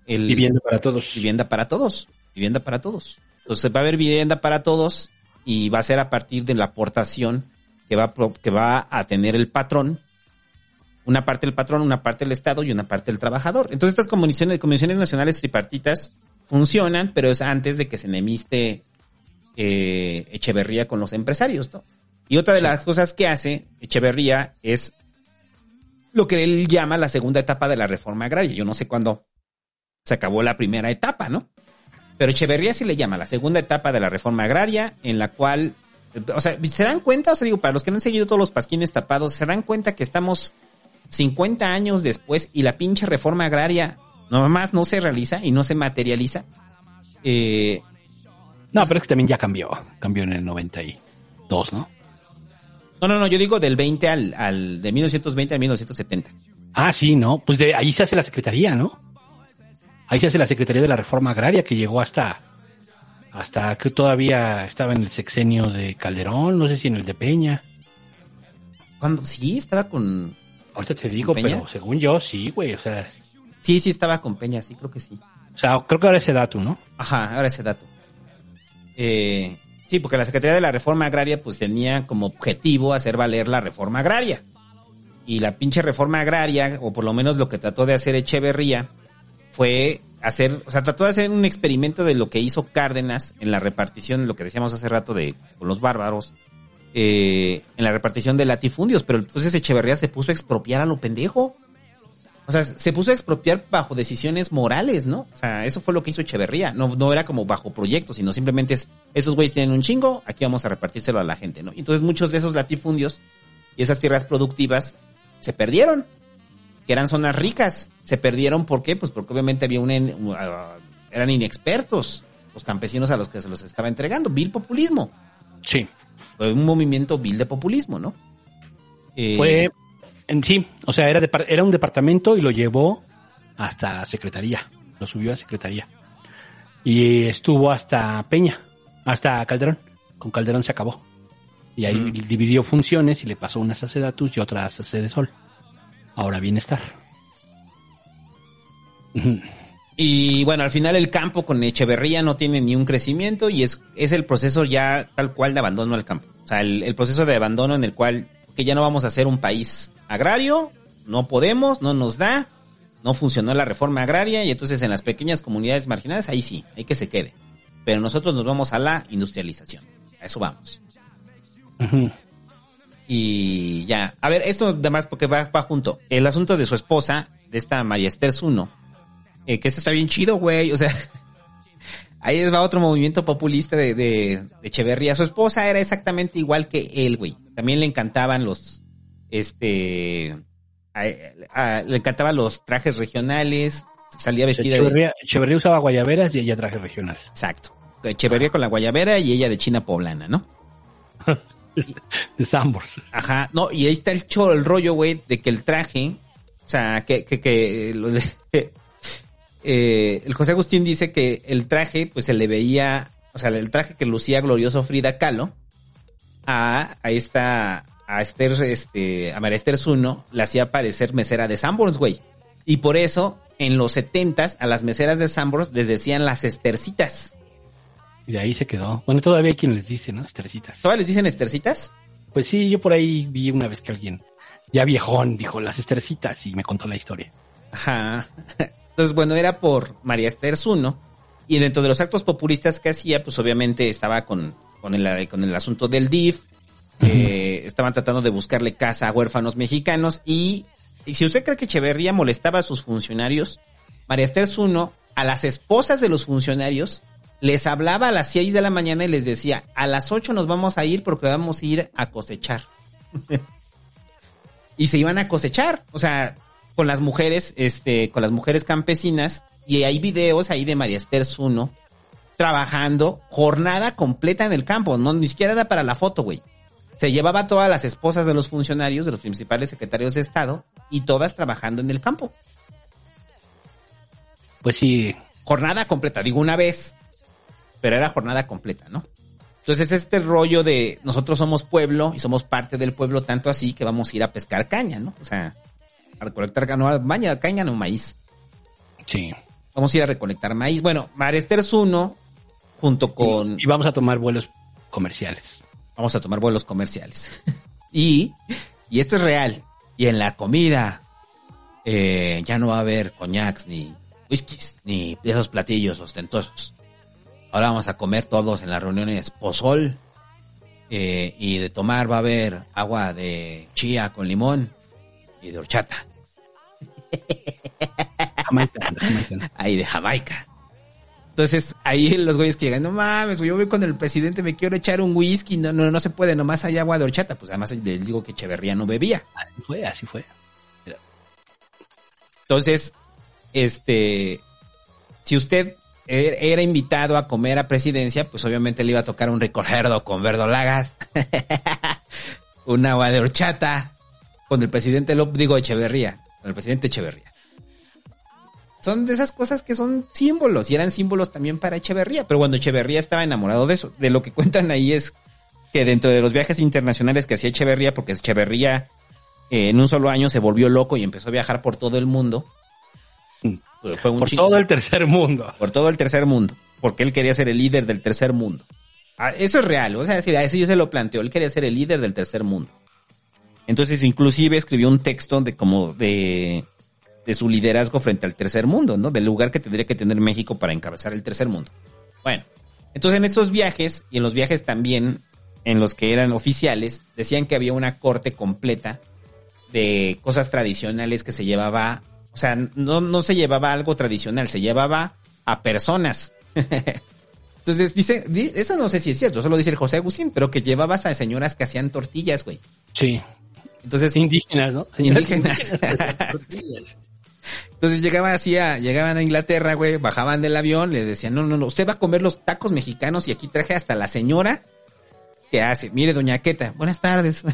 El, Vivienda para todos. Vivienda para todos. Vivienda para todos. Entonces va a haber vivienda para todos y va a ser a partir de la aportación que va, que va a tener el patrón. Una parte el patrón, una parte el Estado y una parte el trabajador. Entonces estas comisiones, comisiones nacionales tripartitas funcionan, pero es antes de que se enemiste eh, Echeverría con los empresarios, ¿no? Y otra de las cosas que hace Echeverría es lo que él llama la segunda etapa de la reforma agraria. Yo no sé cuándo se acabó la primera etapa, ¿no? Pero Echeverría sí le llama la segunda etapa de la reforma agraria, en la cual, o sea, ¿se dan cuenta? O sea, digo, para los que no han seguido todos los pasquines tapados, ¿se dan cuenta que estamos 50 años después y la pinche reforma agraria nomás no se realiza y no se materializa? Eh, No, pero es que también ya cambió. Cambió en el 92, ¿no? no, no, no, yo digo del 20 al, al, de 1920 a 1970. Ah, sí, ¿no? Pues de ahí se hace la secretaría, ¿no? Ahí se hace la Secretaría de la Reforma Agraria que llegó hasta, hasta que todavía estaba en el sexenio de Calderón, no sé si en el de Peña. Cuando, sí, estaba con, Ahorita te digo, pero según yo, sí, güey, o sea, sí, sí estaba con Peña, sí, creo que sí. o sea, creo que ahora ese dato, ¿no? Ajá, ahora ese dato. Eh, Sí, porque la Secretaría de la Reforma Agraria pues tenía como objetivo hacer valer la reforma agraria. Y la pinche reforma agraria, o por lo menos lo que trató de hacer Echeverría, fue hacer, o sea, trató de hacer un experimento de lo que hizo Cárdenas en la repartición, lo que decíamos hace rato de con los bárbaros, eh, en la repartición de latifundios, pero entonces Echeverría se puso a expropiar a lo pendejo. O sea, se puso a expropiar bajo decisiones morales, ¿no? O sea, eso fue lo que hizo Echeverría. No, no era como bajo proyectos, sino simplemente es, esos güeyes tienen un chingo, aquí vamos a repartírselo a la gente, ¿no? Entonces muchos de esos latifundios y esas tierras productivas se perdieron, que eran zonas ricas. Se perdieron, ¿por qué? Pues porque obviamente había un, en- uh, eran inexpertos los campesinos a los que se los estaba entregando. Vil populismo. Sí. Fue un movimiento vil de populismo, ¿no? Eh, Fue, en sí, o sea, era, era un departamento y lo llevó hasta Secretaría. Lo subió a Secretaría. Y estuvo hasta Peña, hasta Calderón. Con Calderón se acabó. Y ahí dividió funciones y le pasó unas a Sedatus y otras a Sol. Ahora bienestar. Y bueno, al final el campo con Echeverría no tiene ni un crecimiento y es, es el proceso ya tal cual de abandono al campo. O sea, el, el proceso de abandono en el cual que ya no vamos a ser un país agrario, no podemos, no nos da, no funcionó la reforma agraria y entonces en las pequeñas comunidades marginadas ahí sí, hay que se quede. Pero nosotros nos vamos a la industrialización. A eso vamos. Y ya. A ver, esto además porque va, va junto. El asunto de su esposa, de esta María Esther Zuno, eh, que esto está bien chido, güey. O sea, ahí va otro movimiento populista de, de, de Echeverría. Su esposa era exactamente igual que él, güey. También le encantaban los, este, a- a- le encantaban los trajes regionales. Salía vestida de... Echeverría, Echeverría usaba guayaberas y ella traje regional. Exacto. Echeverría con la guayabera y ella de China poblana, ¿no? De Sambors. Ajá, no, y ahí está el choro, el rollo, güey, de que el traje, o sea, que, que, que, lo de- eh, el José Agustín dice que el traje, pues se le veía, o sea, el traje que lucía glorioso Frida Kahlo, a, a esta, a Esther, este, a María Esther Zuno, le hacía parecer mesera de Sanborns, güey. Y por eso, en los setentas, a las meseras de Sanborns les decían las estercitas. Y de ahí se quedó. Bueno, todavía hay quien les dice, ¿no? Estercitas. ¿Todavía les dicen estercitas? Pues sí, yo por ahí vi una vez que alguien, ya viejón, dijo las estercitas y me contó la historia. Ajá. Entonces, bueno, era por María Esther Zuno. Y dentro de los actos populistas que hacía, pues obviamente estaba con, con, el, con el asunto del DIF. eh, estaban tratando de buscarle casa a huérfanos mexicanos. Y, y si usted cree que Echeverría molestaba a sus funcionarios, María Esther Zuno, a las esposas de los funcionarios, les hablaba a las 6 de la mañana y les decía, a las 8 nos vamos a ir porque vamos a ir a cosechar. y se iban a cosechar, o sea, con las mujeres, este, con las mujeres campesinas, y hay videos ahí de María Esther Zuno trabajando jornada completa en el campo, no ni siquiera era para la foto, güey. Se llevaba a todas las esposas de los funcionarios, de los principales secretarios de Estado, y todas trabajando en el campo. Pues sí. Jornada completa, digo una vez, pero era jornada completa, ¿no? Entonces este rollo de nosotros somos pueblo y somos parte del pueblo tanto así que vamos a ir a pescar caña, ¿no? O sea, a recolectar ca- no, caña, no maíz. Sí. Vamos a ir a recolectar maíz. Bueno, Marester Zuno, junto con... Y vamos a tomar vuelos comerciales. Vamos a tomar vuelos comerciales. y, y esto es real. Y en la comida eh, ya no va a haber coñacs ni whiskies, ni esos platillos ostentosos. Ahora vamos a comer todos en las reuniones pozol. eh, y de tomar va a haber agua de chía con limón y de horchata. Jamaica, de Jamaica. Ahí de Jamaica. Entonces, ahí los güeyes que llegan, no mames, yo voy con el presidente, me quiero echar un whisky, no, no, no se puede, nomás hay agua de horchata. Pues además les digo que Echeverría no bebía. Así fue, así fue. Entonces, este, si usted era invitado a comer a presidencia, pues obviamente le iba a tocar un ricordo con verdolagas, un agua de horchata, con el presidente López, digo Echeverría, con el presidente Echeverría. Son de esas cosas que son símbolos y eran símbolos también para Echeverría, pero cuando Echeverría estaba enamorado de eso, de lo que cuentan ahí es que dentro de los viajes internacionales que hacía Echeverría, porque Echeverría eh, en un solo año se volvió loco y empezó a viajar por todo el mundo. Fue un Por todo el tercer mundo. por todo el tercer mundo, porque él quería ser el líder del tercer mundo. Ah, Eso es real, o sea, sí, a ese yo se lo planteó, él quería ser el líder del tercer mundo. Entonces, inclusive escribió un texto de como de, de su liderazgo frente al tercer mundo, ¿no? Del lugar que tendría que tener México para encabezar el tercer mundo. Bueno, entonces en estos viajes, y en los viajes también, en los que eran oficiales, decían que había una corte completa de cosas tradicionales que se llevaba, o sea, no, no se llevaba algo tradicional, se llevaba a personas. Entonces dice, di- eso no sé si es cierto, eso lo dice el José Agustín, pero que llevaba hasta señoras que hacían tortillas, güey. Sí. Entonces, Indígenas, ¿no? Señoras indígenas. tortillas. Entonces llegaban así a, llegaban a Inglaterra, güey, bajaban del avión, le decían, no, no, no, usted va a comer los tacos mexicanos y aquí traje hasta la señora que hace. Mire, doña Queta, buenas tardes.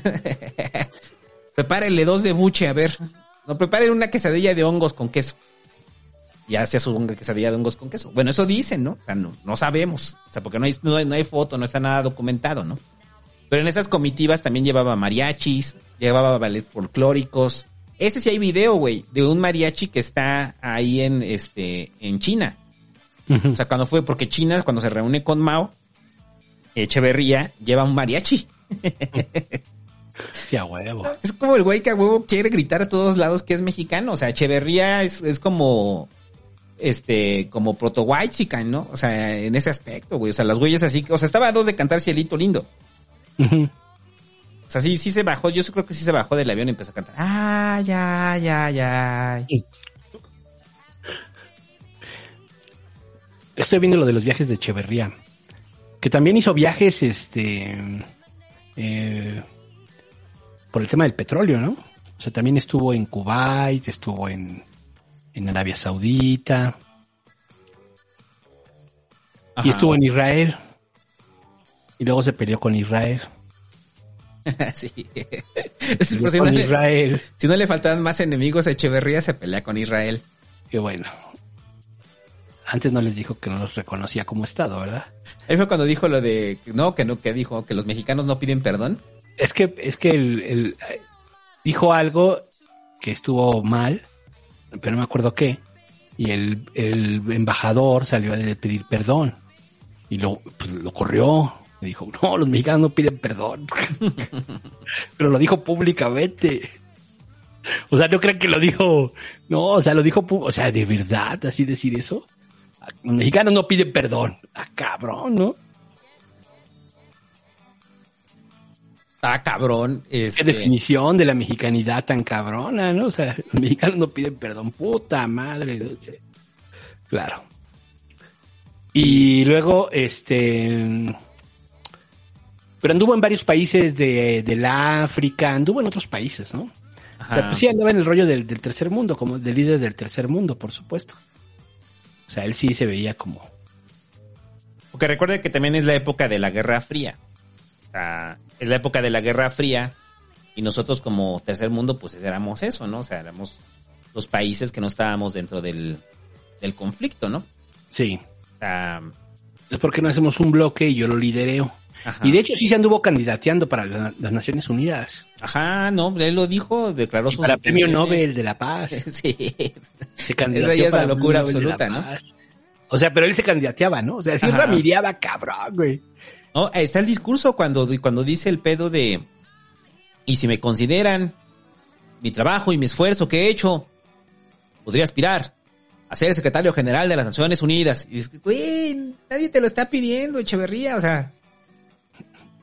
Prepárenle dos de buche, a ver. No, preparen una quesadilla de hongos con queso. Y hace su quesadilla de hongos con queso. Bueno, eso dicen, ¿no? O sea, no, no sabemos. O sea, porque no hay, no, hay, no hay foto, no está nada documentado, ¿no? Pero en esas comitivas también llevaba mariachis, llevaba ballets folclóricos. Ese sí hay video, güey, de un mariachi que está ahí en, este, en China. O sea, cuando fue, porque China, cuando se reúne con Mao, Echeverría lleva un mariachi. Sí, a huevo. Es como el güey que a huevo quiere gritar a todos lados que es mexicano. O sea, Echeverría es, es como, este, como proto white ¿no? O sea, en ese aspecto, güey. O sea, las güeyes así, o sea, estaba a dos de cantar Cielito Lindo. O sea, sí, sí se bajó. Yo creo que sí se bajó del avión y empezó a cantar. Ay, ay, ay, ay. Estoy viendo lo de los viajes de Echeverría. Que también hizo viajes, este. eh, por el tema del petróleo, ¿no? O sea, también estuvo en Kuwait, estuvo en, en Arabia Saudita. Ajá. Y estuvo en Israel. Y luego se peleó con Israel. sí. Y Por si, con no le, Israel. si no le faltaban más enemigos, Echeverría se pelea con Israel. Que bueno. Antes no les dijo que no los reconocía como Estado, ¿verdad? Ahí fue cuando dijo lo de, no, que no, que dijo que los mexicanos no piden perdón. Es que, es que el, eh, dijo algo que estuvo mal, pero no me acuerdo qué. Y el, el embajador salió a pedir perdón. Y lo, pues, lo corrió. Le dijo, no, los mexicanos no piden perdón. pero lo dijo públicamente. O sea, no creen que lo dijo. No, o sea, lo dijo. O sea, de verdad, así decir eso. Los mexicanos no piden perdón. Ah, cabrón, ¿no? Ah, cabrón. Qué Este, definición de la mexicanidad tan cabrona, ¿no? O sea, los mexicanos no piden perdón, puta madre. Claro. Y luego, este. Pero anduvo en varios países de, del África, anduvo en otros países, ¿no? O sea, pues sí andaba en el rollo del, del tercer mundo, como del líder del tercer mundo, por supuesto. O sea, él sí se veía como. Porque recuerde que también es la época de la Guerra Fría. Sea, es la época de la Guerra Fría y nosotros como tercer mundo pues éramos eso, ¿no? O sea, éramos los países que no estábamos dentro del, del conflicto, ¿no? Sí. O sea, Es porque no hacemos un bloque y yo lo lidereo. Ajá. Y de hecho sí se anduvo candidateando para la- las Naciones Unidas. ajá, no, él lo dijo, declaró Y sus para Premio. Nobel de la Paz. Sí. Se Esa candidateó ya es la locura Nobel absoluta, la ¿no? O sea, pero él se candidateaba, ¿no? O sea, sí Ajá. ramireaba cabrón, güey. No, ahí está el discurso cuando, cuando dice el pedo de, y si me consideran mi trabajo y mi esfuerzo que he hecho, podría aspirar a ser secretario general de las Naciones Unidas. Y dices, güey, nadie te lo está pidiendo, Echeverría, o sea.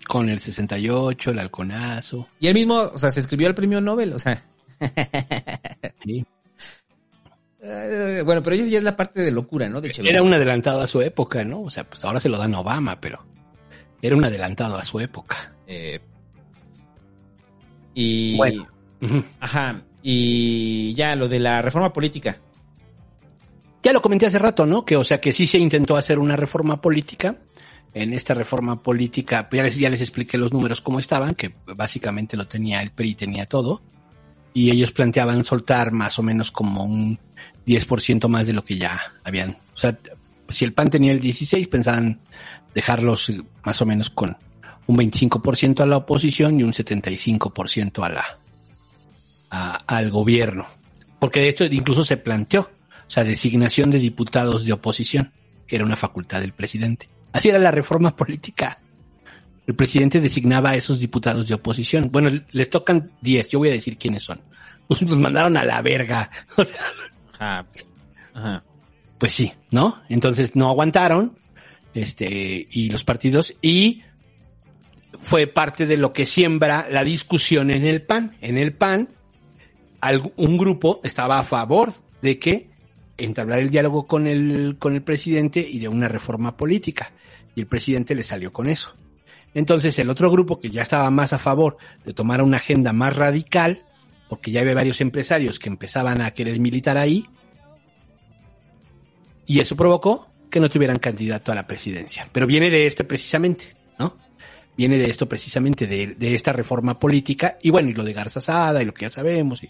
Con el 68, el halconazo. Y él mismo, o sea, se escribió al premio Nobel, o sea. Sí. Bueno, pero ya es la parte de locura, ¿no? De Echeverría. Era un adelantado a su época, ¿no? O sea, pues ahora se lo dan a Obama, pero era un adelantado a su época. Eh, y. Bueno. Ajá. Y ya, lo de la reforma política. Ya lo comenté hace rato, ¿no? Que, o sea, que sí se intentó hacer una reforma política. En esta reforma política, pues ya les, ya les expliqué los números cómo estaban, que básicamente lo tenía el PRI, tenía todo. Y ellos planteaban soltar más o menos como un 10% más de lo que ya habían. O sea, si el PAN tenía el 16, pensaban dejarlos más o menos con un 25% a la oposición y un 75% a la, a- al gobierno. Porque de esto incluso se planteó, o sea, designación de diputados de oposición, que era una facultad del presidente. Así era la reforma política el presidente designaba a esos diputados de oposición. Bueno, les tocan 10, yo voy a decir quiénes son. Pues nos mandaron a la verga. O sea, Ajá. Ajá. pues sí, ¿no? Entonces no aguantaron, este, y los partidos, y fue parte de lo que siembra la discusión en el PAN. En el PAN, un grupo estaba a favor de que entablar el diálogo con el, con el presidente y de una reforma política. Y el presidente le salió con eso. Entonces el otro grupo que ya estaba más a favor de tomar una agenda más radical, porque ya había varios empresarios que empezaban a querer militar ahí, y eso provocó que no tuvieran candidato a la presidencia. Pero viene de este precisamente, ¿no? Viene de esto precisamente, de, de esta reforma política, y bueno, y lo de Garza Sada, y lo que ya sabemos, y,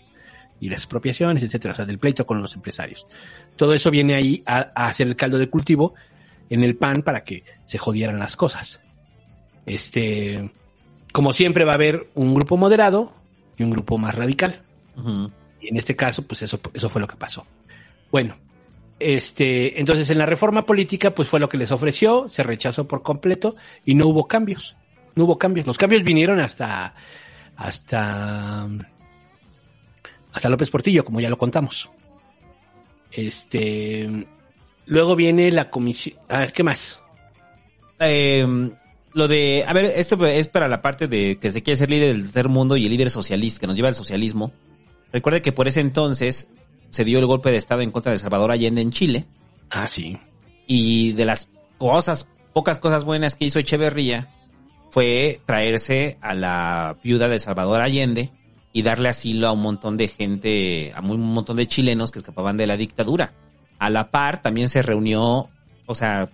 y las expropiaciones, etcétera, o sea, del pleito con los empresarios. Todo eso viene ahí a, a hacer el caldo de cultivo en el PAN para que se jodieran las cosas. Este, como siempre va a haber un grupo moderado y un grupo más radical. Y en este caso, pues eso, eso fue lo que pasó. Bueno, este, entonces en la reforma política, pues fue lo que les ofreció, se rechazó por completo y no hubo cambios. No hubo cambios. Los cambios vinieron hasta, hasta, hasta López Portillo, como ya lo contamos. Este, luego viene la comisión. A ver, ¿qué más? Eh, lo de, a ver, esto es para la parte de que se quiere ser líder del tercer mundo y el líder socialista, que nos lleva al socialismo. Recuerde que por ese entonces se dio el golpe de Estado en contra de Salvador Allende en Chile. Ah, sí. Y de las cosas, pocas cosas buenas que hizo Echeverría fue traerse a la viuda de Salvador Allende y darle asilo a un montón de gente, a un montón de chilenos que escapaban de la dictadura. A la par también se reunió, o sea,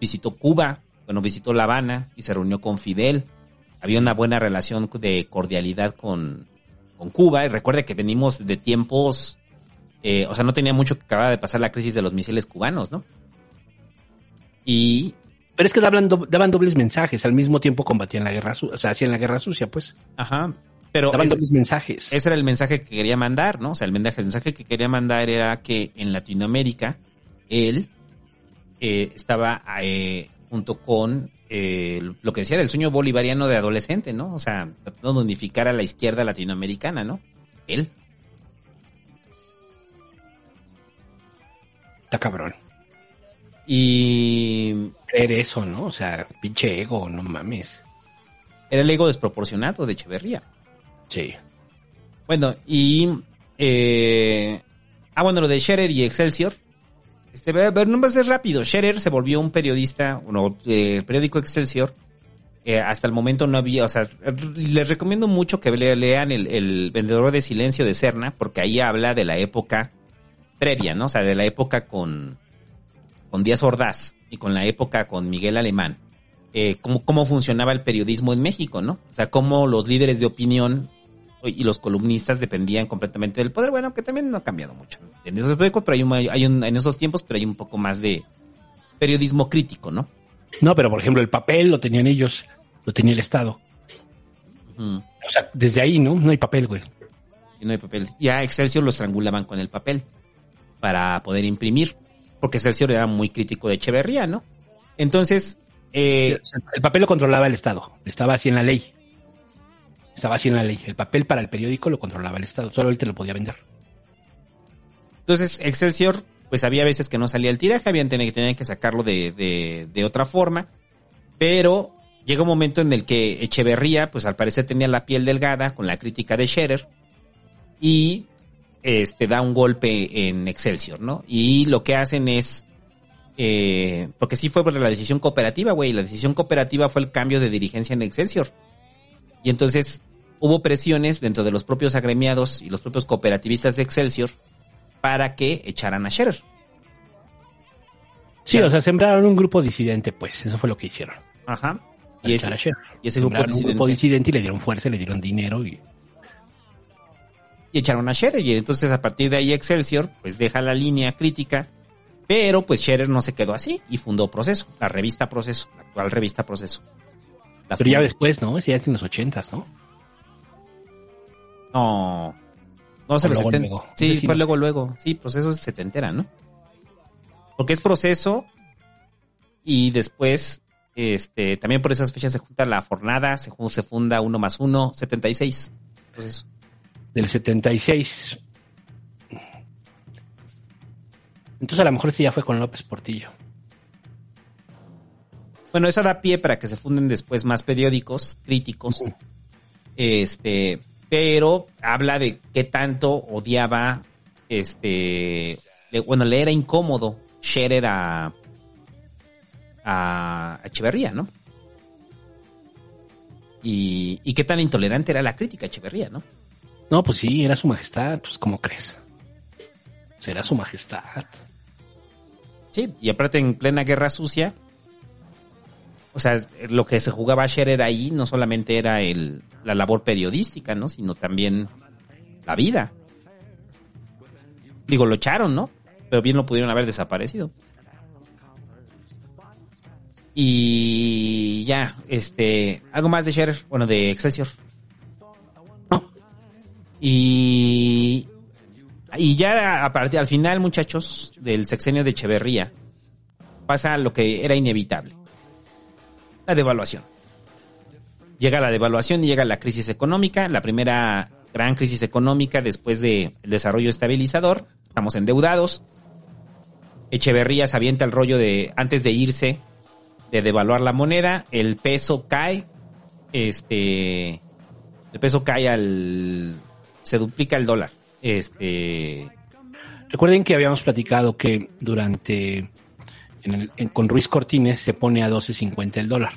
visitó Cuba, bueno, visitó La Habana y se reunió con Fidel. Había una buena relación de cordialidad con, con Cuba. Y recuerde que venimos de tiempos, eh, o sea, no tenía mucho que acababa de pasar la crisis de los misiles cubanos, ¿no? Y Pero es que daban, do- daban dobles mensajes, al mismo tiempo combatían la guerra sucia, o sea, hacían la guerra sucia, pues. Ajá. Pero daban ese, dobles mensajes. ese era el mensaje que quería mandar, ¿no? O sea, el mensaje, el mensaje que quería mandar era que en Latinoamérica él eh, estaba eh, junto con eh, lo que decía del sueño bolivariano de adolescente, ¿no? O sea, tratando de unificar a la izquierda latinoamericana, ¿no? Él. Está cabrón. Y Creer eso, ¿no? O sea, pinche ego, no mames. era el ego desproporcionado de Echeverría. Sí. Bueno, y... Eh, ah, bueno, lo de Scherer y Excelsior. Este, ver, no va a ser rápido. Scherer se volvió un periodista, bueno, eh, el periódico Excelsior. eh, hasta el momento no había, o sea, les recomiendo mucho que le- lean el, el Vendedor de Silencio de Cerna, porque ahí habla de la época previa, ¿no? O sea, de la época con, con Díaz Ordaz y con la época con Miguel Alemán. Eh, cómo, cómo funcionaba el periodismo en México, ¿no? O sea, cómo los líderes de opinión y los columnistas dependían completamente del poder. Bueno, que también no ha cambiado mucho ¿no? en esos tiempos, pero hay un, hay un- en esos tiempos, pero hay un poco más de periodismo crítico, ¿no? No, pero por ejemplo, el papel lo tenían ellos, lo tenía el Estado. O sea, desde ahí, ¿no? No hay papel, güey. Y no hay papel. Y a Excelsior lo estrangulaban con el papel para poder imprimir, porque Excelsior era muy crítico de Echeverría, ¿no? Entonces, eh, el papel lo controlaba el Estado, estaba así en la ley. Estaba así en la ley. El papel para el periódico lo controlaba el Estado, solo él te lo podía vender. Entonces, Excelsior, pues había veces que no salía el tiraje, habían tenido, tenían que sacarlo de, de, de otra forma, pero llega un momento en el que Echeverría, pues al parecer tenía la piel delgada con la crítica de Scherer y este da un golpe en Excelsior, ¿no? Y lo que hacen es, eh, porque sí fue por la decisión cooperativa, güey, la decisión cooperativa fue el cambio de dirigencia en Excelsior. Y entonces hubo presiones dentro de los propios agremiados y los propios cooperativistas de Excelsior para que echaran a Scherer. Sí, o sea, sembraron un grupo disidente, pues, eso fue lo que hicieron. Ajá. Y ese, y ese grupo Sembraron un grupo disidente. disidente y le dieron fuerza, le dieron dinero y y echaron a Scherer. Y entonces a partir de ahí Excelsior pues deja la línea crítica. Pero pues Scherer no se quedó así y fundó Proceso, la revista Proceso, la actual revista Proceso. La Pero ya después, ¿no? Ese ya es en los ochentas, ¿no? No. No se los luego, 70. luego. Sí, fue no. luego, luego. Sí, Proceso es setentera, ¿no? Porque es Proceso y después Este, también por esas fechas se junta la jornada, se, se funda uno más uno, 76. Entonces, Del 76. Entonces a lo mejor sí ya fue con López Portillo. bueno, eso da pie para que se funden después más periódicos críticos. Este, pero habla de qué tanto odiaba, este, le- bueno, le era incómodo Scherer a, a Echeverría, ¿no? Y, y qué tan intolerante era la crítica a Echeverría, ¿no? No, pues sí, era su majestad, pues ¿cómo crees? Será su majestad. Sí, y aparte en plena guerra sucia, o sea, lo que se jugaba Scherer ahí no solamente era el, la labor periodística, ¿no? Sino también la vida. Digo, lo echaron, ¿no? Pero bien lo pudieron haber desaparecido. Y ya, este, algo más de Scherer, bueno, de Excelsior. Y, y ya a partir, al final, muchachos, del sexenio de Echeverría, pasa lo que era inevitable. La devaluación. Llega la devaluación y llega la crisis económica, la primera gran crisis económica después del desarrollo estabilizador. Estamos endeudados. Echeverría se avienta el rollo de, antes de irse, de devaluar la moneda, el peso cae, este, el peso cae al, se duplica el dólar. Este, Recuerden que habíamos platicado que durante en el- en- con Ruiz Cortines se pone a 12.50 el dólar.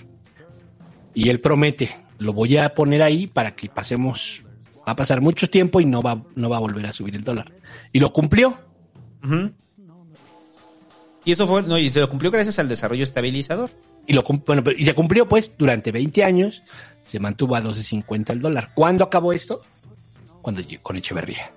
Y él promete, lo voy a poner ahí para que pasemos, va a pasar mucho tiempo y no va, no va a volver a subir el dólar. Y lo cumplió. Y eso fue, no, y se lo cumplió gracias al desarrollo estabilizador. Y, lo, bueno, y se cumplió pues durante 20 años, se mantuvo a 12.50 el dólar. ¿Cuándo acabó esto? Cuando con Echeverría.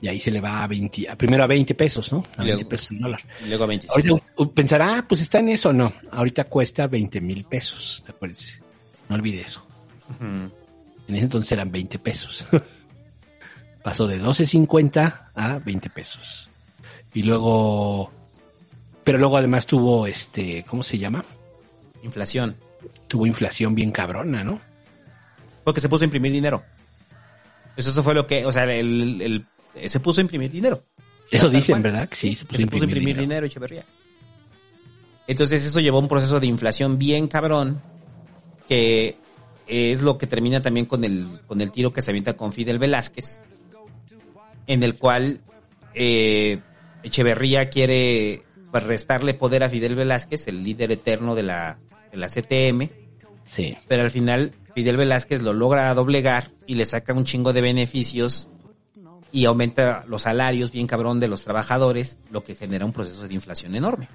Y ahí se le va a 20, a- primero a 20 pesos, ¿no? A Y 20 luego- pesos el dólar. Y luego a 25. Ahorita pensará, ah, pues está en eso, no. Ahorita cuesta 20 mil pesos, ¿te acuerdas? No olvide eso. En ese entonces eran 20 pesos. Pasó de 12.50 a 20 pesos. Y luego, pero luego además tuvo este, ¿cómo se llama? Inflación. Tuvo inflación bien cabrona, ¿no? Porque se puso a imprimir dinero. Eso, eso fue lo que, o sea, el, el- se puso a imprimir dinero. Eso dicen. ¿verdad? Sí, se puso, se puso a imprimir dinero, Echeverría. Entonces eso llevó a un proceso de inflación bien cabrón, que es lo que termina también con el, con el tiro que se avienta con Fidel Velázquez, en el cual eh, Echeverría quiere pues, restarle poder a Fidel Velázquez, el líder eterno de la, de la CTM, Sí. pero al final Fidel Velázquez lo logra doblegar y le saca un chingo de beneficios y aumenta los salarios bien cabrón de los trabajadores, lo que genera un proceso de inflación enorme.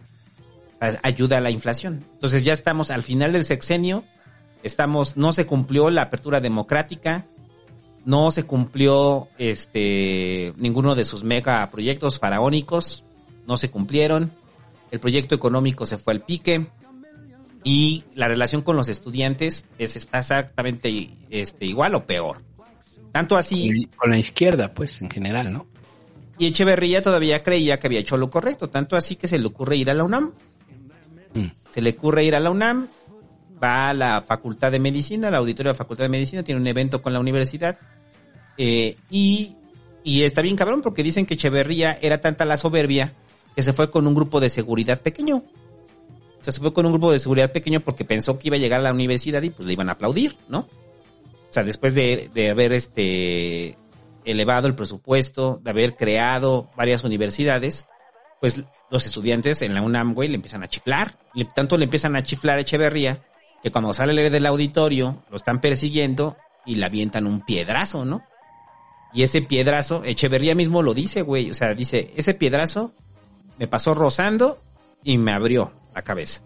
Ayuda a la inflación. Entonces ya estamos al final del sexenio, estamos, no se cumplió la apertura democrática, no se cumplió este ninguno de sus megaproyectos faraónicos, no se cumplieron, el proyecto económico se fue al pique, y la relación con los estudiantes es, está exactamente este, igual o peor. Tanto así, Con la izquierda, pues, en general, ¿no? y Echeverría todavía creía que había hecho lo correcto, tanto así que se le ocurre ir a la UNAM. Mm. Se le ocurre ir a la UNAM, va a la Facultad de Medicina, al auditorio de la Facultad de Medicina, tiene un evento con la universidad, eh, y, y está bien cabrón porque dicen que Echeverría era tanta la soberbia que se fue con un grupo de seguridad pequeño. O sea, se fue con un grupo de seguridad pequeño porque pensó que iba a llegar a la universidad y pues le iban a aplaudir, ¿no? O sea, después de, de haber este elevado el presupuesto, de haber creado varias universidades, pues los estudiantes en la UNAM, güey, le empiezan a chiflar. Le- tanto le empiezan a chiflar a Echeverría que cuando sale del auditorio lo están persiguiendo y le avientan un piedrazo, ¿no? Y ese piedrazo, Echeverría mismo lo dice, güey. O sea, dice, ese piedrazo me pasó rozando y me abrió la cabeza.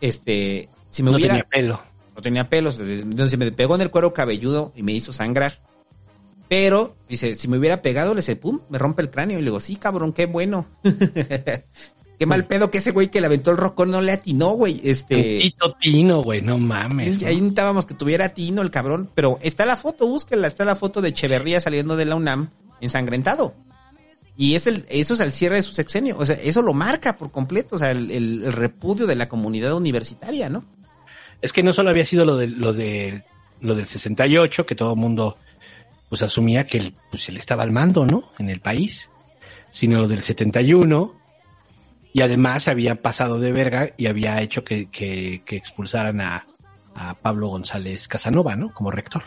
Este, si me no hubiera... tenía pelo. No tenía pelos, entonces me pegó en el cuero cabelludo y me hizo sangrar. Pero, dice, si me hubiera pegado, le dice, pum, me rompe el cráneo. Y le digo, sí, cabrón, qué bueno. qué mal pedo que ese güey que le aventó el rocón no le atinó, güey. Este. Tito Tino, güey, no mames. Ahí necesitábamos que tuviera tino el cabrón. Pero está la foto, búsquela, está la foto de Echeverría saliendo de la UNAM ensangrentado. Y es el, eso es el cierre de su sexenio. O sea, eso lo marca por completo. O sea, el, repudio de la comunidad universitaria, ¿no? Es que no solo había sido lo de lo de lo del 68, que todo el mundo pues asumía que él, pues, él estaba al mando, ¿no? En el país, sino lo del 71 y además había pasado de verga y había hecho que, que, que expulsaran a, a Pablo González Casanova, ¿no? Como rector.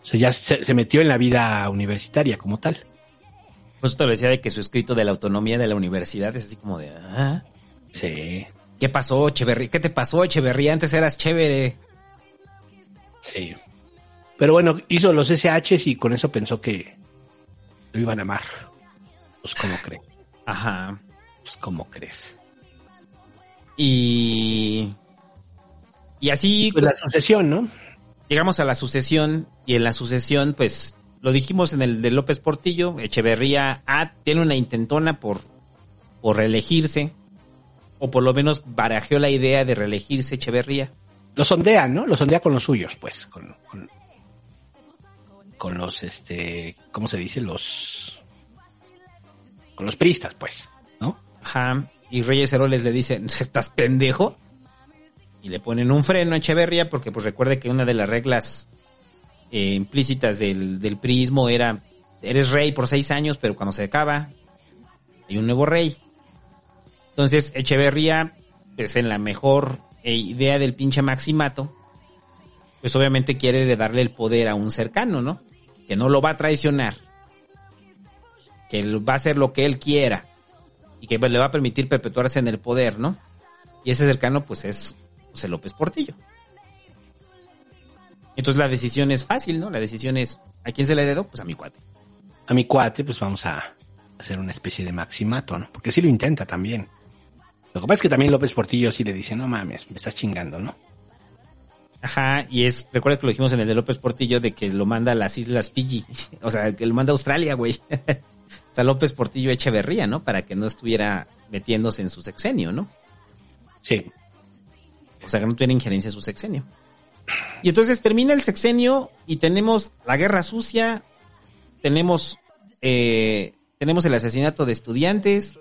O sea, ya se, se metió en la vida universitaria como tal. Pues te lo decía de que su escrito de la autonomía de la universidad es así como de, ah, Sí, ¿qué pasó, Echeverría? ¿Qué te pasó, Echeverría? Antes eras chévere. sí. Pero bueno, hizo los SHs y con eso pensó que lo iban a amar. Pues, ¿cómo crees? Ajá. Pues, ¿cómo crees? Y. Y así. Pues la sucesión, ¿no? Llegamos a la sucesión y en la sucesión, pues, lo dijimos en el de López Portillo, Echeverría A tiene una intentona por, por reelegirse, o por lo menos barajeó la idea de reelegirse Echeverría. Lo sondean, ¿no? Lo sondea con los suyos, pues, con, con, con los, este, ¿cómo se dice? Los, con los pristas, pues, ¿no? Ajá. Y Reyes Heroles le dice, ¿estás pendejo? Y le ponen un freno a Echeverría porque pues recuerde que una de las reglas eh, implícitas del, del priismo era, eres rey por seis años, pero cuando se acaba, hay un nuevo rey. Entonces Echeverría, pues en la mejor eh, idea del pinche maximato, pues obviamente quiere darle el poder a un cercano, ¿no? Que no lo va a traicionar. Que va a hacer lo que él quiera y que le va a permitir perpetuarse en el poder, ¿no? Y ese cercano, pues es José López Portillo. Entonces la decisión es fácil, ¿no? La decisión es, ¿a quién se le heredó? Pues a mi cuate. A mi cuate, pues vamos a hacer una especie de maximato, ¿no? Porque sí lo intenta también. Lo que pasa es que también López Portillo sí le dice, no mames, me estás chingando, ¿no? Ajá, y es, recuerda que lo dijimos en el de López Portillo de que lo manda a las Islas Fiji, o sea, que lo manda a Australia, güey. o sea, López Portillo Echeverría, ¿no? Para que no estuviera metiéndose en su sexenio, ¿no? Sí. O sea, que no tuviera injerencia en su sexenio. Y entonces termina el sexenio y tenemos la guerra sucia, tenemos, eh, tenemos el asesinato de estudiantes,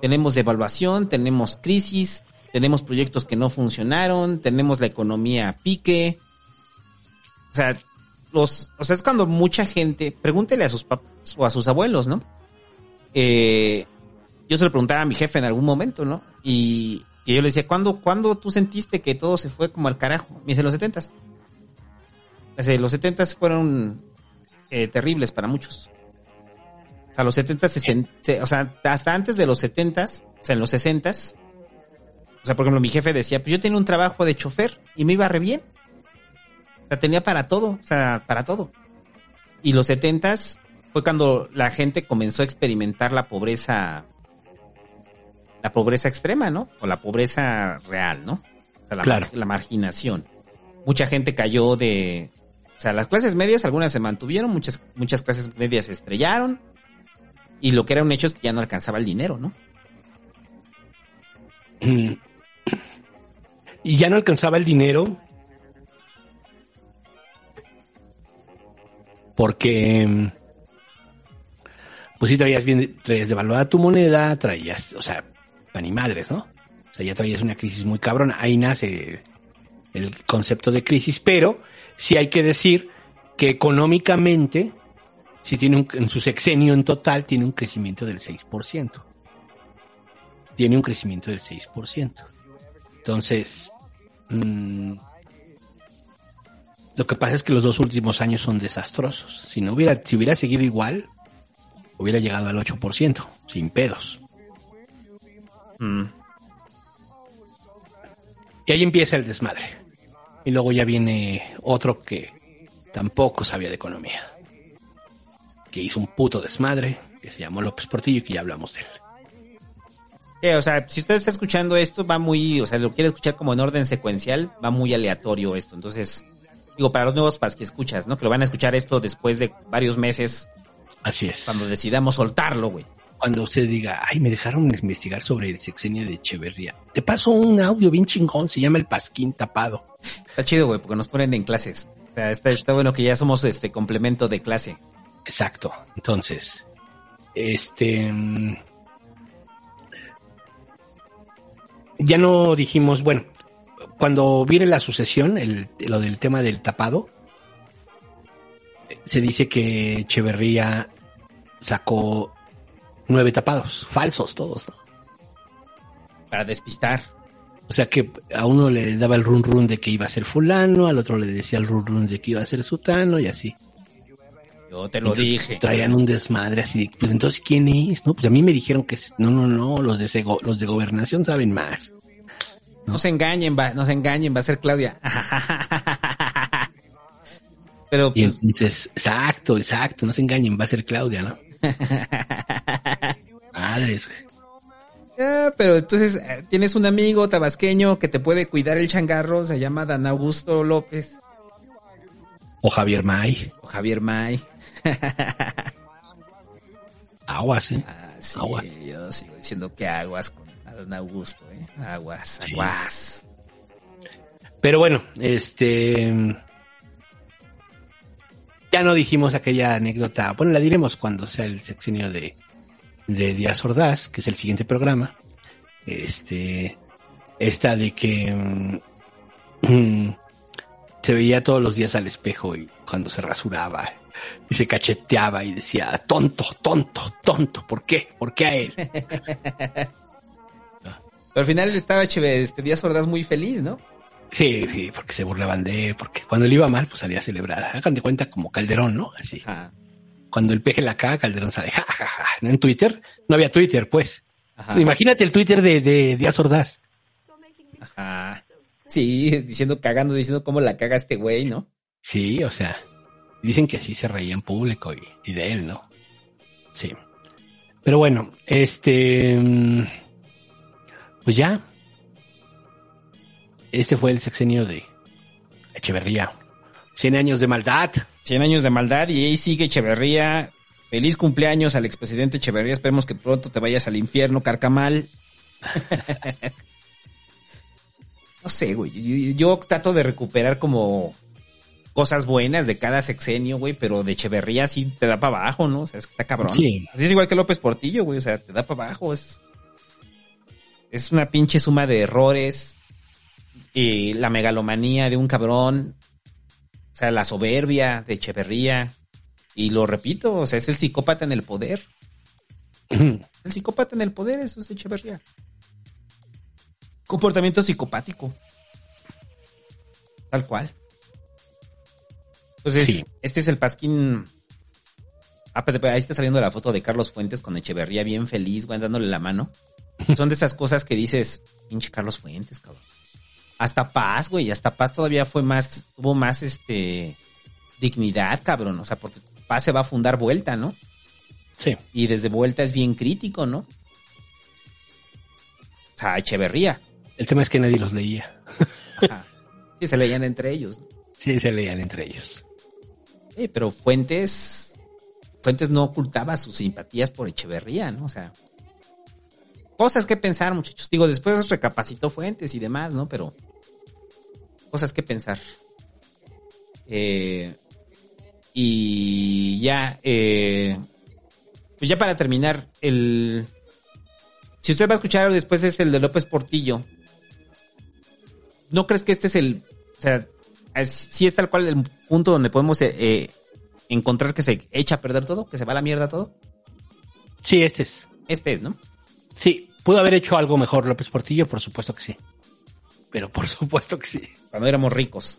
tenemos devaluación, tenemos crisis, tenemos proyectos que no funcionaron, tenemos la economía a pique. O sea, o sea, es cuando mucha gente, pregúntele a sus papás o a sus abuelos, ¿no? Eh, yo se lo preguntaba a mi jefe en algún momento, ¿no? Y, y yo le decía, ¿cuándo, ¿cuándo tú sentiste que todo se fue como al carajo? Me dice, los setentas. Dice, los setentas fueron eh, terribles para muchos. O sea, los setentas, se, se- o sea, hasta antes de los setentas, o sea, en los sesentas, o sea, por ejemplo, mi jefe decía, pues yo tenía un trabajo de chofer y me iba re bien. O sea, tenía para todo, o sea, para todo. Y los setentas fue cuando la gente comenzó a experimentar la pobreza, la pobreza extrema, ¿no? O la pobreza real, ¿no? O sea, la, Claro. mar- la marginación. Mucha gente cayó de, o sea, las clases medias, algunas se mantuvieron, muchas, muchas clases medias se estrellaron. Y lo que era un hecho es que ya no alcanzaba el dinero, ¿no? Mm. Y ya no alcanzaba el dinero. Porque, mm, pues sí traías bien, traías devaluada tu moneda, traías, o sea, y madres, ¿no? O sea, ya traías una crisis muy cabrona. Ahí nace el concepto de crisis, pero sí hay que decir que económicamente, si tiene un, en su sexenio en total, tiene un crecimiento del 6% tiene un crecimiento del 6%. Entonces, mm, lo que pasa es que los dos últimos años son desastrosos. Si no hubiera, si hubiera seguido igual, hubiera llegado al 8%, sin pedos. Y ahí empieza el desmadre. Y luego ya viene otro que tampoco sabía de economía. Que hizo un puto desmadre, que se llamó López Portillo y que ya hablamos de él. Eh, o sea, si usted está escuchando esto, va muy, o sea, lo quiere escuchar como en orden secuencial, va muy aleatorio esto. Entonces, digo, para los nuevos pas que escuchas, ¿no? Que lo van a escuchar esto después de varios meses. Así es. Cuando decidamos soltarlo, güey. Cuando usted diga, ay, me dejaron investigar sobre el sexenio de Echeverría. Te paso un audio bien chingón, se llama El Pasquín Tapado. Está chido, güey, porque nos ponen en clases. O sea, está, está bueno que ya somos este complemento de clase. Exacto. Entonces, Este. mm, Ya no dijimos, bueno, cuando viene la sucesión, el, lo del tema del tapado, se dice que Echeverría sacó nueve tapados, falsos todos. ¿no? Para despistar. O sea que a uno le daba el run run de que iba a ser fulano, al otro le decía el run run de que iba a ser sutano y así. Yo te lo dije. Traían un desmadre así. Pues entonces, ¿quién es? No, pues a mí me dijeron que no, no, no, los de Sego- los de gobernación saben más. No se engañen, va, no se engañen, va a ser Claudia. Pero Y pues, entonces, exacto, exacto, no se engañen, va a ser Claudia, ¿no? Madres, güey. ah, pero entonces eh, tienes un amigo tabasqueño que te puede cuidar el changarro, se llama Dan Augusto López O Javier May. o Javier May. Aguas, ¿eh? Ah, sí, Agua. yo sigo diciendo que aguas con Dan Augusto, ¿eh? Aguas, aguas. Pero bueno, este. Ya no dijimos aquella anécdota. Bueno, la diremos cuando sea el sexenio de, de Díaz Ordaz, que es el siguiente programa. Este. Esta de que. mm, se veía todos los días al espejo y cuando se rasuraba y se cacheteaba y decía, tonto, tonto, tonto, ¿por qué? ¿Por qué a él? Pero al final estaba chévere, este Díaz Ordaz muy feliz, ¿no? Sí, sí, porque se burlaban de él, porque cuando le iba mal, pues salía a celebrar. Hagan de cuenta como Calderón, ¿no? Así. Ajá. Cuando el peje la caga, Calderón sale, ja, ja, ja. En Twitter, no había Twitter, pues. Ajá. Imagínate el Twitter de, de Díaz Ordaz. Ajá. Sí, diciendo, cagando, diciendo cómo la caga este güey, ¿no? Sí, o sea, dicen que así se reía en público y, y de él, ¿no? Sí. Pero bueno, este, mm, pues ya. Este fue el sexenio de Echeverría. Cien años de maldad. 100 años de maldad y ahí sigue Echeverría. Feliz cumpleaños al expresidente Echeverría. Esperemos que pronto te vayas al infierno, carcamal. no sé, güey. Yo, yo trato de recuperar como cosas buenas de cada sexenio, güey, pero de Echeverría sí te da para abajo, ¿no? O sea, está cabrón. Sí. Así es igual que López Portillo, güey. O sea, te da para abajo. Es, es una pinche suma de errores. Y la megalomanía de un cabrón. O sea, la soberbia de Echeverría. Y lo repito, o sea, es el psicópata en el poder. El psicópata en el poder, eso es Echeverría. Comportamiento psicopático. Tal cual. Entonces, Sí. este es el pasquín. Ah, pero, pero ahí está saliendo la foto de Carlos Fuentes con Echeverría bien feliz, güey, dándole la mano. Son de esas cosas que dices, pinche Carlos Fuentes, cabrón. Hasta Paz, güey, hasta Paz todavía fue más, tuvo más, este, dignidad, cabrón. O sea, porque Paz se va a fundar Vuelta, ¿no? Sí. Y desde Vuelta es bien crítico, ¿no? O sea, Echeverría. El tema es que nadie los leía. Ajá. Sí, se leían entre ellos. Sí, se leían entre ellos. Sí, pero Fuentes, Fuentes no ocultaba sus simpatías por Echeverría, ¿no? O sea, cosas que pensar, muchachos. Digo, después recapacitó Fuentes y demás, ¿no? Pero cosas que pensar. Eh, y ya, eh, pues ya para terminar, el... Si usted va a escuchar después es el de López Portillo. ¿No crees que este es el... O sea, es, sí es tal cual el punto donde podemos eh, eh, encontrar que se echa a perder todo, que se va a la mierda todo? Sí, este es. Este es, ¿no? Sí, pudo haber hecho algo mejor López Portillo, por supuesto que sí. Pero por supuesto que sí. Cuando éramos ricos.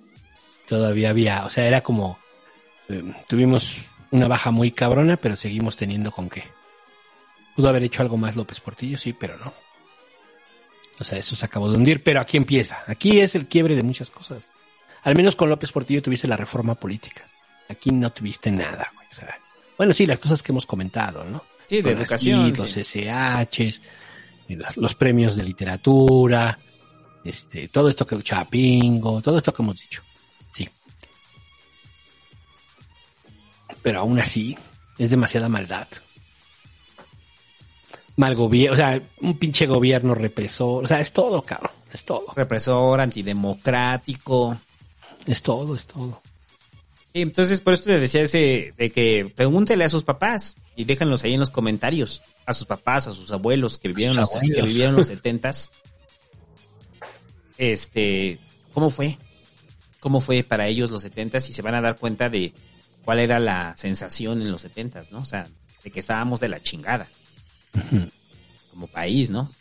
Todavía había, o sea, era como eh, tuvimos una baja muy cabrona, pero seguimos teniendo con qué. Pudo haber hecho algo más López Portillo, sí, pero no. O sea, eso se acabó de hundir, pero aquí empieza. Aquí es el quiebre de muchas cosas. Al menos con López Portillo tuviste la reforma política. Aquí no tuviste nada, güey. O sea, bueno, sí, las cosas que hemos comentado, ¿no? Sí, de Con educación, Los sí. SHs, y los, los premios de literatura, este, todo esto que Chapingo, todo esto que hemos dicho. Sí. Pero aún así, es demasiada maldad. Mal gobierno, o sea, un pinche gobierno represor, o sea, es todo, cabrón, es todo. Represor, antidemocrático. Es todo, es todo. Sí, entonces por eso te decía ese de que pregúntele a sus papás. Y déjenlos ahí en los comentarios. A sus papás, a sus abuelos que vivieron, los, abuelos. que vivieron los setentas. Este, ¿cómo fue? ¿Cómo fue para ellos los setentas? Y se van a dar cuenta de cuál era la sensación en los setentas, ¿no? O sea, de que estábamos de la chingada como país, ¿no?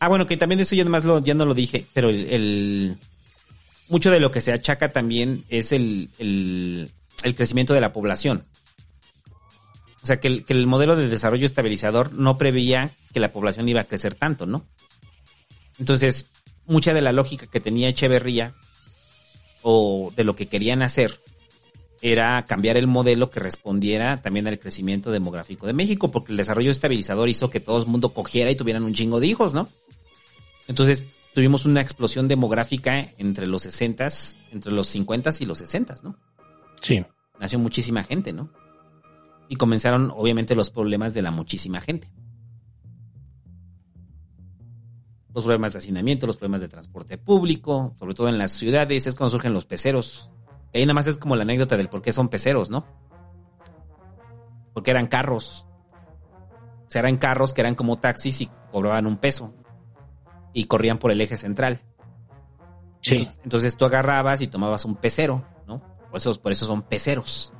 Ah, bueno, que también eso ya nomás lo, ya no lo dije, pero el, el- mucho de lo que se achaca también es el, el, crecimiento de la población. O sea, que el, que el modelo de desarrollo estabilizador no preveía que la población iba a crecer tanto, ¿no? Entonces, mucha de la lógica que tenía Echeverría o de lo que querían hacer era cambiar el modelo que respondiera también al crecimiento demográfico de México, porque el desarrollo estabilizador hizo que todo el mundo cogiera y tuvieran un chingo de hijos, ¿no? Entonces tuvimos una explosión demográfica entre los 60, entre los 50 y los 60, ¿no? Sí. Nació muchísima gente, ¿no? Y comenzaron obviamente los problemas de la muchísima gente. Los problemas de hacinamiento, los problemas de transporte público, sobre todo en las ciudades, es cuando surgen los peceros. Ahí nada más es como la anécdota del por qué son peceros, ¿no? Porque eran carros. O sea, eran carros que eran como taxis y cobraban un peso. Y corrían por el eje central. Sí. Entonces, entonces tú agarrabas y tomabas un pecero, ¿no? Por eso, por eso son peceros.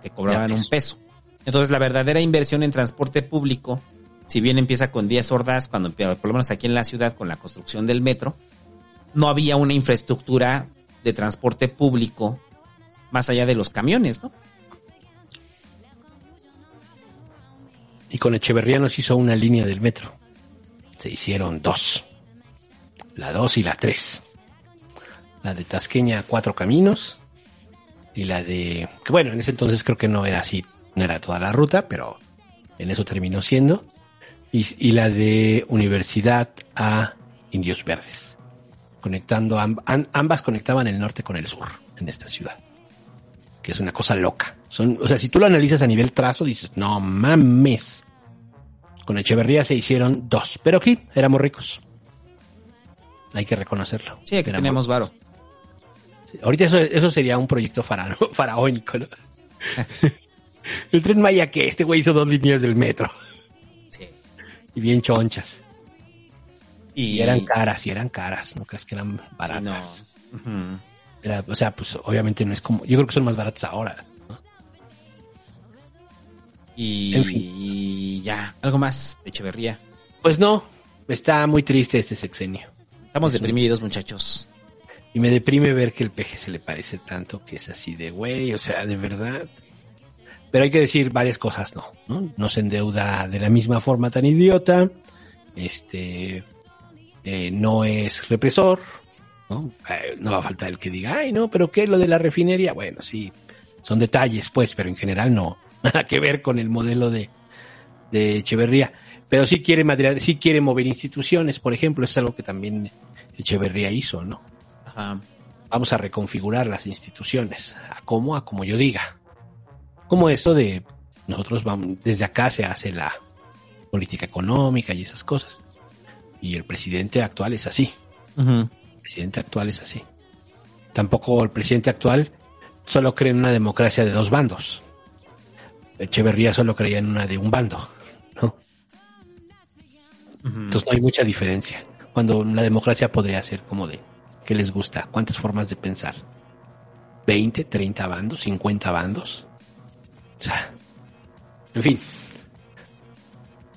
Que cobraban un peso. Entonces la verdadera inversión en transporte público, si bien empieza con 10 hordas, cuando empieza, por lo menos aquí en la ciudad con la construcción del metro, no había una infraestructura de transporte público más allá de los camiones, ¿no? Y con Echeverría nos hizo una línea del metro. Se hicieron dos. La dos y la tres. La de Tasqueña cuatro caminos. Y la de... Que bueno, en ese entonces creo que no era así. No era toda la ruta, pero en eso terminó siendo. Y, y la de Universidad a Indios Verdes. Conectando... amb- am- ambas conectaban el norte con el sur en esta ciudad. Que es una cosa loca. Son, o sea, si tú lo analizas a nivel trazo, dices, no mames. Con Echeverría se hicieron dos. Pero aquí éramos ricos. Hay que reconocerlo. Sí, aquí tenemos varo. Sí, Ahorita eso, eso sería un proyecto fara- faraónico, ¿no? El tren Maya que este güey hizo dos líneas del metro. Sí. Y bien chonchas. Y, Y eran caras, y eran caras. No crees que eran baratas. Sí, no. Era, o sea, pues obviamente no es como. Yo creo que son más baratas ahora. Y, En fin. y ya, algo más de Echeverría. Pues no, está muy triste este sexenio. Estamos deprimidos, muchachos. Y me deprime ver que el peje se le parece tanto que es así de güey, o sea, de verdad. Pero hay que decir varias cosas, no, ¿no? No se endeuda de la misma forma tan idiota. Este eh, no es represor, ¿no? Eh, no va a faltar el que diga, ay, no, pero ¿qué? Lo de la refinería. Bueno, sí, son detalles, pues, pero en general no. Nada que ver con el modelo de, de Echeverría. Pero sí quiere madrear, sí quiere mover instituciones, por ejemplo, es algo que también Echeverría hizo, ¿no? Ajá. vamos a reconfigurar las instituciones, a como, a como yo diga. Como esto de nosotros vamos, desde acá se hace la política económica y esas cosas. Y el presidente actual es así. El presidente actual es así. Tampoco el presidente actual solo cree en una democracia de dos bandos. Echeverría solo creía en una de un bando, ¿no? Entonces no hay mucha diferencia. Cuando la democracia podría ser como de, ¿qué les gusta? ¿Cuántas formas de pensar? ¿20, 30 bandos, 50 bandos? O sea, en fin.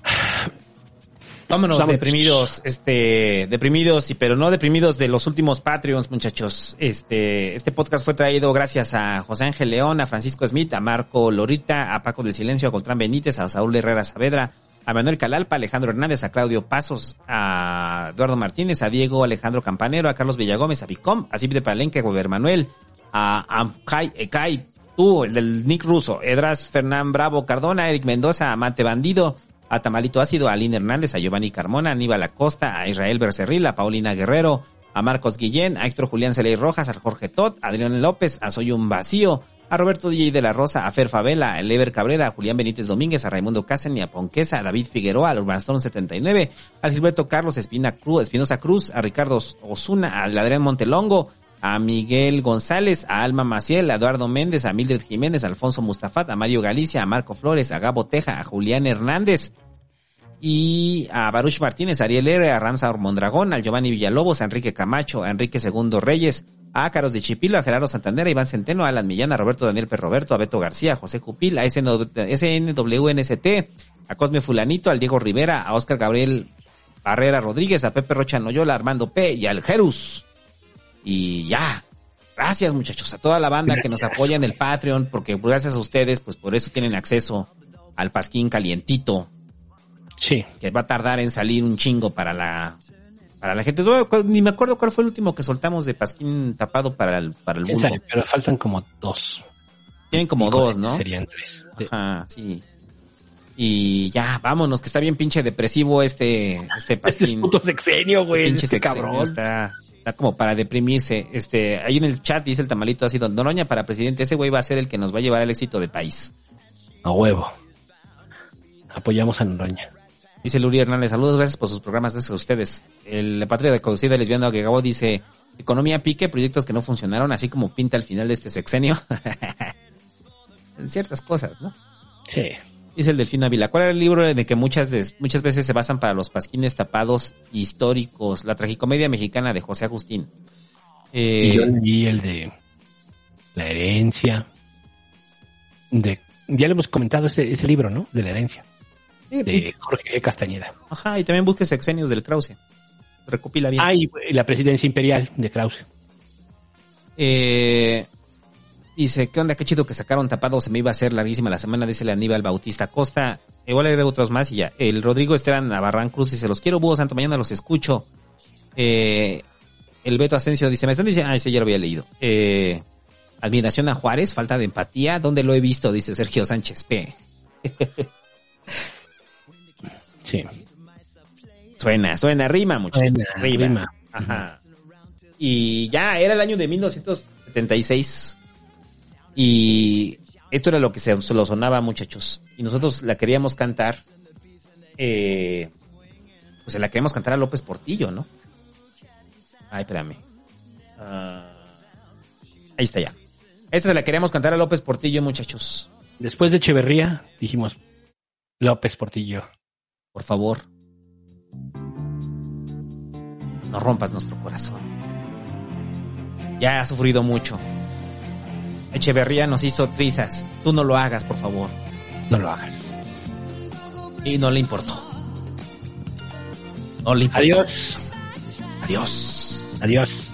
Vámonos Vámonos. deprimidos, este, deprimidos, y pero no deprimidos de los últimos Patreons, muchachos. Este, este podcast fue traído gracias a José Ángel León, a Francisco Smith, a Marco Lorita, a Paco del Silencio, a Coltrán Benítez, a Saúl Herrera Saavedra, a Manuel Calalpa, Alejandro Hernández, a Claudio Pasos, a Eduardo Martínez, a Diego Alejandro Campanero, a Carlos Villagómez, a Vicom, a Cip de Palenque, a Gober Manuel, a Amkai Ekai, tú, el del Nick Russo, Edras Fernán Bravo Cardona, Eric Mendoza, Amante Bandido, a Tamalito Ácido, a Aline Hernández, a Giovanni Carmona, a Aníbal Acosta, a Israel Bercerril, a Paulina Guerrero, a Marcos Guillén, a Héctor Julián Celey Rojas, a Jorge Tot, a Adrián López, a Soy un Vacío, a Roberto DJ de la Rosa, a Fer Favela, a Lever Cabrera, a Julián Benítez Domínguez, a Raimundo y a Ponquesa, a David Figueroa, al Urbanstone 79, a Gilberto Carlos Espinosa Cruz, a Ricardo Osuna, a Adrián Montelongo, a Miguel González, a Alma Maciel, a Eduardo Méndez, a Mildred Jiménez, a Alfonso Mustafat, a Mario Galicia, a Marco Flores, a Gabo Teja, a Julián Hernández y a Baruch Martínez, a Ariel R, a Ramsa Mondragón, a Giovanni Villalobos, a Enrique Camacho, a Enrique Segundo Reyes, a Caros de Chipilo, a Gerardo Santander, a Iván Centeno, a Alan Millán, a Roberto Daniel Perroberto, a Beto García, a José Cupil, a SN SNWNST, a Cosme Fulanito, al Diego Rivera, a Oscar Gabriel Barrera Rodríguez, a Pepe Rocha Noyola, a Armando P y al Jerus. Y ya. Gracias muchachos, a toda la banda que nos apoya en el Patreon, porque gracias a ustedes, pues por eso tienen acceso al pasquín calientito. Sí. Que va a tardar en salir un chingo para la para la gente. No, Ni me acuerdo cuál fue el último que soltamos de pasquín tapado para el para el ¿Quién vulgo. sabe? Pero faltan como dos. Tienen como dos, ¿no? Serían tres. Ajá, sí. Y ya, vámonos, que está bien pinche depresivo este, este Este pasquín. puto sexenio, güey. pinche Este sexenio cabrón. Está, está como para deprimirse. Este, ahí en el chat dice el tamalito así, don Noroña para presidente, ese güey va a ser el que nos va a llevar al éxito de país. A huevo. Apoyamos a Noroña. Dice Luri Hernández, saludos, gracias por sus programas, gracias a ustedes. El, la patria de cocida lesbiana que Gabo dice, economía pique, proyectos que no funcionaron, así como pinta al final de este sexenio. en ciertas cosas, ¿no? Sí. Dice el Delfín Ávila, ¿cuál era el libro de que muchas, muchas veces se basan para los pasquines tapados históricos? La tragicomedia mexicana de José Agustín. Eh, Y yo leí el de la herencia. De, ya le hemos comentado ese, ese libro, ¿no? De la herencia. De Jorge G. Castañeda. Ajá, y también busque Sexenios del Krause. Recopila bien. Ah, y la presidencia imperial de Krause. Eh, dice, ¿qué onda? Qué chido que sacaron tapado. Se me iba a hacer larguísima la semana, dice el Aníbal Bautista Costa. Igual hay otros más y ya. El Rodrigo Esteban Navarrán Cruz dice, los quiero, Búho Santo, mañana los escucho. Eh, el Beto Asensio dice, me están diciendo, ah, ese ya lo había leído. Eh, admiración a Juárez, falta de empatía. ¿Dónde lo he visto? Dice Sergio Sánchez P. Sí. Suena, suena, rima, muchachos. Suena, rima. rima. Ajá. Y ya era el año de 1976. Y esto era lo que se, se lo sonaba, muchachos. Y nosotros la queríamos cantar. Eh, pues se la queríamos cantar a López Portillo, ¿no? Ay, espérame. Ah, ahí está ya. Esta se la queríamos cantar a López Portillo, muchachos. Después de Echeverría, dijimos López Portillo. Por favor, no rompas nuestro corazón. Ya ha sufrido mucho. Echeverría nos hizo trizas. Tú no lo hagas, por favor. No lo hagas. Y no le importó. No le importó. Adiós. Adiós. Adiós. Adiós.